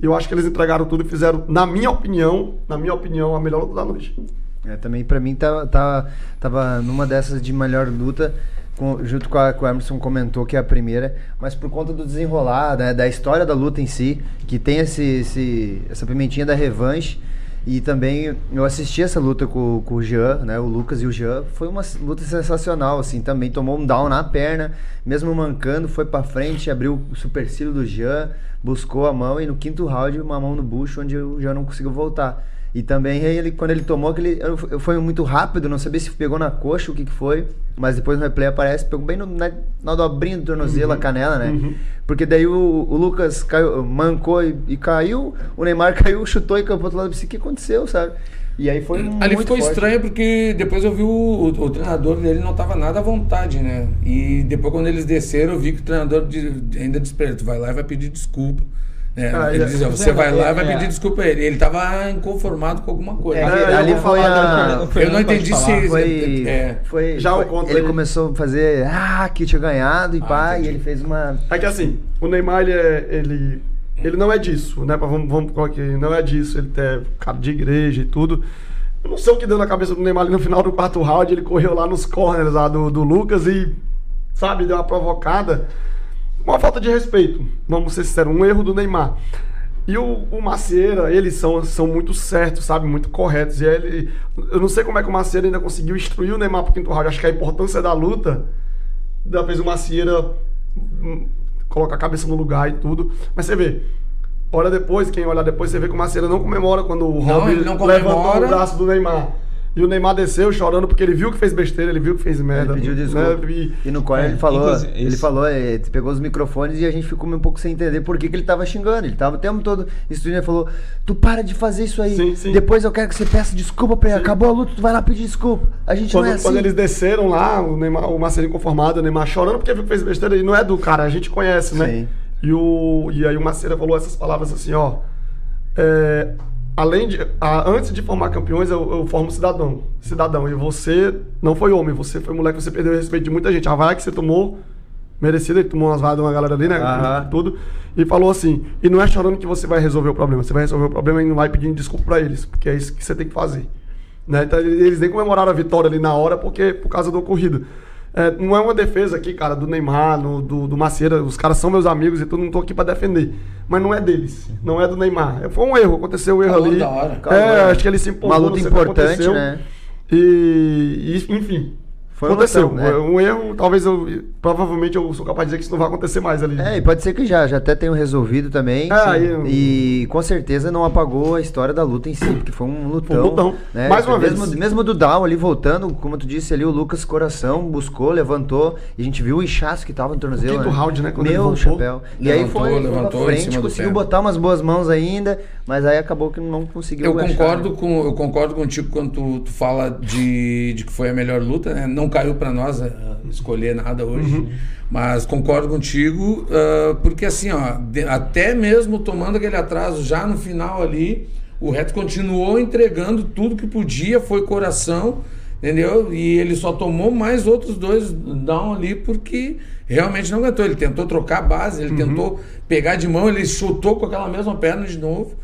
E eu acho que eles entregaram tudo e fizeram, na minha opinião, na minha opinião, a melhor luta da noite. É, também pra mim tava, tava, tava numa dessas de melhor luta, com- junto com a que o Emerson comentou que é a primeira, mas por conta do desenrolar, né, da história da luta em si, que tem esse, esse- essa pimentinha da revanche. E também eu assisti essa luta com, com o Jean, né? O Lucas e o Jean. Foi uma luta sensacional, assim. Também tomou um down na perna, mesmo mancando, foi pra frente, abriu o supercílio do Jean, buscou a mão e no quinto round uma mão no bucho, onde o Jean não conseguiu voltar. E também ele, quando ele tomou aquele. eu- Foi muito rápido, não sabia se pegou na coxa o que, que foi. Mas depois no replay aparece, pegou bem no, na, na dobrinha do tornozelo, a canela, né? Porque daí o, o Lucas caiu, mancou e, e caiu, o Neymar <laughs> caiu, chutou e caiu pro outro lado. Eu pensei, o que aconteceu, sabe? E aí foi Ali ficou forte. estranho porque depois eu vi o, o, o treinador dele não tava nada à vontade, né? E depois quando eles desceram, eu vi que o treinador de- ainda despertou, vai lá e vai pedir desculpa. É, Ah, ele é. dizia, você vai lá e vai É. pedir desculpa a ele. Ele tava inconformado com alguma coisa. É, ali foi a. eu não entendi se. Foi, É. foi, Já o foi- contra ele ele. começou a fazer, ah, que tinha ganhado e pá, e ele fez uma. É que assim, o Neymar, ele, é, ele, ele não é disso, né? Vamos, vamos colocar aqui, não é disso. Ele é cara de igreja e tudo. Eu não sei o que deu na cabeça do Neymar ali no final do quarto round. Ele correu lá nos corners lá do, do Lucas e, sabe, deu uma provocada. Uma falta de respeito, vamos ser sinceros, um erro do Neymar. E o, o Macieira, eles são, são muito certos, sabe? Muito corretos. E ele. Eu não sei como é que o Macieira ainda conseguiu instruir o Neymar pro quinto round. Acho que a importância da luta da vez o Macieira hum, coloca a cabeça no lugar e tudo. Mas você vê, olha depois, quem olhar depois, você vê que o Macieira não comemora quando o Robin comemora. o braço do Neymar. E o Neymar desceu chorando porque ele viu que fez besteira, ele viu que fez merda. Ele pediu desculpa. né? E- E no corner É, ele falou, ele isso- falou, eh, pegou os microfones e a gente ficou um pouco sem entender por que, que ele tava xingando. Ele tava o tempo todo estudando e falou: Tu para de fazer isso aí. Sim, sim. Depois eu quero que você peça desculpa pra ele. Acabou a luta, tu vai lá pedir desculpa. A gente Quando, não é assim. quando eles desceram lá, o, Neymar, o Marcelinho conformado, o Neymar chorando porque viu que fez besteira, e não é do cara, a gente conhece, né? Sim. E, o, e aí o Maceira falou essas palavras assim, ó. é, além de. a- antes de formar campeões, eu, eu formo cidadão. Cidadão. E você não foi homem, você foi moleque, você perdeu o respeito de muita gente. A vaia que você tomou, merecida, ele tomou umas vaias de uma galera ali, né? Aham. Tudo. E falou assim: e não é chorando que você vai resolver o problema. Você vai resolver o problema e não vai pedindo desculpa pra eles. Porque é isso que você tem que fazer. Né? Então, eles nem comemoraram a vitória ali na hora porque por causa do ocorrido. É, não é uma defesa aqui, cara, do Neymar, no- do, do Macieira. Os caras são meus amigos e tudo, não tô aqui pra defender. Mas não é deles, não é do Neymar. É, Foi um erro, aconteceu um erro ali. da hora. É, acho que ele se empolgou. Uma luta importante, né? E, e, enfim. Foi aconteceu. né? Um erro, talvez eu. Provavelmente eu sou capaz de dizer que isso não vai acontecer mais ali. É, e pode ser que já, já até tenham resolvido também. É, Sim. aí- E com certeza não apagou a história da luta em si, porque foi um lutão. Foi um lutão. Né? Mais uma mesmo, vez. Mesmo do Down ali voltando, como tu disse ali, o Lucas Coração buscou, levantou, e a gente viu o inchaço que tava no tornozelo. quinto round, né, quando ele Meu voltou. chapéu. E aí Levantou, foi, foi pra levantou em frente, conseguiu botar umas boas mãos ainda, mas aí acabou que não conseguiu Eu achar, concordo, né? com, eu concordo contigo quando tu, tu fala de, de que foi a melhor luta, né? Não caiu pra nós eh, escolher nada hoje. Uhum. Mas concordo contigo, ah, porque assim, ó, de- até mesmo tomando aquele atraso já no final ali, o Reto continuou entregando tudo que podia, foi coração, entendeu? E ele só tomou mais outros dois down ali porque realmente não aguentou. Ele tentou trocar a base, Uhum. ele tentou pegar de mão, ele chutou com aquela mesma perna de novo.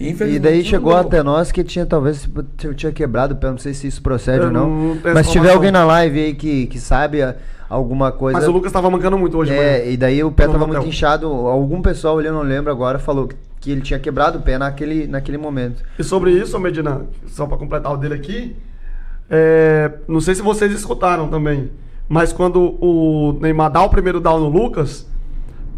E, daí chegou até nós que tinha talvez tinha- tinha quebrado o pé, não sei se isso procede Eu ou não. não Mas se tiver alguém na live aí que, que sabe a- alguma coisa. Mas o Lucas tava mancando muito hoje, É, e daí o pé tava muito inchado. Algum pessoal ali, eu não lembro agora, falou que, que ele tinha quebrado o pé naquele, naquele momento. E sobre isso, Medina, só pra completar o dele aqui, é, não sei se vocês escutaram também, mas quando o Neymar dá o primeiro down no Lucas,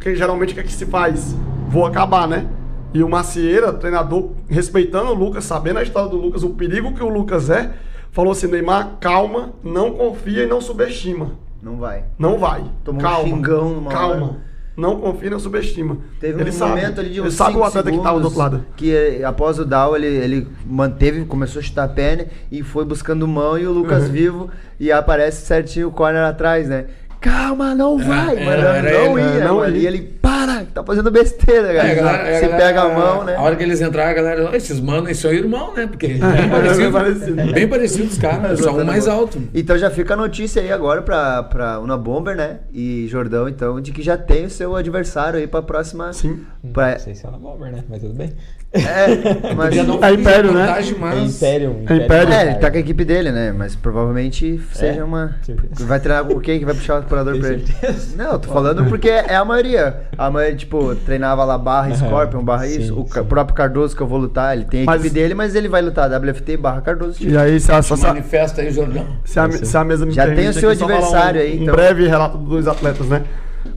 que geralmente o que, é que se faz? Vou acabar, né? E o Macieira, treinador, respeitando o Lucas, sabendo a história do Lucas, o perigo que o Lucas é, falou assim: Neymar, calma, não confia e não subestima. Não vai. Não vai. Tomou um calma. xingão numa Calma. hora. Não confia e não subestima. Teve ele um sabe. momento ali de uns Ele sabe o atleta que tava do segundos outro lado. Que eh, após o down ele, ele manteve, começou a chutar a perna e foi buscando mão e o Lucas Uhum. vivo e aparece certinho o corner atrás, né? Calma, não vai, era- mano. era não ele, ia, não mano. ia. E ele, para, tá fazendo besteira, É, cara. a galera- a Você galera- pega a mão, né? A hora que eles entraram, a galera, "Ó, esses manos aí são irmãos, né? Porque bem bem parecido, parecido. bem parecido os caras, só um mais alto. Então já fica a notícia aí agora pra, pra Una Bomber, né? E Jordão, então, de que já tem o seu adversário aí pra próxima. Sim. Pra... Não sei se é na Bomber, né? Mas tudo bem. É, <laughs> mas. Podia não É Império, né? É mas- Império. Império. É, ele tá com a equipe dele, né? Mas provavelmente seja É? uma. Vai treinar com quem que vai puxar o curador pra ele? certeza? Não, eu tô falando porque é a maioria. A maioria, tipo, treinava lá barra. Scorpion, barra Sim, isso. O sim. próprio Cardoso que eu vou lutar, ele tem a equipe Mas- dele, mas ele vai lutar WFT barra Cardoso. tipo. E aí, se a, se Manifesta aí, Jordão. se a, se a mesa me Já tem o seu adversário um, aí, Um então. breve relato dos dois atletas, né?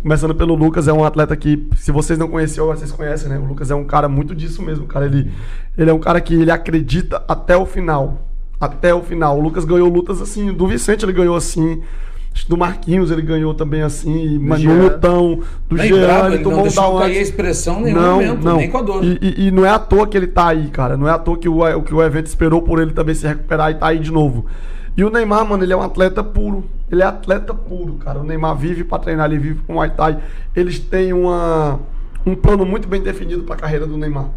Começando pelo Lucas, é um atleta que, se vocês não conheciam, vocês conhecem, né? O Lucas é um cara muito disso mesmo, cara. Ele, ele é um cara que ele acredita até o final. Até o final. O Lucas ganhou lutas assim, do Vicente ele ganhou assim. Do Marquinhos ele ganhou também assim, lutão, do Jean, bravo, ele tomou não deixou down cair a expressão em nenhum momento, nem com a dor. E, e- e não é à toa que ele tá aí, cara. Não é à toa que o, que o evento esperou por ele também se recuperar e tá aí de novo. E o Neymar, mano, ele é um atleta puro. Ele é atleta puro, cara. O Neymar vive pra treinar, ele vive com o Muay Thai. Eles têm uma, um plano muito bem definido pra carreira do Neymar.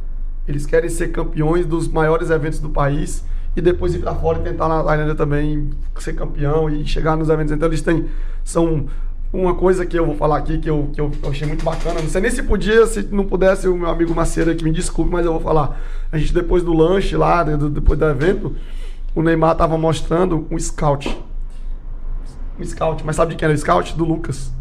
Eles querem ser campeões dos maiores eventos do país e depois ir pra fora e tentar na Tailândia também ser campeão e chegar nos eventos. Então eles têm. São uma coisa que eu vou falar aqui que eu, que eu achei muito bacana. Não sei nem se podia, se não pudesse, o meu amigo Maceira que me desculpe, mas eu vou falar. A gente depois do lanche lá, depois do evento, o Neymar tava mostrando um scout. Um scout, mas sabe de quem era o scout? Do Lucas.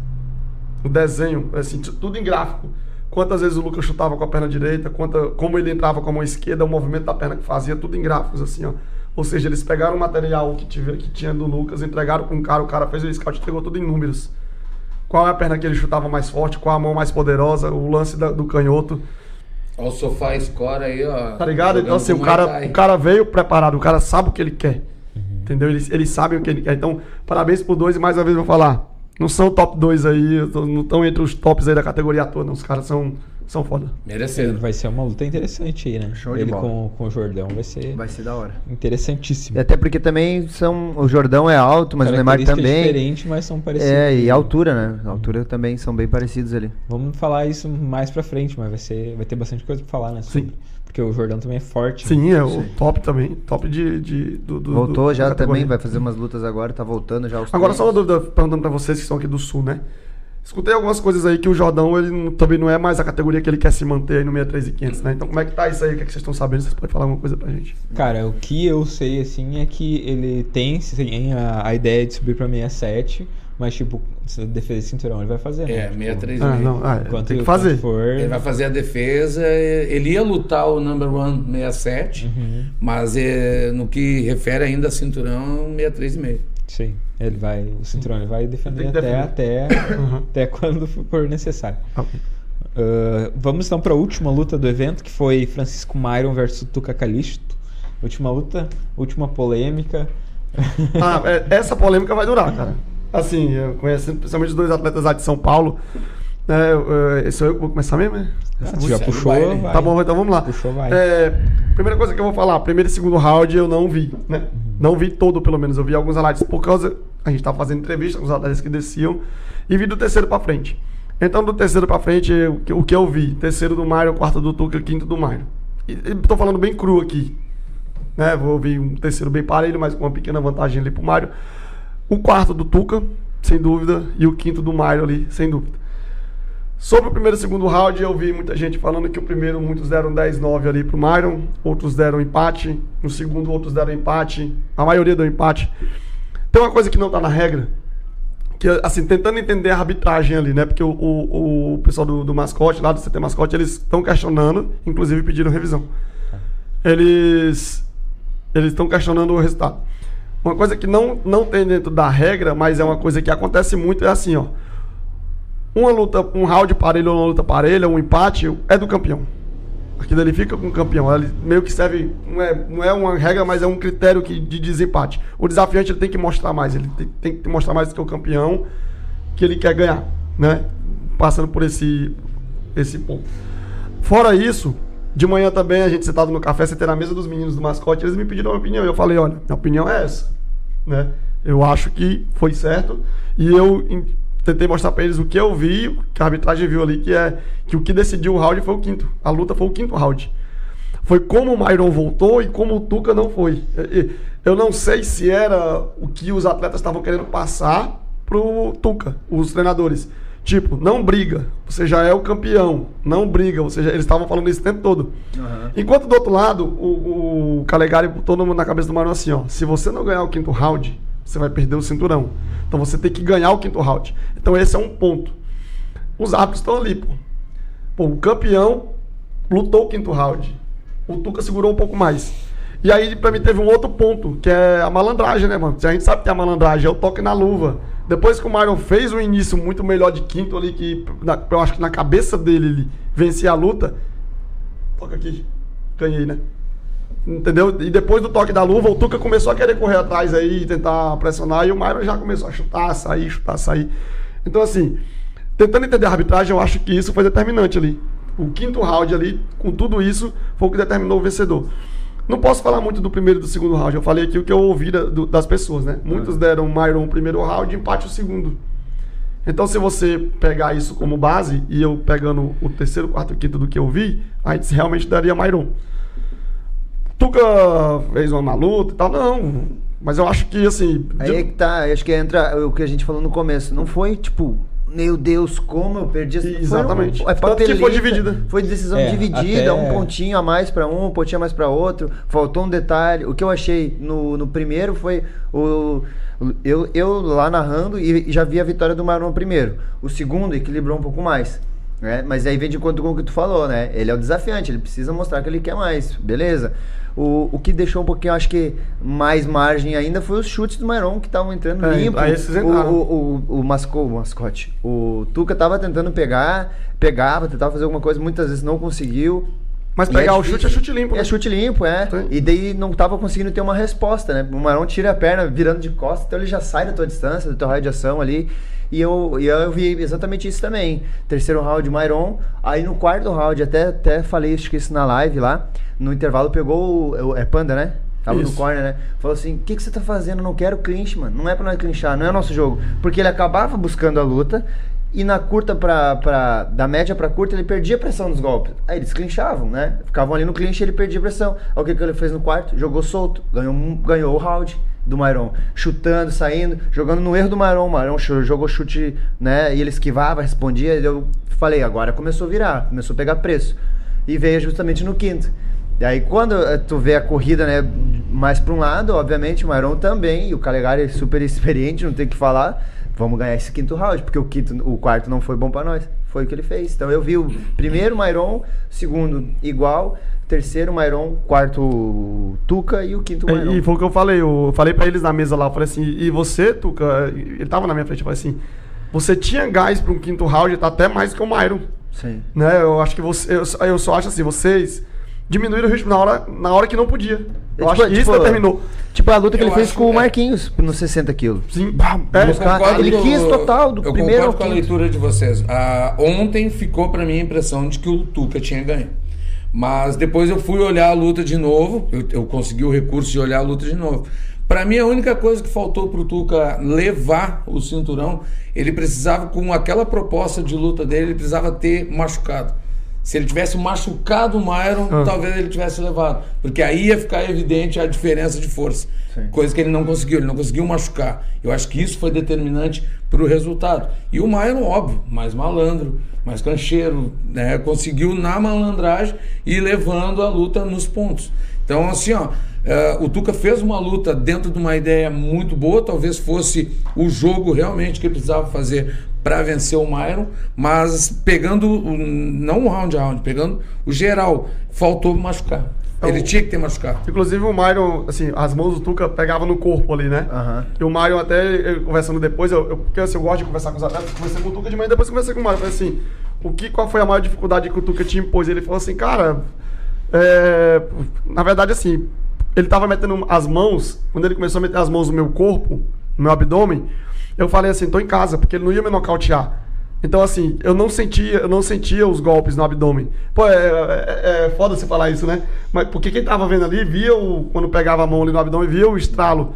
O desenho, assim, tudo em gráfico. Quantas vezes o Lucas chutava com a perna direita, quanta, como ele entrava com a mão esquerda, o movimento da perna que fazia, tudo em gráficos, assim, ó. Ou seja, eles pegaram o material que, tive, que tinha do Lucas, entregaram para um cara, o cara fez o scout entregou tudo em números. Qual é a perna que ele chutava mais forte, qual a mão mais poderosa, o lance da- do canhoto. Olha o sofá score aí, ó. Tá ligado? Então, assim, o cara, o cara veio preparado, o cara sabe o que ele quer. Entendeu? Eles, eles sabem o que ele quer. Então, parabéns pro dois e mais uma vez eu vou falar. Não são top 2 aí, não estão entre os tops aí da categoria toda. não. Os caras são, são foda. Merecendo. Vai ser uma luta interessante aí, né? Show de Ele bola. com, com o Jordão vai ser Vai ser da hora. interessantíssimo. E até porque também são. O Jordão é alto, mas o Neymar também. diferente, mas são parecidos. É, e a altura, né? A altura também são bem parecidos ali. Vamos falar isso mais pra frente, mas vai, ser, vai ter bastante coisa pra falar, né? sobre- Sim. Porque o Jordão também é forte. Sim, é o Sim. top também. Top de. de do, do- Voltou do- já também, vai fazer umas lutas agora, tá voltando já. Os Agora, só uma dúvida, perguntando pra vocês que são aqui do Sul, né? Escutei algumas coisas aí que o Jordão ele não- também não é mais a categoria que ele quer se manter aí no 63 e 500, né? Então, como é que tá isso aí? O que, é que vocês estão sabendo? Vocês podem falar alguma coisa pra gente? Cara, o que eu sei, assim, é que ele tem sim, a, a ideia de subir pra 67, mas, tipo, se defesa de cinturão ele vai fazer, né? É, Tipo, 63 Ah, e não, ah, enquanto- tem que fazer. For... Ele vai fazer a defesa, ele ia lutar o number one 67, Uhum. mas é, no que refere ainda a cinturão, 63,5. Sim, ele vai, o cinturão ele vai defender até, até, Uhum. até quando for necessário. Ok. Ah, vamos então para a última luta do evento, que foi Francisco Myron versus Tuca Calisto. Última luta, última polêmica. <laughs> Ah, é, essa polêmica vai durar, cara. Assim, eu conheço principalmente os dois atletas lá de São Paulo. Eu- eu- sou eu que vou começar mesmo, né? Ah, já puxou, vai. Tá bom, então vamos lá. Puxou, vai. É, primeira coisa que eu vou falar, primeiro e segundo round eu não vi, né? Não vi todo, pelo menos. Eu vi alguns highlights por causa. A gente tava fazendo entrevista com os atletas que desciam e vi do terceiro pra frente. Então, do terceiro pra frente, eu- o que- eu vi? Terceiro do Mário, quarto do Tuca, quinto do Mário. E, e tô falando bem cru aqui. Né? Vou vir um terceiro bem parelho, mas com uma pequena vantagem ali pro Mário. O quarto do Tuca, sem dúvida, e o quinto do Mário ali, sem dúvida. Sobre o primeiro e segundo round, eu vi muita gente falando que o primeiro muitos deram 10-9 ali pro Myron, outros deram empate, no segundo outros deram empate, a maioria deu empate. Tem uma coisa que não tá na regra, que assim, tentando entender a arbitragem ali, né? Porque o, o, o pessoal do, do mascote, lá do CT Mascote, eles estão questionando, inclusive pediram revisão. Eles eles estão questionando o resultado. Uma coisa que não, não tem dentro da regra, mas é uma coisa que acontece muito, é assim, ó. Uma luta, um round parelho ou uma luta parelha, um empate, é do campeão. Aquilo ali fica com o campeão. Ele meio que serve, não é, não é uma regra, mas é um critério que, de desempate. O desafiante ele tem que mostrar mais, ele tem, tem que mostrar mais do que o campeão que ele quer ganhar, né? Passando por esse, esse ponto. Fora isso, de manhã também a gente sentado no café, sentei na mesa dos meninos do mascote, eles me pediram uma opinião. Eu falei, olha, minha opinião é essa. Né? Eu acho que foi certo. E eu tentei mostrar pra eles o que eu vi, que a arbitragem viu ali, que é que o que decidiu o round foi o quinto. A luta foi o quinto round. Foi como o Myron voltou e como o Tuca não foi. Eu não sei se era o que os atletas estavam querendo passar pro Tuca, os treinadores. Tipo, não briga, você já é o campeão. Não briga, você já... eles estavam falando isso o tempo todo. Enquanto do outro lado, o, o Calegari botou na cabeça do Myron assim, ó. Se você não ganhar o quinto round, você vai perder o cinturão. Então você tem que ganhar o quinto round. Então esse é um ponto. Os árbitros estão ali, pô. Pô, o campeão lutou o quinto round. O Tuca segurou um pouco mais. E aí, pra mim, teve um outro ponto, que é a malandragem, né, mano? A gente sabe que a malandragem é o toque na luva. Depois que o Myron fez um início muito melhor de quinto ali, que na- eu acho que na cabeça dele ele vencia a luta. Toca aqui. Ganhei, né? Entendeu? E depois do toque da luva, o Tuca começou a querer correr atrás aí, tentar pressionar, e o Myron já começou a chutar, sair, chutar, sair. Então, assim, tentando entender a arbitragem, eu acho que isso foi determinante ali. O quinto round ali, com tudo isso, foi o que determinou o vencedor. Não posso falar muito do primeiro e do segundo round. Eu falei aqui o que eu ouvi da- do- das pessoas, né? Muitos deram o Myron o primeiro round e empate o segundo. Então, se você pegar isso como base, e eu pegando o terceiro, quarto e quinto do que eu vi, a gente realmente daria Myron. Tuca fez uma maluta e tal, não. Mas eu acho que, assim. Aí é que tá, acho que entra o que a gente falou no começo. Não foi tipo, meu Deus, como eu perdi essa Exatamente. Foi, um, é Tanto que foi dividida. Foi decisão É, dividida, até- um pontinho a mais pra um, um pontinho a mais pra outro. Faltou um detalhe. O que eu achei no, no primeiro foi o. Eu, eu lá narrando e já vi a vitória do Marlon primeiro. O segundo equilibrou um pouco mais. Né? Mas aí vem de encontro com o que tu falou, né? Ele é o desafiante, ele precisa mostrar que ele quer mais, beleza? O, o que deixou um pouquinho, acho que, mais margem ainda foi os chutes do Myron que estavam entrando É, limpo. aí esses o, entraram. o, o, o, masco, o mascote. O Tuca tava tentando pegar, pegava, tentava fazer alguma coisa, muitas vezes não conseguiu. Mas pegar o difícil. chute é chute limpo, né? É chute limpo, é. Sim. E daí não tava conseguindo ter uma resposta, né? O Marão tira a perna virando de costas, então ele já sai da tua distância, da tua raio de ação ali. E eu, e eu vi exatamente isso também. Terceiro round, Myron. Aí no quarto round, até, até falei acho que isso na live lá. No intervalo pegou o. o- É Panda, né? Tava Isso. no corner, né? Falou assim: o que, que você tá fazendo? Não quero clinch, mano. Não é pra nós clinchar, não é nosso jogo. Porque ele acabava buscando a luta. E na curta pra, pra. Da média pra curta, ele perdia a pressão dos golpes. Aí eles clinchavam, né? Ficavam ali no clinch e ele perdia a pressão. Aí o que, que ele fez no quarto? Jogou solto. Ganhou, ganhou o round do Myron. Chutando, saindo, jogando no erro do Myron. O chu- jogou chute, né? E ele esquivava, respondia. E eu falei, agora começou a virar, começou a pegar preço. E veio justamente no quinto. E aí quando eh, tu vê a corrida, né, mais para um lado, obviamente o Myron também, e o Calegari é super <laughs> experiente, não tem o que falar. Vamos ganhar esse quinto round, porque o quinto, o quarto não foi bom para nós. Foi o que ele fez. Então eu vi o primeiro Myron, segundo igual, terceiro Myron, quarto Tuca e o quinto Myron. É, E foi o que eu falei, eu falei pra eles na mesa lá, eu falei assim, e você, Tuca, ele tava na minha frente, eu falei assim, você tinha gás pra um quinto round, tá até mais que o Myron, Sim. né? Eu acho que você, eu, só- eu só acho assim, vocês diminuíram o ritmo na hora, na hora que não podia. Eu É, acho tipo- que isso tipo- determinou. Tipo a luta que Eu ele fez acho com o que- Marquinhos nos 60 quilos. Sim. É, É, ele quis total, do eu primeiro ao concordo com a leitura de vocês. Ah, ontem ficou pra mim a impressão de que o Tuca tinha ganho. Mas depois eu fui olhar a luta de novo, eu, eu consegui o recurso de olhar a luta de novo. Pra mim, a única coisa que faltou pro Tuca levar o cinturão, ele precisava, com aquela proposta de luta dele, ele precisava ter machucado. Se ele tivesse machucado o Myron, Ah. talvez ele tivesse levado. Porque aí ia ficar evidente a diferença de força. Sim. Coisa que ele não conseguiu, ele não conseguiu machucar. Eu acho que isso foi determinante para o resultado. E o Myron, óbvio, mais malandro, mais cancheiro, né? conseguiu na malandragem ir levando a luta nos pontos. Então, assim, ó, eh, o Tuca fez uma luta dentro de uma ideia muito boa, talvez fosse o jogo realmente que precisava fazer para vencer o Myron, mas pegando, não round round, pegando o geral, faltou machucar. Ele O- tinha que ter machucado. Inclusive o Myron, assim, as mãos do Tuca pegavam no corpo ali, né? Aham. E o Myron até, eu, conversando depois, eu, eu, porque assim, eu gosto de conversar com os atletas, conversei com o Tuca de manhã e depois conversei com o Myron. Falei assim, o que, qual foi a maior dificuldade que o Tuca te impôs? Ele falou assim, cara, é, na verdade assim, ele tava metendo as mãos, quando ele começou a meter as mãos no meu corpo, no meu abdômen, eu falei assim, tô em casa, porque ele não ia me nocautear. Então, assim, eu não sentia, eu não sentia os golpes no abdômen. Pô, é, é, é foda você falar isso, né? Mas porque quem tava vendo ali via o. Quando pegava a mão ali no abdômen, via o estralo.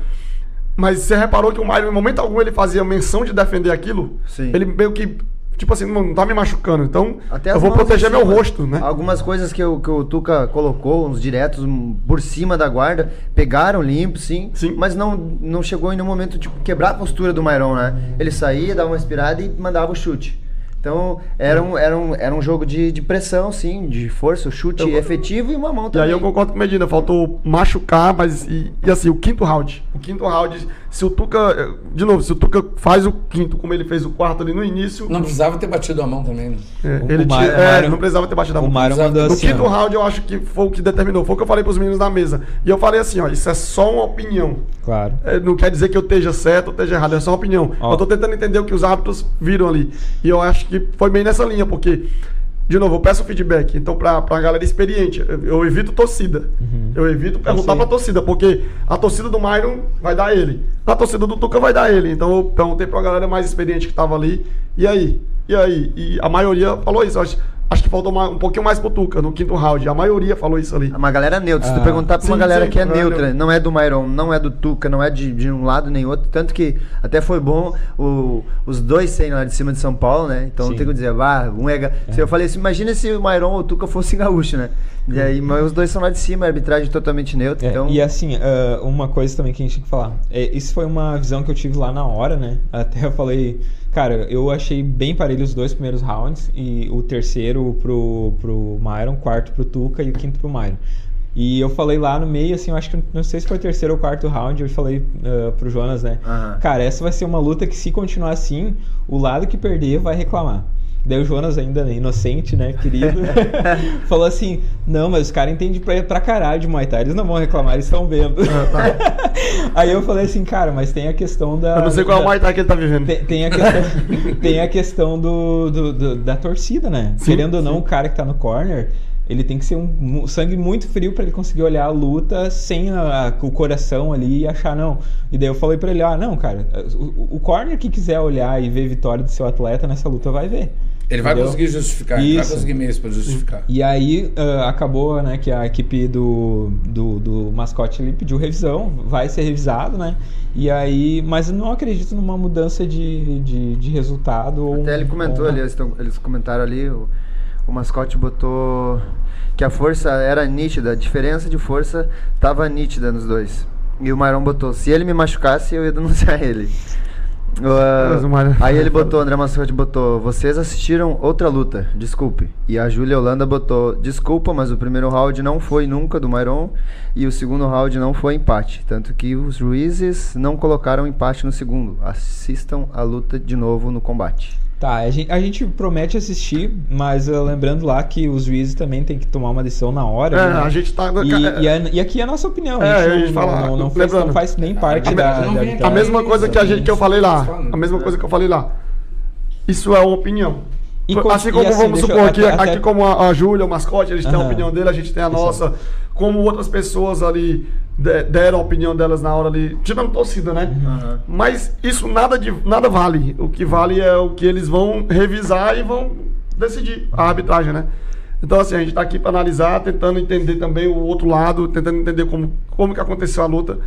Mas você reparou que o Mário, em momento algum, ele fazia menção de defender aquilo? Sim. Ele meio que. Tipo assim, não tá me machucando. Então, Até eu vou proteger meu rosto, né? Algumas coisas que, o- que o Tuca colocou, uns diretos por cima da guarda, pegaram limpo, sim, Sim. mas não, não chegou em nenhum momento de quebrar a postura do Myron, né? Ele saía, dava uma inspirada e mandava o chute. Então, era um, era um, era um jogo de, de pressão, sim, de força, o chute Eu- efetivo e uma mão E também. aí eu concordo com o Medina, faltou machucar, mas e, e assim, o quinto round. O quinto round, se o Tuca, eh, de novo, se o Tuca faz o quinto como ele fez o quarto ali no início, Não precisava ter batido a mão também, né? é, O- ele o tinha, Mário- é, Mário- não precisava ter batido a O mão. Mário mandou No assim. quinto ó. round eu acho que foi o que determinou, foi o que eu falei pros meninos na mesa. E eu falei assim, ó, isso é só uma opinião. Claro. É, não quer dizer que eu esteja certo ou esteja errado, é só uma opinião. Ó. Eu tô tentando entender o que os árbitros viram ali. E eu acho que foi bem nessa linha, porque, de novo, eu peço feedback. Então, pra, pra galera experiente, eu, eu evito torcida. Eu evito perguntar Uhum. sim. pra torcida, porque a torcida do Myron vai dar ele. A torcida do Tuca vai dar ele. Então eu perguntei pra galera mais experiente que tava ali. E aí? E aí? E a maioria falou isso. Eu Acho, acho que faltou uma- um pouquinho mais pro Tuca no quinto round. A maioria falou isso ali. Uma galera neutra. Se tu Ah, perguntar pra uma sim, galera sim, que é não é neutra, não é do Myron, não é do Tuca, não é de, de um lado nem outro. Tanto que até foi bom o- os dois serem lá de cima de São Paulo, né? Então não Sim. tem o que dizer, ah, um é. ga- Se Eu falei assim, imagina se o Myron ou o Tuca fossem gaúcho, né? E aí, mas os dois são lá de cima, a arbitragem totalmente neutra. É, então, E assim, ah, uma coisa também que a gente tem que falar. É, isso foi uma visão que eu tive lá na hora, né? Até eu falei, cara, eu achei bem parelho os dois primeiros rounds. E o terceiro pro, pro Myron, quarto pro Tuca e o quinto pro Myron. E eu falei lá no meio, assim, eu acho que não sei se foi o terceiro ou quarto round, eu falei ah, pro Jonas, né? Aham. Cara, essa vai ser uma luta que se continuar assim, o lado que perder vai reclamar. Daí o Jonas, ainda né, inocente, né, querido, <laughs> falou assim: Não, mas os caras entendem pra, pra caralho de Muay Thai, eles não vão reclamar, eles estão vendo. <laughs> Aí eu falei assim, cara, mas tem a questão da. Eu não sei qual é o da- Muay Thai que ele tá vivendo. tem, tem a questão, tem a questão do, do- do- da torcida, né? Sim, Querendo ou não, o cara que tá no corner, ele tem que ser um sangue muito frio pra ele conseguir olhar a luta sem a- a- o coração ali e achar, não. E daí eu falei pra ele, ah, não, cara, o, o corner que quiser olhar e ver vitória do seu atleta nessa luta vai ver. Ele vai Entendeu? conseguir justificar, ele vai Isso. conseguir meios pra justificar. E aí ah, acabou, né, que a equipe do, do, do mascote ali pediu revisão, vai ser revisado, né? E aí, mas eu não acredito numa mudança de, de, de resultado. ou Até ele comentou ou ali, eles, tão- eles comentaram ali, o, o mascote botou que a força era nítida, a diferença de força tava nítida nos dois. E o Myron botou, se ele me machucasse, eu ia denunciar <laughs> ele. Uh, aí ele botou, André Mascote botou, vocês assistiram outra luta, desculpe. E a Júlia Holanda botou, desculpa, mas o primeiro round não foi nunca do Myron e o segundo round não foi empate. Tanto que os juízes não colocaram empate no segundo. Assistam a luta de novo no combate. Tá, a gente, a gente promete assistir, mas ah, lembrando lá que os juízes também têm que tomar uma decisão na hora. É, né? a gente tá. E, e, a- e aqui é a nossa opinião, É, a gente ia não, falar, não, não faz, não faz nem parte A- da, da vitória. A mesma coisa que a gente que eu falei lá. A mesma né? coisa que eu falei lá. Isso é uma opinião. E assim e como assim, vamos eu- supor aqui, até- aqui como a, a Júlia, o mascote, eles têm a opinião dele, a gente tem a Isso. nossa. Como outras pessoas ali de- deram a opinião delas na hora ali, tirando torcida, né? Uhum. Mas isso nada, de, nada vale. O que vale é o que eles vão revisar e vão decidir a arbitragem, né? Então, assim, a gente tá aqui para analisar, tentando entender também o outro lado, tentando entender como, como que aconteceu a luta.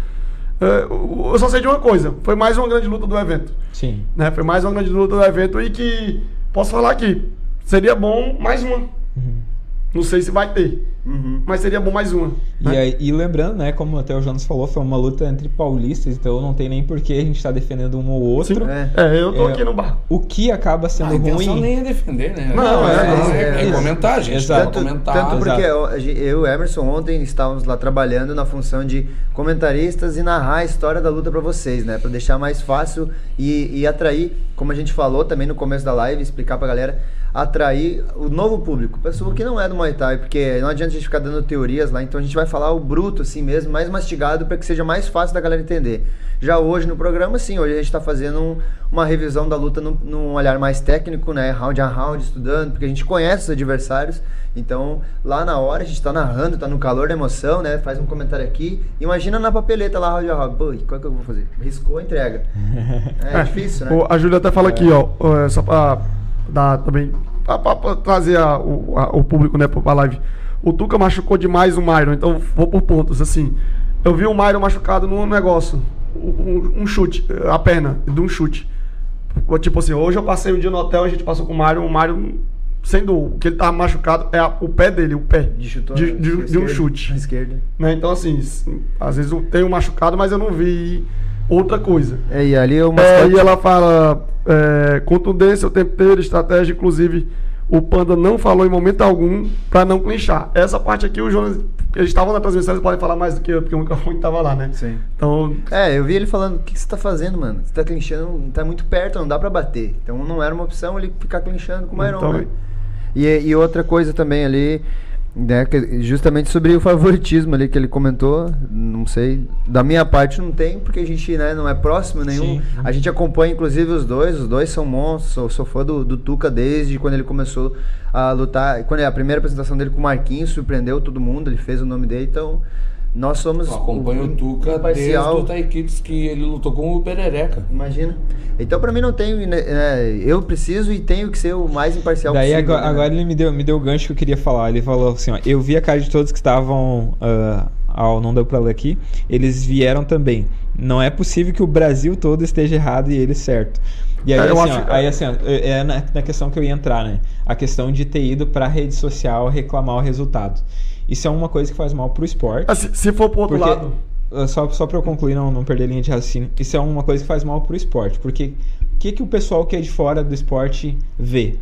É, eu eu só sei de uma coisa, foi mais uma grande luta do evento. Sim. Né? Foi mais uma grande luta do evento e que, posso falar aqui, seria bom mais uma. Não sei se vai ter, mas seria bom mais uma. E, né? aí- e lembrando, né, como até o Jonas falou, foi uma luta entre paulistas, então não tem nem por que a gente tá defendendo um ou outro. Sim. É. É, eu tô É, aqui no bar. O que acaba sendo Ah, ruim. nem é defender, né? Não, é, é, é, é, é é. comentar, gente. Exato. Tanto, comentar. tanto porque exato. eu e o Emerson ontem estávamos lá trabalhando na função de comentaristas e narrar a história da luta para vocês, né? Para deixar mais fácil e, e atrair, como a gente falou também no começo da live, explicar pra galera, atrair o novo público, pessoa que não é do Muay Thai, porque não adianta a gente ficar dando teorias lá, então a gente vai falar o bruto assim mesmo, mais mastigado para que seja mais fácil da galera entender. Já hoje no programa, sim, hoje a gente está fazendo um- uma revisão da luta num, num olhar mais técnico, né? Round a round, estudando, porque a gente conhece os adversários. Então, lá na hora, a gente tá narrando, tá no calor da emoção, né? Faz um comentário aqui. Imagina na papeleta lá, round a round. Pô, qual que eu vou fazer? Riscou, entrega. É, <laughs> difícil, né? A Júlia até fala aqui, ó, ó, só pra dar também, pra trazer a- o, a- o público, né, pra live. O Tuca machucou demais o Myron, então vou por pontos, assim. Eu vi o Myron machucado num negócio, um, um chute, a perna, de um chute. Tipo assim, hoje eu passei um dia no hotel, a gente passou com o Myron, o Myron, sendo o que ele tava machucado, é a- o pé dele, o pé. De, chutou, de, né? de- de um chute. Esquerda. né? Então, assim, às vezes eu tenho machucado, mas eu não vi outra coisa. É, e ali É, mascote... e ela fala é, contundência, o tempero, estratégia, inclusive o Panda não falou em momento algum pra não clinchar. Essa parte aqui o Jonas, eles estavam na transmissão, eles podem falar mais do que eu, porque o microfone tava lá, né? Sim. Então, É, eu vi ele falando, o que você tá fazendo, mano? Você tá clinchando, tá muito perto, não dá pra bater. Então não era uma opção ele ficar clinchando com o Mairon, Então, né? E, e outra coisa também ali, né, justamente sobre o favoritismo ali que ele comentou, não sei, da minha parte não tem, porque a gente né, não é próximo nenhum. Sim. A gente acompanha inclusive os dois, os dois são monstros, sou, sou fã do, do Tuca desde quando ele começou a lutar, quando é a primeira apresentação dele com o Marquinhos, surpreendeu todo mundo, ele fez o nome dele, então nós somos Eu acompanho o Tuca desde imparcial. o Taikits que ele lutou com o Perereca. Imagina. Então pra mim não tem, né, é, eu preciso e tenho que ser o mais imparcial Daí possível. agora, né? agora ele me deu, me deu o gancho que eu queria falar. Ele falou assim, ó, eu vi a cara de todos que estavam ah, ao não deu pra ler aqui, eles vieram também. Não é possível que o Brasil todo esteja errado e ele certo. E aí, É, assim, ó, aí assim, ó, é é na, na questão que eu ia entrar, né? A questão de ter ido pra rede social reclamar o resultado. Isso é uma coisa que faz mal pro esporte. assim, se for pro outro Porque, lado, uh, só, só pra eu concluir, não, não perder linha de raciocínio, isso é uma coisa que faz mal pro esporte. Porque o que, que o pessoal que é de fora do esporte vê?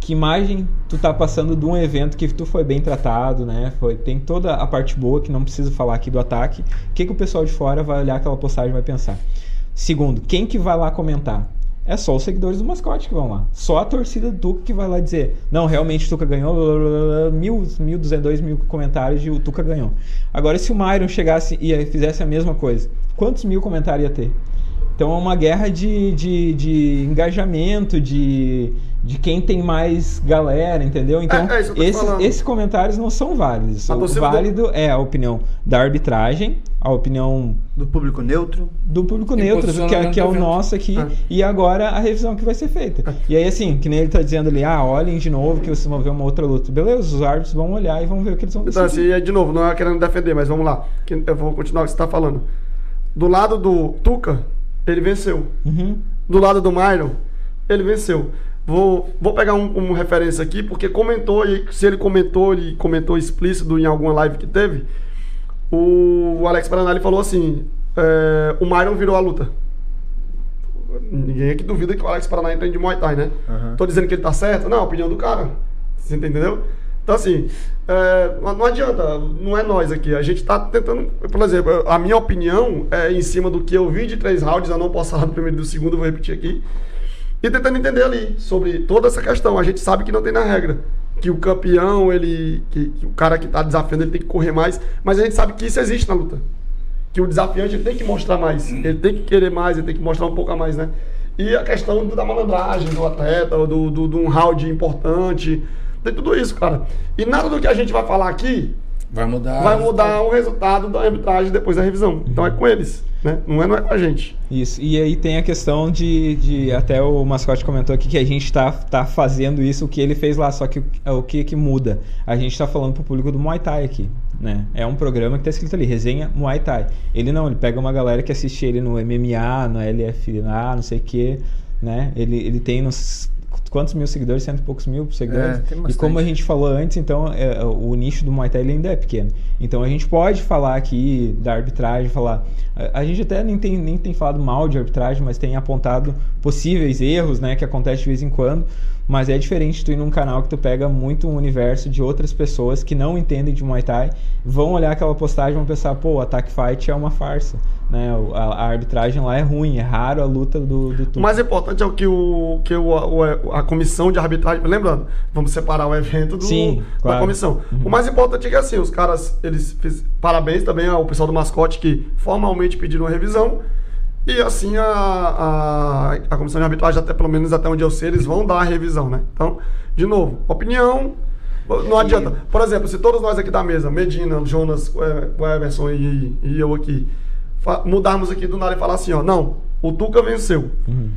Que imagem tu tá passando de um evento que tu foi bem tratado, né? Foi, tem toda a parte boa que não preciso falar aqui do ataque. O que, que o pessoal de fora vai olhar aquela postagem e vai pensar? Segundo, quem que vai lá comentar? É só os seguidores do mascote que vão lá. Só a torcida do Tuca que vai lá dizer: Não, realmente o Tuca ganhou. Mil, mil, dois mil comentários de o Tuca ganhou. Agora, se o Myron chegasse e fizesse a mesma coisa, quantos mil comentários ia ter? Então é uma guerra de, de, de engajamento, de, de quem tem mais galera, entendeu? Então, É, é isso que eu tô esses, esses comentários não são válidos. A O torcida do- válido é a opinião da arbitragem, a opinião Do público neutro. do público E neutro, que é, que é o nosso aqui, É. e agora a revisão que vai ser feita. E aí, assim, que nem ele tá dizendo ali, ah, olhem de novo que vocês vão ver uma outra luta. Beleza, os árbitros vão olhar e vão ver o que eles vão Então, decidir. assim, é de novo, não é querendo defender, mas vamos lá. que Eu vou continuar o que você está falando. Do lado do Tuca, ele venceu. Uhum. Do lado do Myron, ele venceu. Vou, vou pegar um, como referência aqui, porque comentou, e se ele comentou, ele comentou explícito em alguma live que teve. O Alex Paranelli falou assim: é, o Myron virou a luta. Ninguém aqui duvida que o Alex Paraná entende de Muay Thai, né? Aham. Tô dizendo que ele tá certo? Não, a opinião do cara. Você entendeu? Então, assim, é, não adianta, não é nós aqui. A gente tá tentando. Por exemplo, a minha opinião é em cima do que eu vi de três rounds, eu não posso falar do primeiro e do segundo, vou repetir aqui. E tentando entender ali sobre toda essa questão. A gente sabe que não tem na regra. Que o campeão, ele. Que, que o cara que tá desafiando, ele tem que correr mais. Mas a gente sabe que isso existe na luta que o desafiante ele tem que mostrar mais, ele tem que querer mais, ele tem que mostrar um pouco a mais, né? E a questão da malandragem do atleta, do, do, de um round importante, tem tudo isso, cara. E nada do que a gente vai falar aqui Vai mudar. vai mudar o resultado da arbitragem depois da revisão. Então é com eles, né? Não é, não é com a gente. Isso. E aí tem a questão de, de até o mascote comentou aqui que a gente tá, tá fazendo isso o que ele fez lá, só que o, o que que muda? A gente tá falando pro público do Muay Thai aqui, né? É um programa que tá escrito ali, resenha Muay Thai. Ele não, ele pega uma galera que assiste ele no MMA, no LFA, não sei o que, né? Ele, ele tem nos quantos mil seguidores, cento e poucos mil seguidores. É, e como a gente falou antes, então é, o nicho do Muay Thai ainda é pequeno. Então a gente pode falar aqui da arbitragem, falar. A, a gente até nem tem, nem tem falado mal de arbitragem, mas tem apontado possíveis erros, né, que acontecem de vez em quando. Mas é diferente tu ir num canal que tu pega muito um universo de outras pessoas que não entendem de Muay Thai, vão olhar aquela postagem e vão pensar, pô, o Attack Fight é uma farsa. Né? A, a arbitragem lá é ruim, é raro a luta do, do O mais importante é o que, o, que o, o- a comissão de arbitragem. Lembrando, vamos separar o evento do, Sim, da claro. comissão. Uhum. O mais importante é que assim, os caras, eles fiz, parabéns também ao pessoal do mascote que formalmente pediram a revisão. E assim a, a, a comissão de arbitragem, até pelo menos até onde eu sei, eles vão dar a revisão, né? Então, de novo, opinião. Não adianta. Por exemplo, se todos nós aqui da mesa, Medina, Jonas, o Everson e, e eu aqui, mudarmos aqui do nada e falar assim, ó, não, o Tuca venceu. Uhum.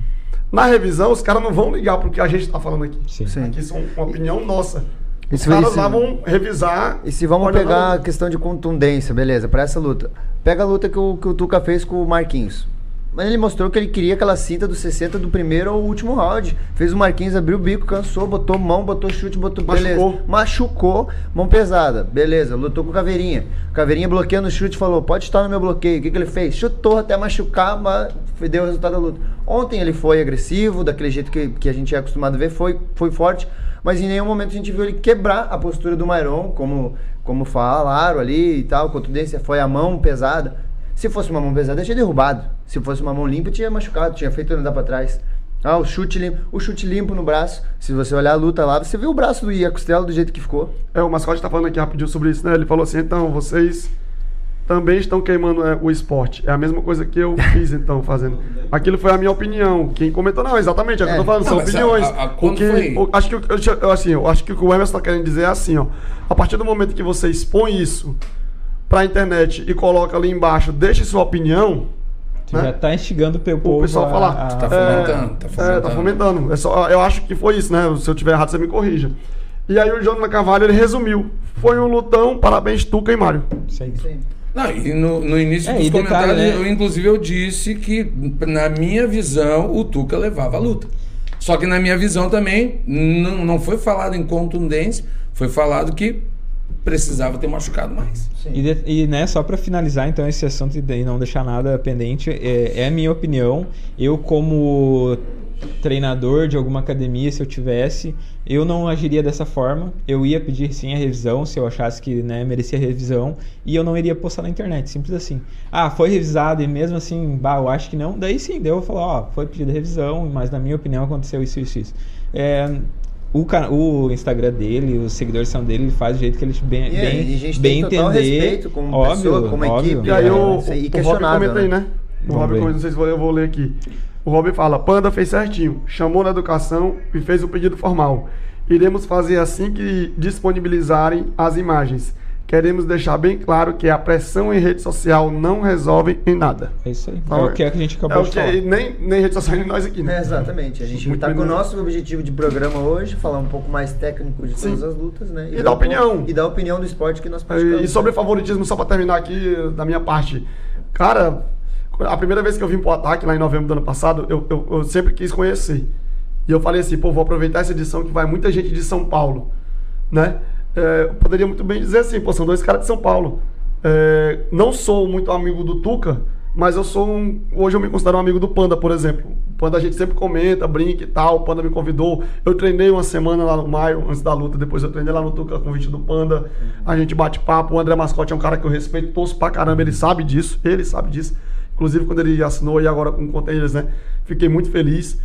Na revisão, os caras não vão ligar pro que a gente tá falando aqui. Sim. Sim. Aqui são uma opinião nossa. Os caras isso- lá vão revisar. E se vamos pegar a questão de contundência, beleza, pra essa luta. Pega a luta que o, que o Tuca fez com o Marquinhos. Mas ele mostrou que ele queria aquela cinta dos 60 do primeiro ao último round. Fez o Marquinhos abrir o bico, cansou, botou mão, botou chute, botou. Beleza. Machucou. Machucou, mão pesada. Beleza, lutou com o Caveirinha. Caveirinha bloqueando o chute falou: pode estar no meu bloqueio. O que, que ele fez? Chutou até machucar, mas deu o resultado da luta. Ontem ele foi agressivo, daquele jeito que, que a gente é acostumado a ver, foi, foi forte. Mas em nenhum momento a gente viu ele quebrar a postura do Mairon, como, como falaram ali e tal. Contundência foi a mão pesada. Se fosse uma mão pesada, tinha derrubado. Se fosse uma mão limpa, tinha machucado, tinha feito andar pra trás. Ah, o chute limpo, o chute limpo no braço. Se você olhar a luta lá, você viu o braço do e a costela do jeito que ficou. É, o mascote tá falando aqui rapidinho sobre isso, né? Ele falou assim, então, vocês também estão queimando é, o esporte. É a mesma coisa que eu fiz, então, fazendo. Aquilo foi a minha opinião. Quem comentou, não, exatamente, é o que eu tô falando, Não, são opiniões. a- a- quando O que- foi? o- acho que, eu- assim, eu acho que o que o Emerson tá querendo dizer é assim, ó. A partir do momento que você expõe isso pra internet e coloca ali embaixo, deixe sua opinião, Tu né? já tá instigando o povo pessoal a- falar. a- Tá fomentando, tá É, fomentando. tá fomentando. É só, eu acho que foi isso, né? Se eu tiver errado, você me corrija. E aí o Jonathan Carvalho, ele resumiu. Foi um lutão, parabéns, Tuca e Mário. Isso aí. Não, e no, no início É, dos detalhe, comentários, né? eu, inclusive, eu disse que, na minha visão, o Tuca levava a luta. Só que na minha visão também, não, não foi falado em contundência, foi falado que precisava ter machucado mais. E, de- e, né, só pra finalizar então esse assunto e não deixar nada pendente, é, é a minha opinião. Eu como treinador de alguma academia, se eu tivesse, eu não agiria dessa forma. Eu ia pedir sim a revisão, se eu achasse que né, merecia revisão, e eu não iria postar na internet, simples assim. Ah, foi revisado e mesmo assim, bah, eu acho que não. Daí sim, daí eu vou falar, ó, foi pedida revisão, mas na minha opinião aconteceu isso, isso, isso. É, o, o Instagram dele, os seguidores são dele, ele faz do jeito que ele bem, E, bem, e a gente bem tem total entender. respeito como óbvio, pessoa, como óbvio. equipe. E aí É, o, isso aí, o Rob questionável, comenta aí, né? né? O Vamos Rob ver. comenta, não sei se eu vou ler aqui. O Rob fala, Panda fez certinho, chamou na educação e fez o pedido formal. Iremos fazer assim que disponibilizarem as imagens. Queremos deixar bem claro que a pressão em rede social não resolve em nada. É isso aí. Então, é o que a gente acabou é o de que falar. nem, nem rede social, nem nós aqui, É, né? exatamente. A gente está com o nosso objetivo de programa hoje, falar um pouco mais técnico de Sim. todas as lutas, né? E dar opinião. E dar opinião do esporte que nós praticamos. E sobre favoritismo, só pra terminar aqui da minha parte. Cara, a primeira vez que eu vim pro ataque, lá em novembro do ano passado, eu, eu, eu sempre quis conhecer. E eu falei assim, pô, vou aproveitar essa edição que vai muita gente de São Paulo, né? É, eu poderia muito bem dizer assim, pô, são dois caras de São Paulo. É, não sou muito amigo do Tuca, mas eu sou um. Hoje eu me considero um amigo do Panda, por exemplo. O Panda a gente sempre comenta, brinca e tal. O Panda me convidou. Eu treinei uma semana lá no Maio, antes da luta. Depois eu treinei lá no Tuca, convite do Panda. A gente bate papo. O André Mascote é um cara que eu respeito, torço pra caramba. Ele sabe disso. Ele sabe disso. Inclusive, quando ele assinou e agora com containers, né? Fiquei muito feliz.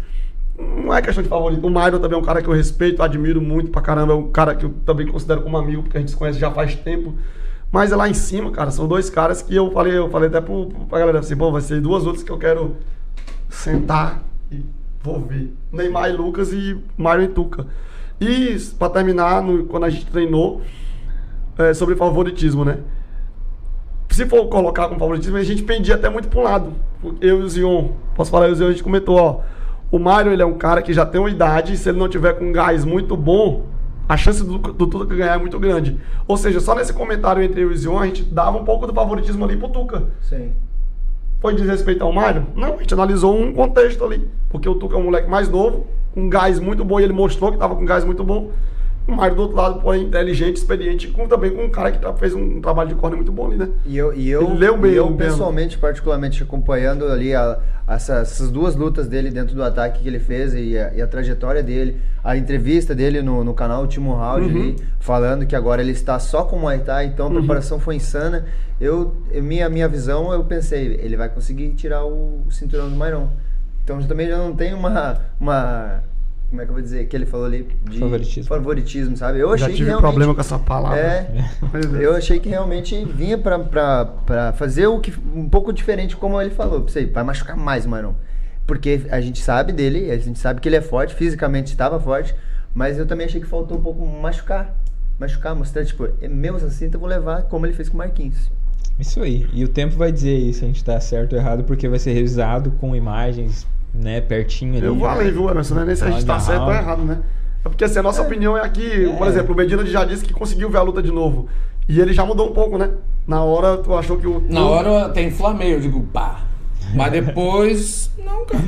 Não é questão de favorito. O Myron também é um cara que eu respeito, admiro muito pra caramba. É um cara que eu também considero como amigo, porque a gente se conhece já faz tempo. Mas é lá em cima, cara, são dois caras que eu falei, eu falei até pro, pra galera assim, bom, vai ser duas lutas que eu quero sentar e vou ver. Neymar e Lucas e Myron e Tuca. E pra terminar, no- quando a gente treinou, é, sobre favoritismo, né? Se for colocar como favoritismo, a gente pendia até muito um lado. Eu e o Zion, posso falar, o Zion, a gente comentou, ó. O Mário, ele é um cara que já tem uma idade, e se ele não tiver com um gás muito bom, a chance do, do Tuca ganhar é muito grande. Ou seja, só nesse comentário entre eu e o Zion, a gente dava um pouco do favoritismo ali pro Tuca. Sim. Foi desrespeitar o Mário? Não, a gente analisou um contexto ali. Porque o Tuca é um moleque mais novo, com gás muito bom, e ele mostrou que estava com gás muito bom. O Mário do outro lado, porém, inteligente, experiente, com, também com um cara que tra- fez um trabalho de corner muito bom ali, né? E eu, e eu, Ele leu bem eu pessoalmente, particularmente acompanhando ali a- essa- essas duas lutas dele dentro do ataque que ele fez e a, e a trajetória dele, a entrevista dele no, no canal Último Round Uhum. ali, falando que agora ele está só com Muay Thai, então a preparação foi insana. Eu, minha, minha visão, eu pensei, ele vai conseguir tirar o, o cinturão do Mairon. Então também já não tem uma, uma. Como é que eu vou dizer? Que ele falou ali de Favoritismo. favoritismo, sabe? Eu Já achei que tive realmente- problema com essa palavra. É, <laughs> eu achei que realmente vinha pra, pra, pra fazer o que um pouco diferente, como ele falou. Pra você, vai machucar mais o Maron. Porque a gente sabe dele, a gente sabe que ele é forte, fisicamente estava forte, mas eu também achei que faltou um pouco machucar. Machucar, mostrar, tipo, é meu essa cinta, eu vou levar como ele fez com o Marquinhos. Isso aí. E o tempo vai dizer aí se a gente tá certo ou errado, porque vai ser revisado com imagens, né, pertinho ali. Eu falei, viu, Emerson? Não é nem se a gente tá certo ou errado, né? É porque assim, a nossa opinião é aqui, por É. exemplo, o Medina já disse que conseguiu ver a luta de novo. E ele já mudou um pouco, né? Na hora, tu achou que o. Na hora eu até inflamei, eu digo, pá. Mas depois, <laughs> não, cara.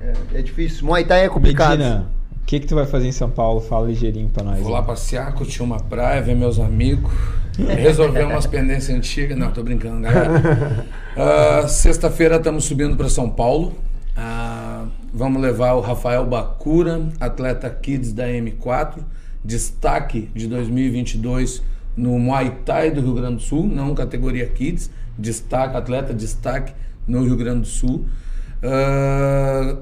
É, é difícil. Muay Thai é complicado. Medina, o que, que tu vai fazer em São Paulo? Fala ligeirinho pra nós. Vou lá passear, curtir uma praia, ver meus amigos, <laughs> resolver umas pendências antigas. Não, tô brincando, galera. <laughs> Ah, Sexta-feira estamos subindo para São Paulo. Ah, vamos levar o Rafael Bacura, atleta Kids da M4, destaque de 2022 no Muay Thai do Rio Grande do Sul, não categoria Kids, destaque, atleta destaque no Rio Grande do Sul. Ah,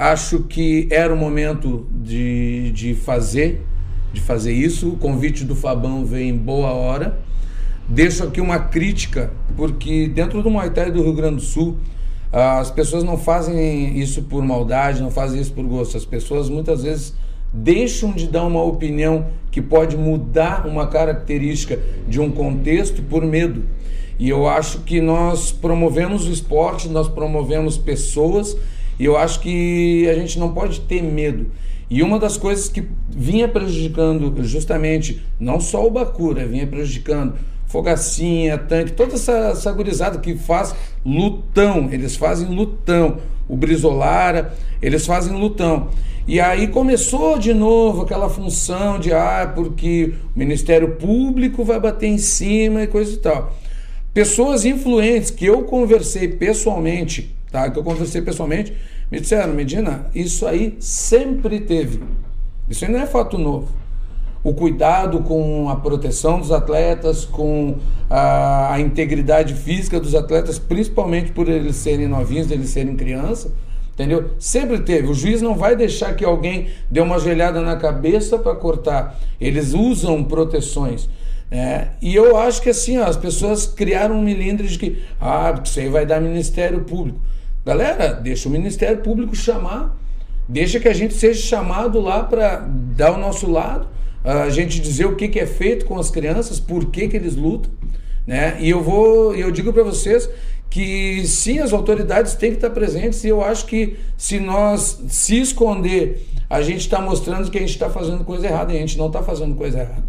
acho que era o momento de, de fazer de fazer isso. O convite do Fabão veio em boa hora. Deixo aqui uma crítica, porque dentro do Muay Thai do Rio Grande do Sul, as pessoas não fazem isso por maldade, não fazem isso por gosto. As pessoas muitas vezes deixam de dar uma opinião que pode mudar uma característica de um contexto por medo. E eu acho que nós promovemos o esporte, nós promovemos pessoas, e eu acho que a gente não pode ter medo. E uma das coisas que vinha prejudicando justamente, não só o Bacura, vinha prejudicando Fogacinha, Tanque, toda essa, essa gurizada que faz lutão, eles fazem lutão. O Brizolara, eles fazem lutão. E aí começou de novo aquela função de, ah, porque o Ministério Público vai bater em cima e coisa e tal. Pessoas influentes que eu conversei pessoalmente, tá? Que eu conversei pessoalmente, me disseram, Medina, isso aí sempre teve. Isso aí não é fato novo. O cuidado com a proteção dos atletas, com a, a integridade física dos atletas, principalmente por eles serem novinhos, eles serem crianças, entendeu? Sempre teve. O juiz não vai deixar que alguém dê uma joelhada na cabeça para cortar. Eles usam proteções. É, e eu acho que assim, ó, as pessoas criaram um milindre de que, ah, isso aí vai dar Ministério Público. Galera, deixa o Ministério Público chamar, deixa que a gente seja chamado lá para dar o nosso lado, a gente dizer o que, que é feito com as crianças, por que, que eles lutam. Né? E eu vou, eu digo para vocês que sim, as autoridades têm que estar presentes e eu acho que se nós se esconder, a gente está mostrando que a gente está fazendo coisa errada e a gente não está fazendo coisa errada.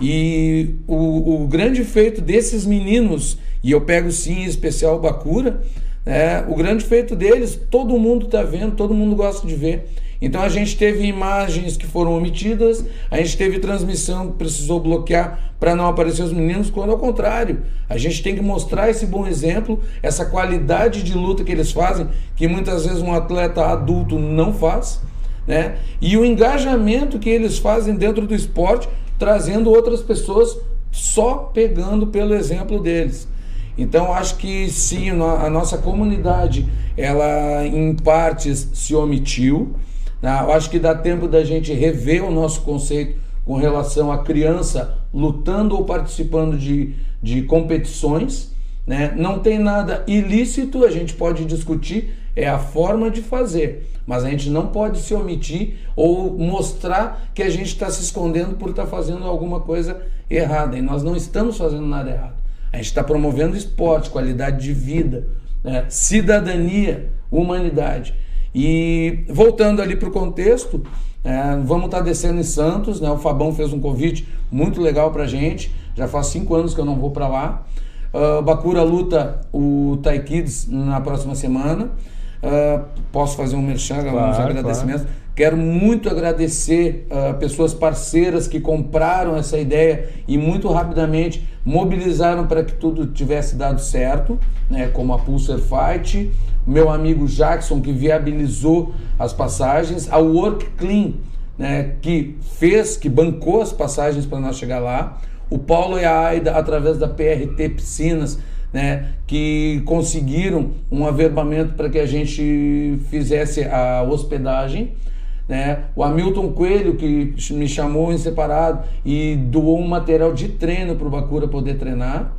E o, o grande feito desses meninos, e eu pego sim em especial o Bacura, é, o grande feito deles, todo mundo está vendo, todo mundo gosta de ver. Então a gente teve imagens que foram omitidas, a gente teve transmissão que precisou bloquear para não aparecer os meninos, quando ao contrário, a gente tem que mostrar esse bom exemplo, essa qualidade de luta que eles fazem, que muitas vezes um atleta adulto não faz, né? E o engajamento que eles fazem dentro do esporte, trazendo outras pessoas só pegando pelo exemplo deles. Então acho que sim, a nossa comunidade, ela em partes se omitiu. Né? Eu acho que dá tempo da gente rever o nosso conceito com relação à criança lutando ou participando de, de competições. Né? Não tem nada ilícito, a gente pode discutir, é a forma de fazer. Mas a gente não pode se omitir ou mostrar que a gente está se escondendo por estar tá fazendo alguma coisa errada. E nós não estamos fazendo nada errado. A gente está promovendo esporte, qualidade de vida, né? cidadania, humanidade. E voltando ali para o contexto, é, vamos estar tá descendo em Santos. Né? O Fabão fez um convite muito legal para a gente. Já faz cinco anos que eu não vou para lá. Uh, Bakura luta o Tai Kids na próxima semana. Uh, posso fazer um merchan, claro, uns agradecimentos. Claro. Quero muito agradecer uh, pessoas parceiras que compraram essa ideia e muito rapidamente mobilizaram para que tudo tivesse dado certo, né, como a Pulsar Fight, meu amigo Jackson que viabilizou as passagens, a Work Clean, né, que fez, que bancou as passagens para nós chegar lá, o Paulo e a Aida através da PRT Piscinas, né, que conseguiram um averbamento para que a gente fizesse a hospedagem. Né? O Hamilton Coelho, que me chamou em separado e doou um material de treino para o Bacura poder treinar.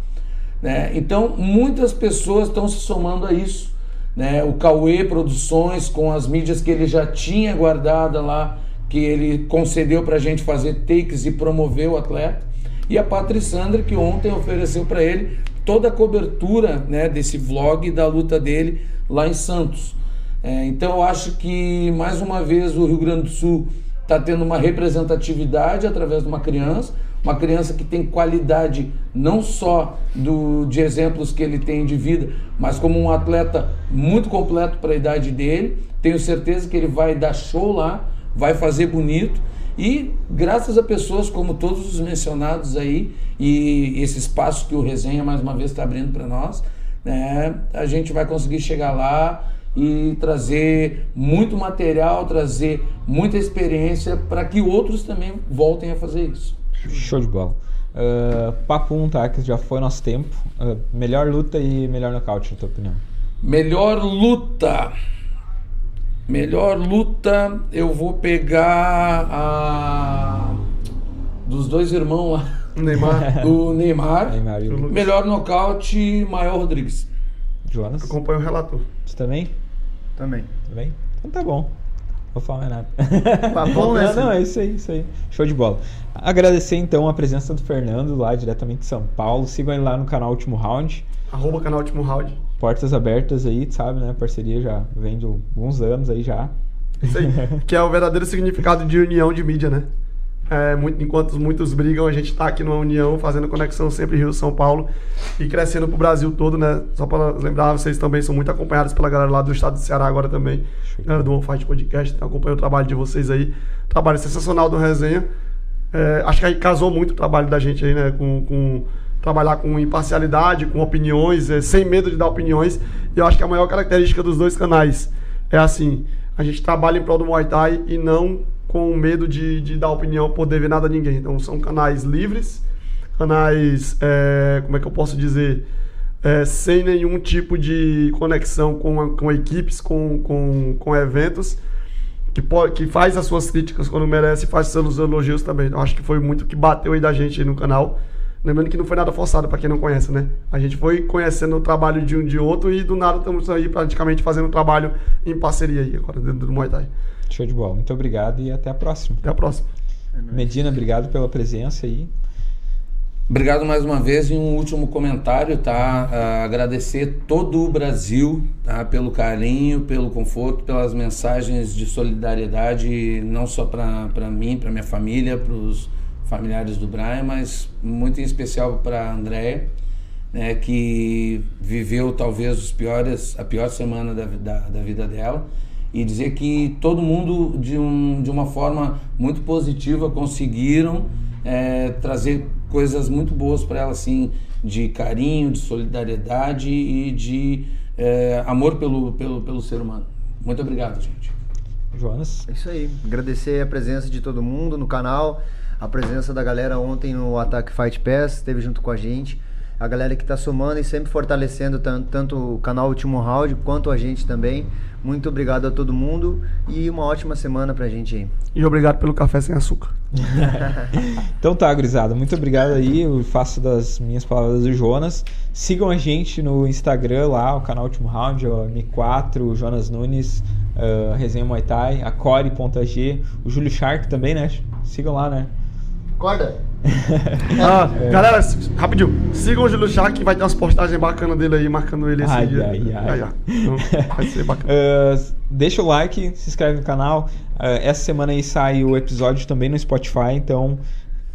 Né? Então, muitas pessoas estão se somando a isso. Né? O Cauê Produções, com as mídias que ele já tinha guardada lá, que ele concedeu para a gente fazer takes e promover o atleta. E a Patrissandra, que ontem ofereceu para ele toda a cobertura né, desse vlog da luta dele lá em Santos. É, então eu acho que mais uma vez o Rio Grande do Sul está tendo uma representatividade através de uma criança. uma criança que tem qualidade não só do, de exemplos que ele tem de vida, mas como um atleta muito completo para a idade dele. Tenho certeza que ele vai dar show lá, vai fazer bonito e graças a pessoas como todos os mencionados aí e esse espaço que o Resenha mais uma vez está abrindo para nós, né, a gente vai conseguir chegar lá e trazer muito material, trazer muita experiência para que outros também voltem a fazer isso. Show de bola. Uh, papo 1, tá? Que já foi nosso tempo. Uh, melhor luta e melhor nocaute, na tua opinião? Melhor luta. Melhor luta, eu vou pegar a. Dos dois irmãos lá. Neymar. <laughs> Do Neymar. Neymar e. Melhor nocaute, Maior Rodrigues. Jonas? Acompanha o relator. Você também? Também. Também? Então tá bom. Vou falar mais nada. Papão, né, não, é isso aí, isso aí. Show de bola. Agradecer então a presença do Fernando lá diretamente de São Paulo. Sigam ele lá no canal Último Round. Arroba canal Último Round. Portas abertas aí, sabe, né? A parceria já vem de alguns anos aí já. Isso aí. que é o verdadeiro significado de união de mídia, né? É, muito, enquanto muitos brigam, a gente está aqui numa união, fazendo conexão sempre Rio-São Paulo e crescendo pro Brasil todo, né? Só para lembrar, vocês também são muito acompanhados pela galera lá do estado do Ceará agora também. Galera do One Fight Podcast, então acompanha o trabalho de vocês aí. Trabalho sensacional do Resenha. É, acho que aí casou muito o trabalho da gente aí, né? Com, com trabalhar com imparcialidade, com opiniões, é, sem medo de dar opiniões. E eu acho que a maior característica dos dois canais é assim: a gente trabalha em prol do Muay Thai e não com medo de, de dar opinião por dever nada a ninguém. Então são canais livres, canais, é, como é que eu posso dizer? É, sem nenhum tipo de conexão com, a- com equipes, com, com, com eventos que, pode, que faz as suas críticas quando merece e faz seus elogios também. Eu acho que foi muito que bateu aí da gente aí no canal. Lembrando que não foi nada forçado para quem não conhece, né? A gente foi conhecendo o trabalho de um de outro e do nada estamos aí praticamente fazendo um trabalho em parceria aí agora dentro do Muay Thai. Show de bola. Muito obrigado e até a próxima. Até a próxima. Medina, obrigado pela presença aí. Obrigado mais uma vez e um último comentário, tá? Ah, agradecer todo o Brasil, tá? Pelo carinho, pelo conforto, pelas mensagens de solidariedade, não só para mim, para minha família, para os familiares do Brian, mas muito em especial para a Andréia, né? Que viveu talvez os piores, a pior semana da, da, da vida dela e dizer que todo mundo de, um, de uma forma muito positiva conseguiram é, trazer coisas muito boas para ela assim de carinho de solidariedade e de é, amor pelo, pelo, pelo ser humano muito obrigado gente Jonas. É isso aí. Agradecer a presença de todo mundo no canal, a presença da galera ontem no Attack Fight Pass, esteve junto com a gente. A galera que está somando e sempre fortalecendo tan- tanto o canal Último Round quanto a gente também. Muito obrigado a todo mundo e uma ótima semana pra gente aí. E obrigado pelo café sem açúcar. <laughs> Então tá, gurizada. Muito obrigado aí. Eu faço das minhas palavras do Jonas. Sigam a gente no Instagram lá, o canal Último Round, o M4, o Jonas Nunes, uh, Resenha Muay Thai, a Core.g, o Júlio Shark também, né? Sigam lá, né? Acorda! <laughs> Ah, galera, s- rapidinho. Sigam o Júlio Chá que vai ter umas postagens bacanas dele aí, marcando ele esse Ai, dia. ai, ai. Já. Então, vai ser bacana. Uh, <laughs> deixa o like, se inscreve no canal. Uh, essa semana aí sai o episódio também no Spotify, então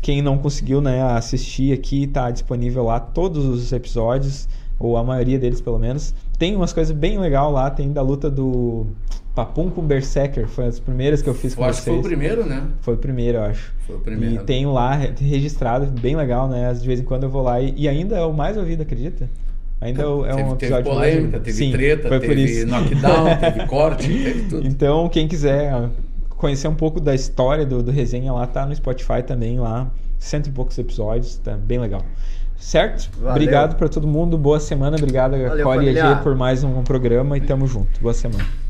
quem não conseguiu né, assistir aqui, tá disponível lá todos os episódios, ou a maioria deles pelo menos. Tem umas coisas bem legal lá, tem da luta do Papum com Berserker, foi as primeiras que eu fiz com eu acho que vocês. foi o primeiro né Foi o primeiro, eu acho. Foi o primeiro. E tem lá re- registrado, bem legal, né? De vez em quando eu vou lá e, e ainda é o mais ouvido, acredita? Ainda é é teve, um teve episódio polêmica mais... teve Sim, treta foi por teve isso. knockdown <laughs> teve corte teve tudo Então, quem quiser conhecer um pouco da história do, do resenha lá, tá no Spotify também lá, cento e poucos episódios, tá bem legal. Certo? Valeu. Obrigado pra todo mundo, boa semana, obrigado Valeu, Core e por mais um programa e tamo junto. Boa semana.